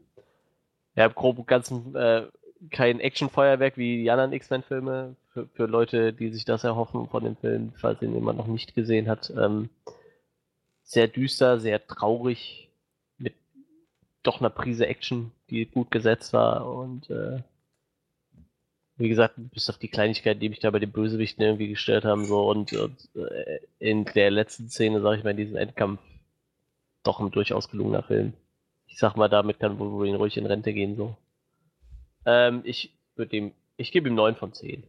im Groben und Ganzen äh, kein Actionfeuerwerk wie die anderen X-Men-Filme. Für, für Leute, die sich das erhoffen von dem Film, falls ihn jemand noch nicht gesehen hat. Ähm, sehr düster, sehr traurig, mit doch einer Prise Action, die gut gesetzt war. Und äh, wie gesagt, bis auf die Kleinigkeiten, die mich da bei den Bösewichten irgendwie gestört haben. So, und, und äh, in der letzten Szene, sag ich mal, in diesem Endkampf, doch ein durchaus gelungener Film. Ich sag mal, damit kann Wolverine ruhig in Rente gehen. so. Ähm, ich würde ihm, ich gebe ihm 9 von 10.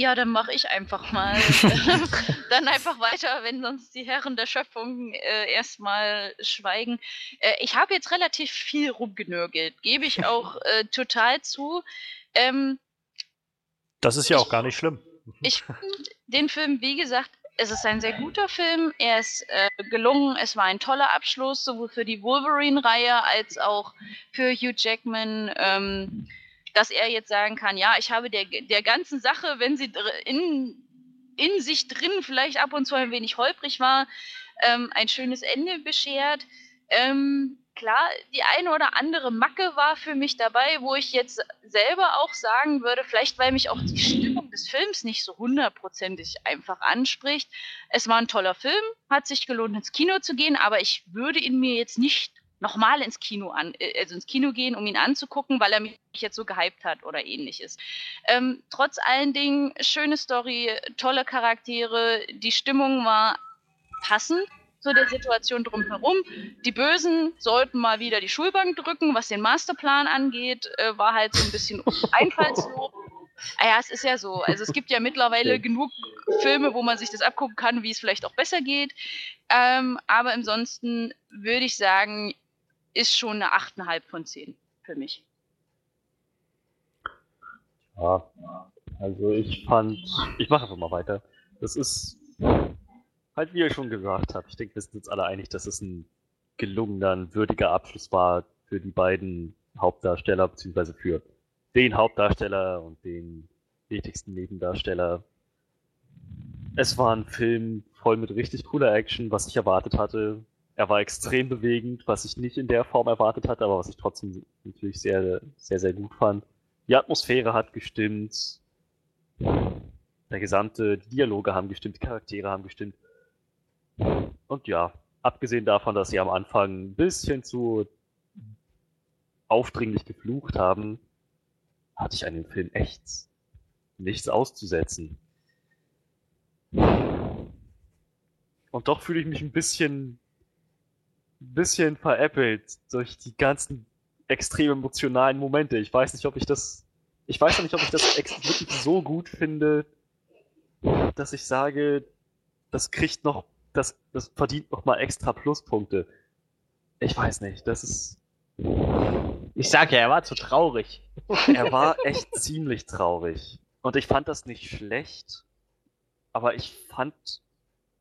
Ja, dann mache ich einfach mal. dann einfach weiter, wenn sonst die Herren der Schöpfung äh, erstmal schweigen. Äh, ich habe jetzt relativ viel rumgenörgelt, gebe ich auch äh, total zu. Ähm, Das ist ja auch gar nicht schlimm. ich finde den Film, wie gesagt, es ist ein sehr guter Film. Er ist äh, gelungen. Es war ein toller Abschluss, sowohl für die Wolverine-Reihe als auch für Hugh Jackman. Ähm, dass er jetzt sagen kann, ja, ich habe der, der ganzen Sache, wenn sie in, in sich drin vielleicht ab und zu ein wenig holprig war, ähm, ein schönes Ende beschert. Ähm, klar, die eine oder andere Macke war für mich dabei, wo ich jetzt selber auch sagen würde, vielleicht weil mich auch die Stimmung des Films nicht so hundertprozentig einfach anspricht. Es war ein toller Film, hat sich gelohnt ins Kino zu gehen, aber ich würde ihn mir jetzt nicht nochmal ins Kino an, äh, also ins Kino gehen, um ihn anzugucken, weil er mich jetzt so gehypt hat oder ähnliches. Ähm, trotz allen Dingen, schöne Story, tolle Charaktere, die Stimmung war passend zu der Situation drumherum. Die Bösen sollten mal wieder die Schulbank drücken, was den Masterplan angeht, äh, war halt so ein bisschen einfallslos. Ah ja, es ist ja so. Also es gibt ja mittlerweile genug Filme, wo man sich das abgucken kann, wie es vielleicht auch besser geht. Ähm, aber ansonsten würde ich sagen, ist schon eine 8,5 von 10 für mich. Ja, also ich fand, ich mache einfach mal weiter. Das ist halt, wie ihr schon gesagt habt, ich denke, wir sind uns alle einig, dass es ein gelungener, ein würdiger Abschluss war für die beiden Hauptdarsteller, beziehungsweise für den Hauptdarsteller und den wichtigsten Nebendarsteller. Es war ein Film voll mit richtig cooler Action, was ich erwartet hatte. Er war extrem bewegend, was ich nicht in der Form erwartet hatte, aber was ich trotzdem natürlich sehr, sehr, sehr gut fand. Die Atmosphäre hat gestimmt. Der gesamte, Dialoge haben gestimmt, die Charaktere haben gestimmt. Und ja, abgesehen davon, dass sie am Anfang ein bisschen zu aufdringlich geflucht haben, hatte ich an dem Film echt nichts auszusetzen. Und doch fühle ich mich ein bisschen, bisschen veräppelt durch die ganzen extrem emotionalen Momente. Ich weiß nicht, ob ich das, ich weiß noch nicht, ob ich das wirklich so gut finde, dass ich sage, das kriegt noch, das, das verdient noch mal extra Pluspunkte. Ich weiß nicht, das ist, Ich sag ja, er war zu traurig. er war echt ziemlich traurig. Und ich fand das nicht schlecht, aber ich fand,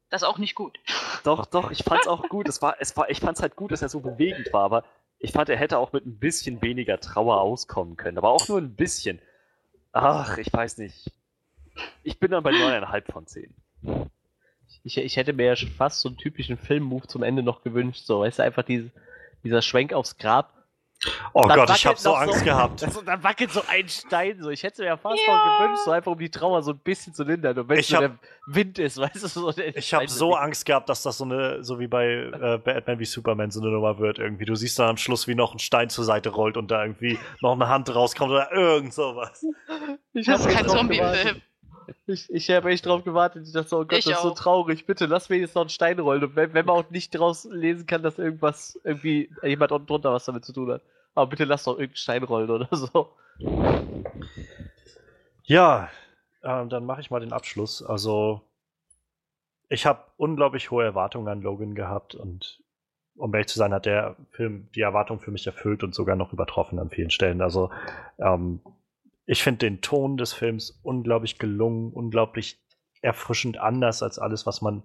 Das ist auch nicht gut. doch, doch, ich fand's auch gut. Es war, es war, ich fand's halt gut, dass er so bewegend war, aber ich fand, er hätte auch mit ein bisschen weniger Trauer auskommen können, aber auch nur ein bisschen. Ach, ich weiß nicht. Ich bin dann bei 9,5 von 10. Ich, ich hätte mir ja schon fast so einen typischen Filmmove zum Ende noch gewünscht. So, weißt du, einfach diese, dieser Schwenk aufs Grab. Oh Dann Gott, ich habe so Angst gehabt. Das, und dann wackelt so ein Stein. So. Ich hätte mir ja fast Ja. noch gewünscht, so einfach um die Trauer so ein bisschen zu lindern. Und wenn Ich so hab- der Wind ist, weißt du, so Ich habe so bewegt. Angst gehabt, dass das so eine, so wie bei äh, Batman wie Superman so eine Nummer wird irgendwie. Du siehst dann am Schluss, wie noch ein Stein zur Seite rollt und da irgendwie noch eine Hand rauskommt oder irgend sowas. Ich Das ist kein Zombie-Film. Ich, ich habe echt drauf gewartet. Ich dachte so, oh Gott, Ich das ist so auch. traurig. Bitte lass mir jetzt noch einen Stein rollen. Und wenn, wenn man auch nicht draus lesen kann, dass irgendwas, irgendwie jemand unten drunter was damit zu tun hat. Aber bitte lass doch irgendeinen Stein rollen oder so. Ja, ähm, dann mache ich mal den Abschluss. Also, ich habe unglaublich hohe Erwartungen an Logan gehabt und um ehrlich zu sein, hat der Film die Erwartung für mich erfüllt und sogar noch übertroffen an vielen Stellen. Also, ähm, ich finde den Ton des Films unglaublich gelungen, unglaublich erfrischend anders als alles, was man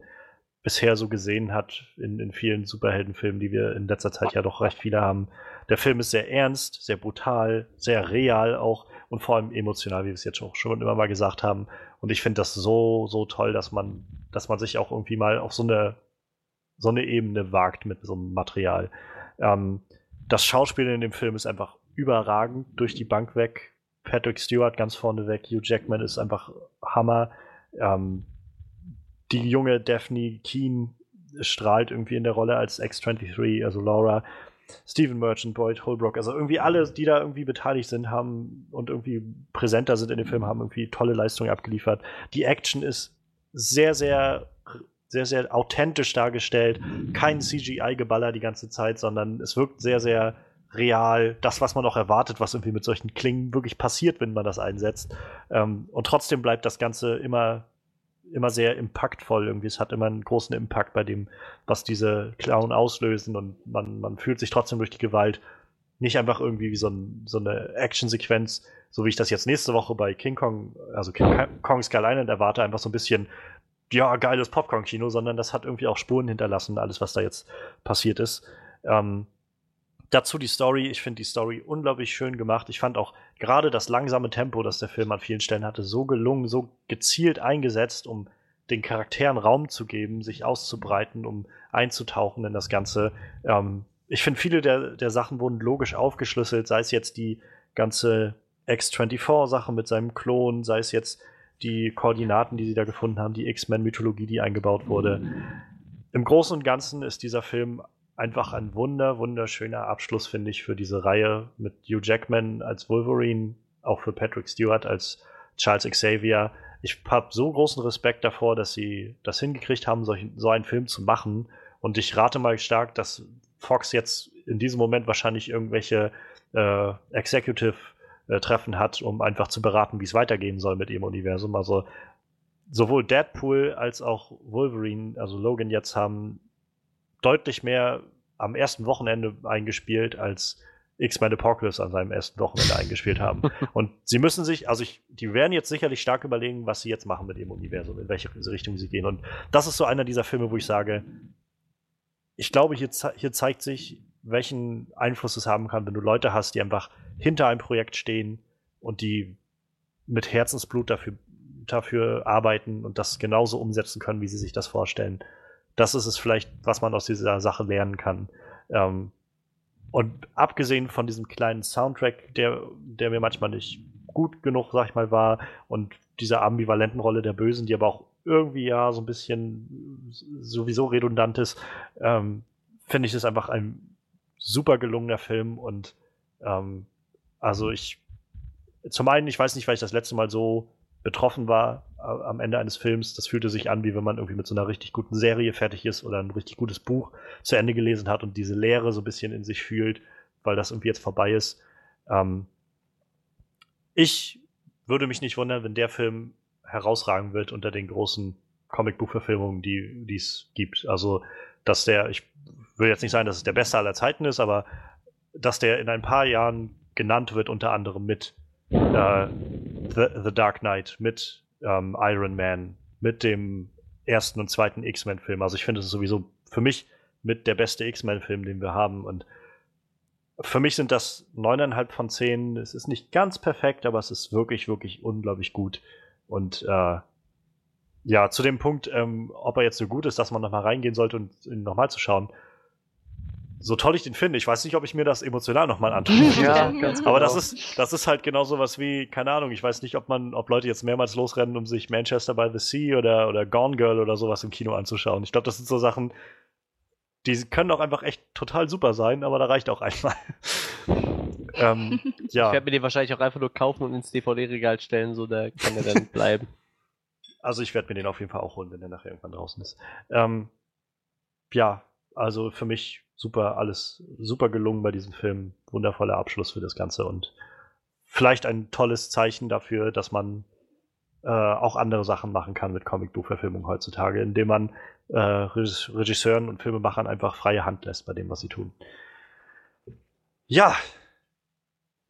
bisher so gesehen hat in, in vielen Superheldenfilmen, die wir in letzter Zeit ja doch recht viele haben. Der Film ist sehr ernst, sehr brutal, sehr real auch und vor allem emotional, wie wir es jetzt auch schon immer mal gesagt haben. Und ich finde das so, so toll, dass man, dass man sich auch irgendwie mal auf so eine, so eine Ebene wagt mit so einem Material. Ähm, das Schauspiel in dem Film ist einfach überragend durch die Bank weg. Patrick Stewart ganz vorne weg, Hugh Jackman ist einfach Hammer. Ähm, die junge Daphne Keen strahlt irgendwie in der Rolle als X-23, also Laura. Stephen Merchant, Boyd Holbrook, also irgendwie alle, die da irgendwie beteiligt sind, haben und irgendwie präsenter sind in dem Film, haben irgendwie tolle Leistungen abgeliefert. Die Action ist sehr, sehr, sehr, sehr authentisch dargestellt. Kein CGI-Geballer die ganze Zeit, sondern es wirkt sehr, sehr real. Das, was man auch erwartet, was irgendwie mit solchen Klingen wirklich passiert, wenn man das einsetzt. Ähm, und trotzdem bleibt das Ganze immer immer sehr impactvoll irgendwie. Es hat immer einen großen Impact bei dem, was diese Clown auslösen und man, man fühlt sich trotzdem durch die Gewalt nicht einfach irgendwie wie so, ein, so eine Actionsequenz, so wie ich das jetzt nächste Woche bei King Kong, also King Kong Skull Island erwarte, einfach so ein bisschen, ja, geiles Popcorn-Kino, sondern das hat irgendwie auch Spuren hinterlassen, alles, was da jetzt passiert ist. Ähm, Dazu die Story. Ich finde die Story unglaublich schön gemacht. Ich fand auch gerade das langsame Tempo, das der Film an vielen Stellen hatte, so gelungen, so gezielt eingesetzt, um den Charakteren Raum zu geben, sich auszubreiten, um einzutauchen in das Ganze. Ähm, ich finde, viele der, der Sachen wurden logisch aufgeschlüsselt, sei es jetzt die ganze X-24-Sache mit seinem Klon, sei es jetzt die Koordinaten, die sie da gefunden haben, die X-Men-Mythologie, die eingebaut wurde. Im Großen und Ganzen ist dieser Film einfach ein wunder, wunderschöner Abschluss, finde ich, für diese Reihe mit Hugh Jackman als Wolverine, auch für Patrick Stewart als Charles Xavier. Ich habe so großen Respekt davor, dass sie das hingekriegt haben, solch, so einen Film zu machen. Und ich rate mal stark, dass Fox jetzt in diesem Moment wahrscheinlich irgendwelche äh, Executive-Treffen hat, um einfach zu beraten, wie es weitergehen soll mit ihrem Universum. Also sowohl Deadpool als auch Wolverine, also Logan jetzt haben deutlich mehr am ersten Wochenende eingespielt, als X-Men Apocalypse an seinem ersten Wochenende eingespielt haben. Und sie müssen sich, also ich, die werden jetzt sicherlich stark überlegen, was sie jetzt machen mit dem Universum, in welche Richtung sie gehen. Und das ist so einer dieser Filme, wo ich sage, ich glaube, hier, hier zeigt sich, welchen Einfluss es haben kann, wenn du Leute hast, die einfach hinter einem Projekt stehen und die mit Herzensblut dafür, dafür arbeiten und das genauso umsetzen können, wie sie sich das vorstellen das ist es vielleicht, was man aus dieser Sache lernen kann. Ähm, und abgesehen von diesem kleinen Soundtrack, der, der mir manchmal nicht gut genug, sag ich mal, war, und dieser ambivalenten Rolle der Bösen, die aber auch irgendwie ja so ein bisschen sowieso redundant ist, ähm, finde ich es einfach ein super gelungener Film und ähm, also ich zum einen, ich weiß nicht, weil ich das letzte Mal so betroffen war am Ende eines Films. Das fühlte sich an, wie wenn man irgendwie mit so einer richtig guten Serie fertig ist oder ein richtig gutes Buch zu Ende gelesen hat und diese Leere so ein bisschen in sich fühlt, weil das irgendwie jetzt vorbei ist. Ähm ich würde mich nicht wundern, wenn der Film herausragen wird unter den großen Comicbuchverfilmungen, die es gibt. Also, dass der, ich will jetzt nicht sagen, dass es der beste aller Zeiten ist, aber dass der in ein paar Jahren genannt wird, unter anderem mit äh, The, The Dark Knight, mit ähm, Iron Man, mit dem ersten und zweiten X-Men-Film. Also ich finde, es ist sowieso für mich mit der beste X-Men-Film, den wir haben. Und für mich sind das neuneinhalb von zehn. Es ist nicht ganz perfekt, aber es ist wirklich, wirklich unglaublich gut. Und äh, ja, zu dem Punkt, ähm, ob er jetzt so gut ist, dass man nochmal reingehen sollte und ihn nochmal zu schauen, so toll ich den finde, ich weiß nicht, ob ich mir das emotional nochmal antue. Ja, ganz genau. Aber das ist, das ist halt genau sowas wie, keine Ahnung, ich weiß nicht, ob man, ob Leute jetzt mehrmals losrennen, um sich Manchester by the Sea oder, oder Gone Girl oder sowas im Kino anzuschauen. Ich glaube, das sind so Sachen, die können auch einfach echt total super sein, aber da reicht auch einmal. ähm, ja. Ich werde mir den wahrscheinlich auch einfach nur kaufen und ins DVD-Regal stellen, so da kann er dann bleiben. Also ich werde mir den auf jeden Fall auch holen, wenn der nachher irgendwann draußen ist. Ähm, ja, also für mich super, alles super gelungen bei diesem Film. Wundervoller Abschluss für das Ganze und vielleicht ein tolles Zeichen dafür, dass man äh, auch andere Sachen machen kann mit Comicbuchverfilmung heutzutage, indem man äh, Regisseuren und Filmemachern einfach freie Hand lässt bei dem, was sie tun. Ja.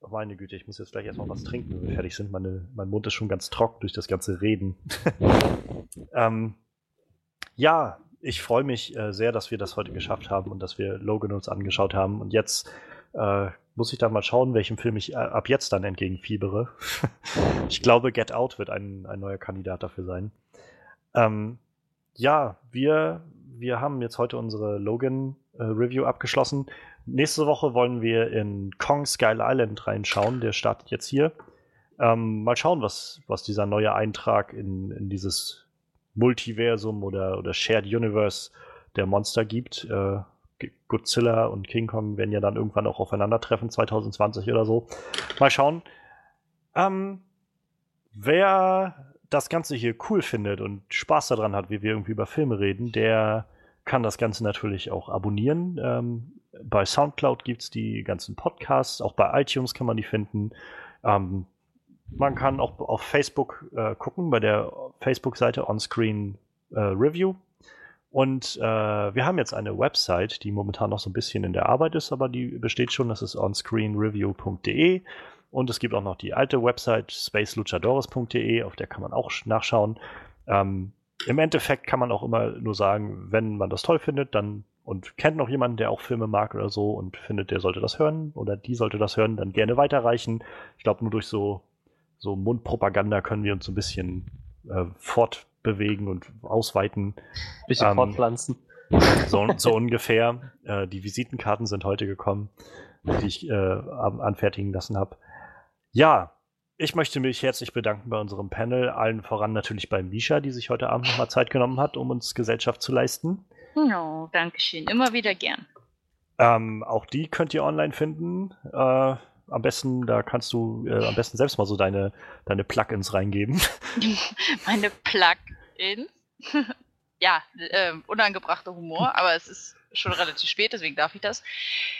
Oh meine Güte, ich muss jetzt gleich erstmal was trinken, wenn wir fertig sind. Meine, mein Mund ist schon ganz trocken durch das ganze Reden. ähm, ja, ich freue mich äh, sehr, dass wir das heute geschafft haben und dass wir Logan uns angeschaut haben. Und jetzt äh, muss ich dann mal schauen, welchem Film ich äh, ab jetzt dann entgegenfiebere. ich glaube, Get Out wird ein, ein neuer Kandidat dafür sein. Ähm, ja, wir, wir haben jetzt heute unsere Logan-Review äh, abgeschlossen. Nächste Woche wollen wir in Kong Skull Island reinschauen. Der startet jetzt hier. Ähm, mal schauen, was, was dieser neue Eintrag in, in dieses Multiversum oder, oder Shared Universe der Monster gibt. Äh, Godzilla und King Kong werden ja dann irgendwann auch aufeinandertreffen, 2020 oder so. Mal schauen. Ähm, wer das Ganze hier cool findet und Spaß daran hat, wie wir irgendwie über Filme reden, der kann das Ganze natürlich auch abonnieren. Ähm, bei Soundcloud gibt es die ganzen Podcasts, auch bei iTunes kann man die finden. Ähm, man kann auch auf Facebook äh, gucken, bei der Facebook-Seite Onscreen äh, Review. Und äh, wir haben jetzt eine Website, die momentan noch so ein bisschen in der Arbeit ist, aber die besteht schon, das ist onscreenreview.de. Und es gibt auch noch die alte Website spaceluchadores.de, auf der kann man auch nachschauen. Ähm, Im Endeffekt kann man auch immer nur sagen, wenn man das toll findet, dann und kennt noch jemanden, der auch Filme mag oder so und findet, der sollte das hören oder die sollte das hören, dann gerne weiterreichen. Ich glaube, nur durch so, so Mundpropaganda können wir uns so ein bisschen äh, fort bewegen und ausweiten. Bisschen ähm, fortpflanzen. So, so ungefähr. Äh, die Visitenkarten sind heute gekommen, die ich äh, anfertigen lassen habe. Ja, ich möchte mich herzlich bedanken bei unserem Panel, allen voran natürlich bei Misha, die sich heute Abend nochmal Zeit genommen hat, um uns Gesellschaft zu leisten. Oh, danke schön. Immer wieder gern. Ähm, auch die könnt ihr online finden. Äh, am besten, da kannst du äh, am besten selbst mal so deine, deine Plugins reingeben. Meine Plugins? ja, äh, unangebrachter Humor, aber es ist schon relativ spät, deswegen darf ich das.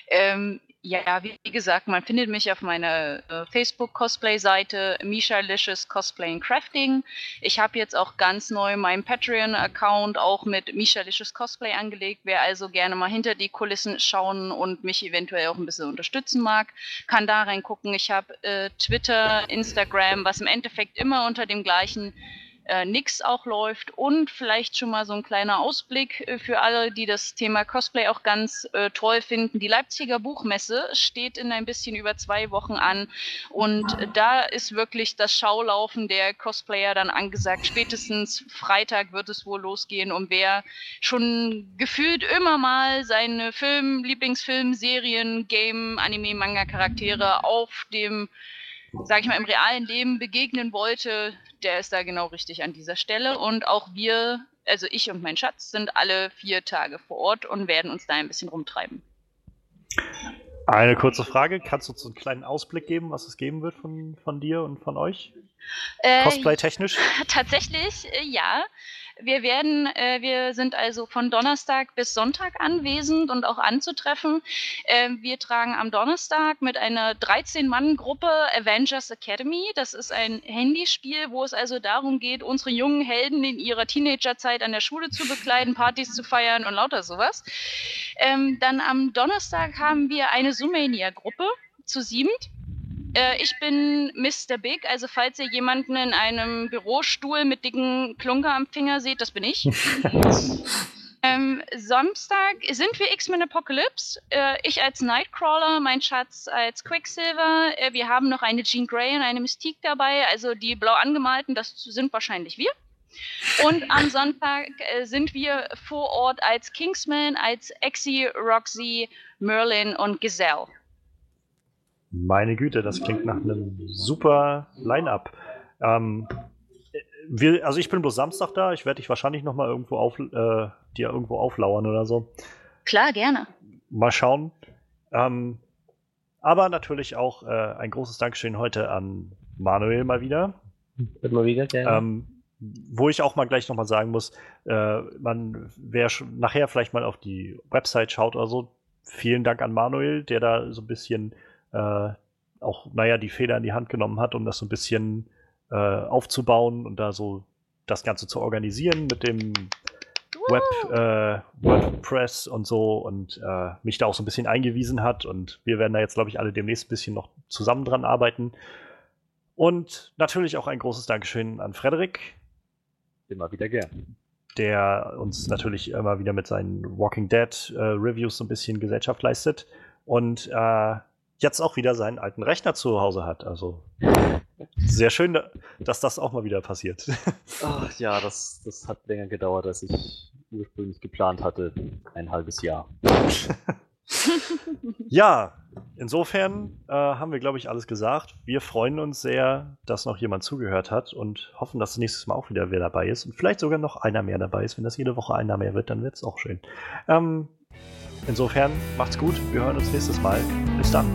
Ähm, ja, wie gesagt, man findet mich auf meiner äh, Facebook-Cosplay-Seite Misha Licious Cosplay and Crafting. Ich habe jetzt auch ganz neu meinen Patreon-Account auch mit Misha Licious Cosplay angelegt. Wer also gerne mal hinter die Kulissen schauen und mich eventuell auch ein bisschen unterstützen mag, kann da reingucken. Ich habe äh, Twitter, Instagram, was im Endeffekt immer unter dem gleichen äh, Nix auch läuft und vielleicht schon mal so ein kleiner Ausblick äh, für alle, die das Thema Cosplay auch ganz äh, toll finden. Die Leipziger Buchmesse steht in ein bisschen über zwei Wochen an und da ist wirklich das Schaulaufen der Cosplayer dann angesagt. Spätestens Freitag wird es wohl losgehen und wer schon gefühlt immer mal seine Film, Lieblingsfilm, Serien, Game, Anime, Manga Charaktere auf dem sage ich mal, im realen Leben begegnen wollte, der ist da genau richtig an dieser Stelle. Und auch wir, also ich und mein Schatz, sind alle vier Tage vor Ort und werden uns da ein bisschen rumtreiben. Eine kurze Frage, kannst du uns einen kleinen Ausblick geben, was es geben wird von, von dir und von euch? Äh, Cosplay-technisch? Tatsächlich, äh, ja. Wir werden, äh, wir sind also von Donnerstag bis Sonntag anwesend und auch anzutreffen. Äh, wir tragen am Donnerstag mit einer 13-Mann-Gruppe Avengers Academy. Das ist ein Handyspiel, wo es also darum geht, unsere jungen Helden in ihrer Teenagerzeit an der Schule zu bekleiden, Partys zu feiern und lauter sowas. Ähm, dann am Donnerstag haben wir eine Sumania-Gruppe zu siebt. Äh, ich bin Mr. Big, also falls ihr jemanden in einem Bürostuhl mit dicken Klunker am Finger seht, das bin ich. ähm, Samstag sind wir X-Men Apocalypse. Äh, ich als Nightcrawler, mein Schatz als Quicksilver. Äh, wir haben noch eine Jean Grey und eine Mystique dabei. Also die blau angemalten, das sind wahrscheinlich wir. Und am Sonntag äh, sind wir vor Ort als Kingsman, als Exy, Roxy, Merlin und Gazelle. Meine Güte, das klingt nach einem super Line-Up. Ähm, wir, also ich bin bloß Samstag da. Ich werde dich wahrscheinlich noch mal irgendwo auf, äh, dir irgendwo auflauern oder so. Klar, gerne. Mal schauen. Ähm, aber natürlich auch äh, ein großes Dankeschön heute an Manuel mal wieder. Wird mal wieder, gerne. Ähm, wo ich auch mal gleich noch mal sagen muss, äh, man, wer nachher vielleicht mal auf die Website schaut oder so, vielen Dank an Manuel, der da so ein bisschen äh, auch, naja, die Feder in die Hand genommen hat, um das so ein bisschen äh, aufzubauen und da so das Ganze zu organisieren mit dem Web, äh, WordPress und so und äh, mich da auch so ein bisschen eingewiesen hat. Und wir werden da jetzt, glaube ich, alle demnächst ein bisschen noch zusammen dran arbeiten. Und natürlich auch ein großes Dankeschön an Frederik. Immer wieder gern. Der uns natürlich immer wieder mit seinen Walking Dead äh, Reviews so ein bisschen Gesellschaft leistet. Und äh, jetzt auch wieder seinen alten Rechner zu Hause hat. Also sehr schön, dass das auch mal wieder passiert. Ach ja, das, das hat länger gedauert, als ich ursprünglich geplant hatte. Ein halbes Jahr. ja, insofern äh, haben wir, glaube ich, alles gesagt. Wir freuen uns sehr, dass noch jemand zugehört hat und hoffen, dass nächstes Mal auch wieder wer dabei ist und vielleicht sogar noch einer mehr dabei ist. Wenn das jede Woche einer mehr wird, dann wird es auch schön. Ähm, insofern macht's gut. Wir hören uns nächstes Mal. Bis dann.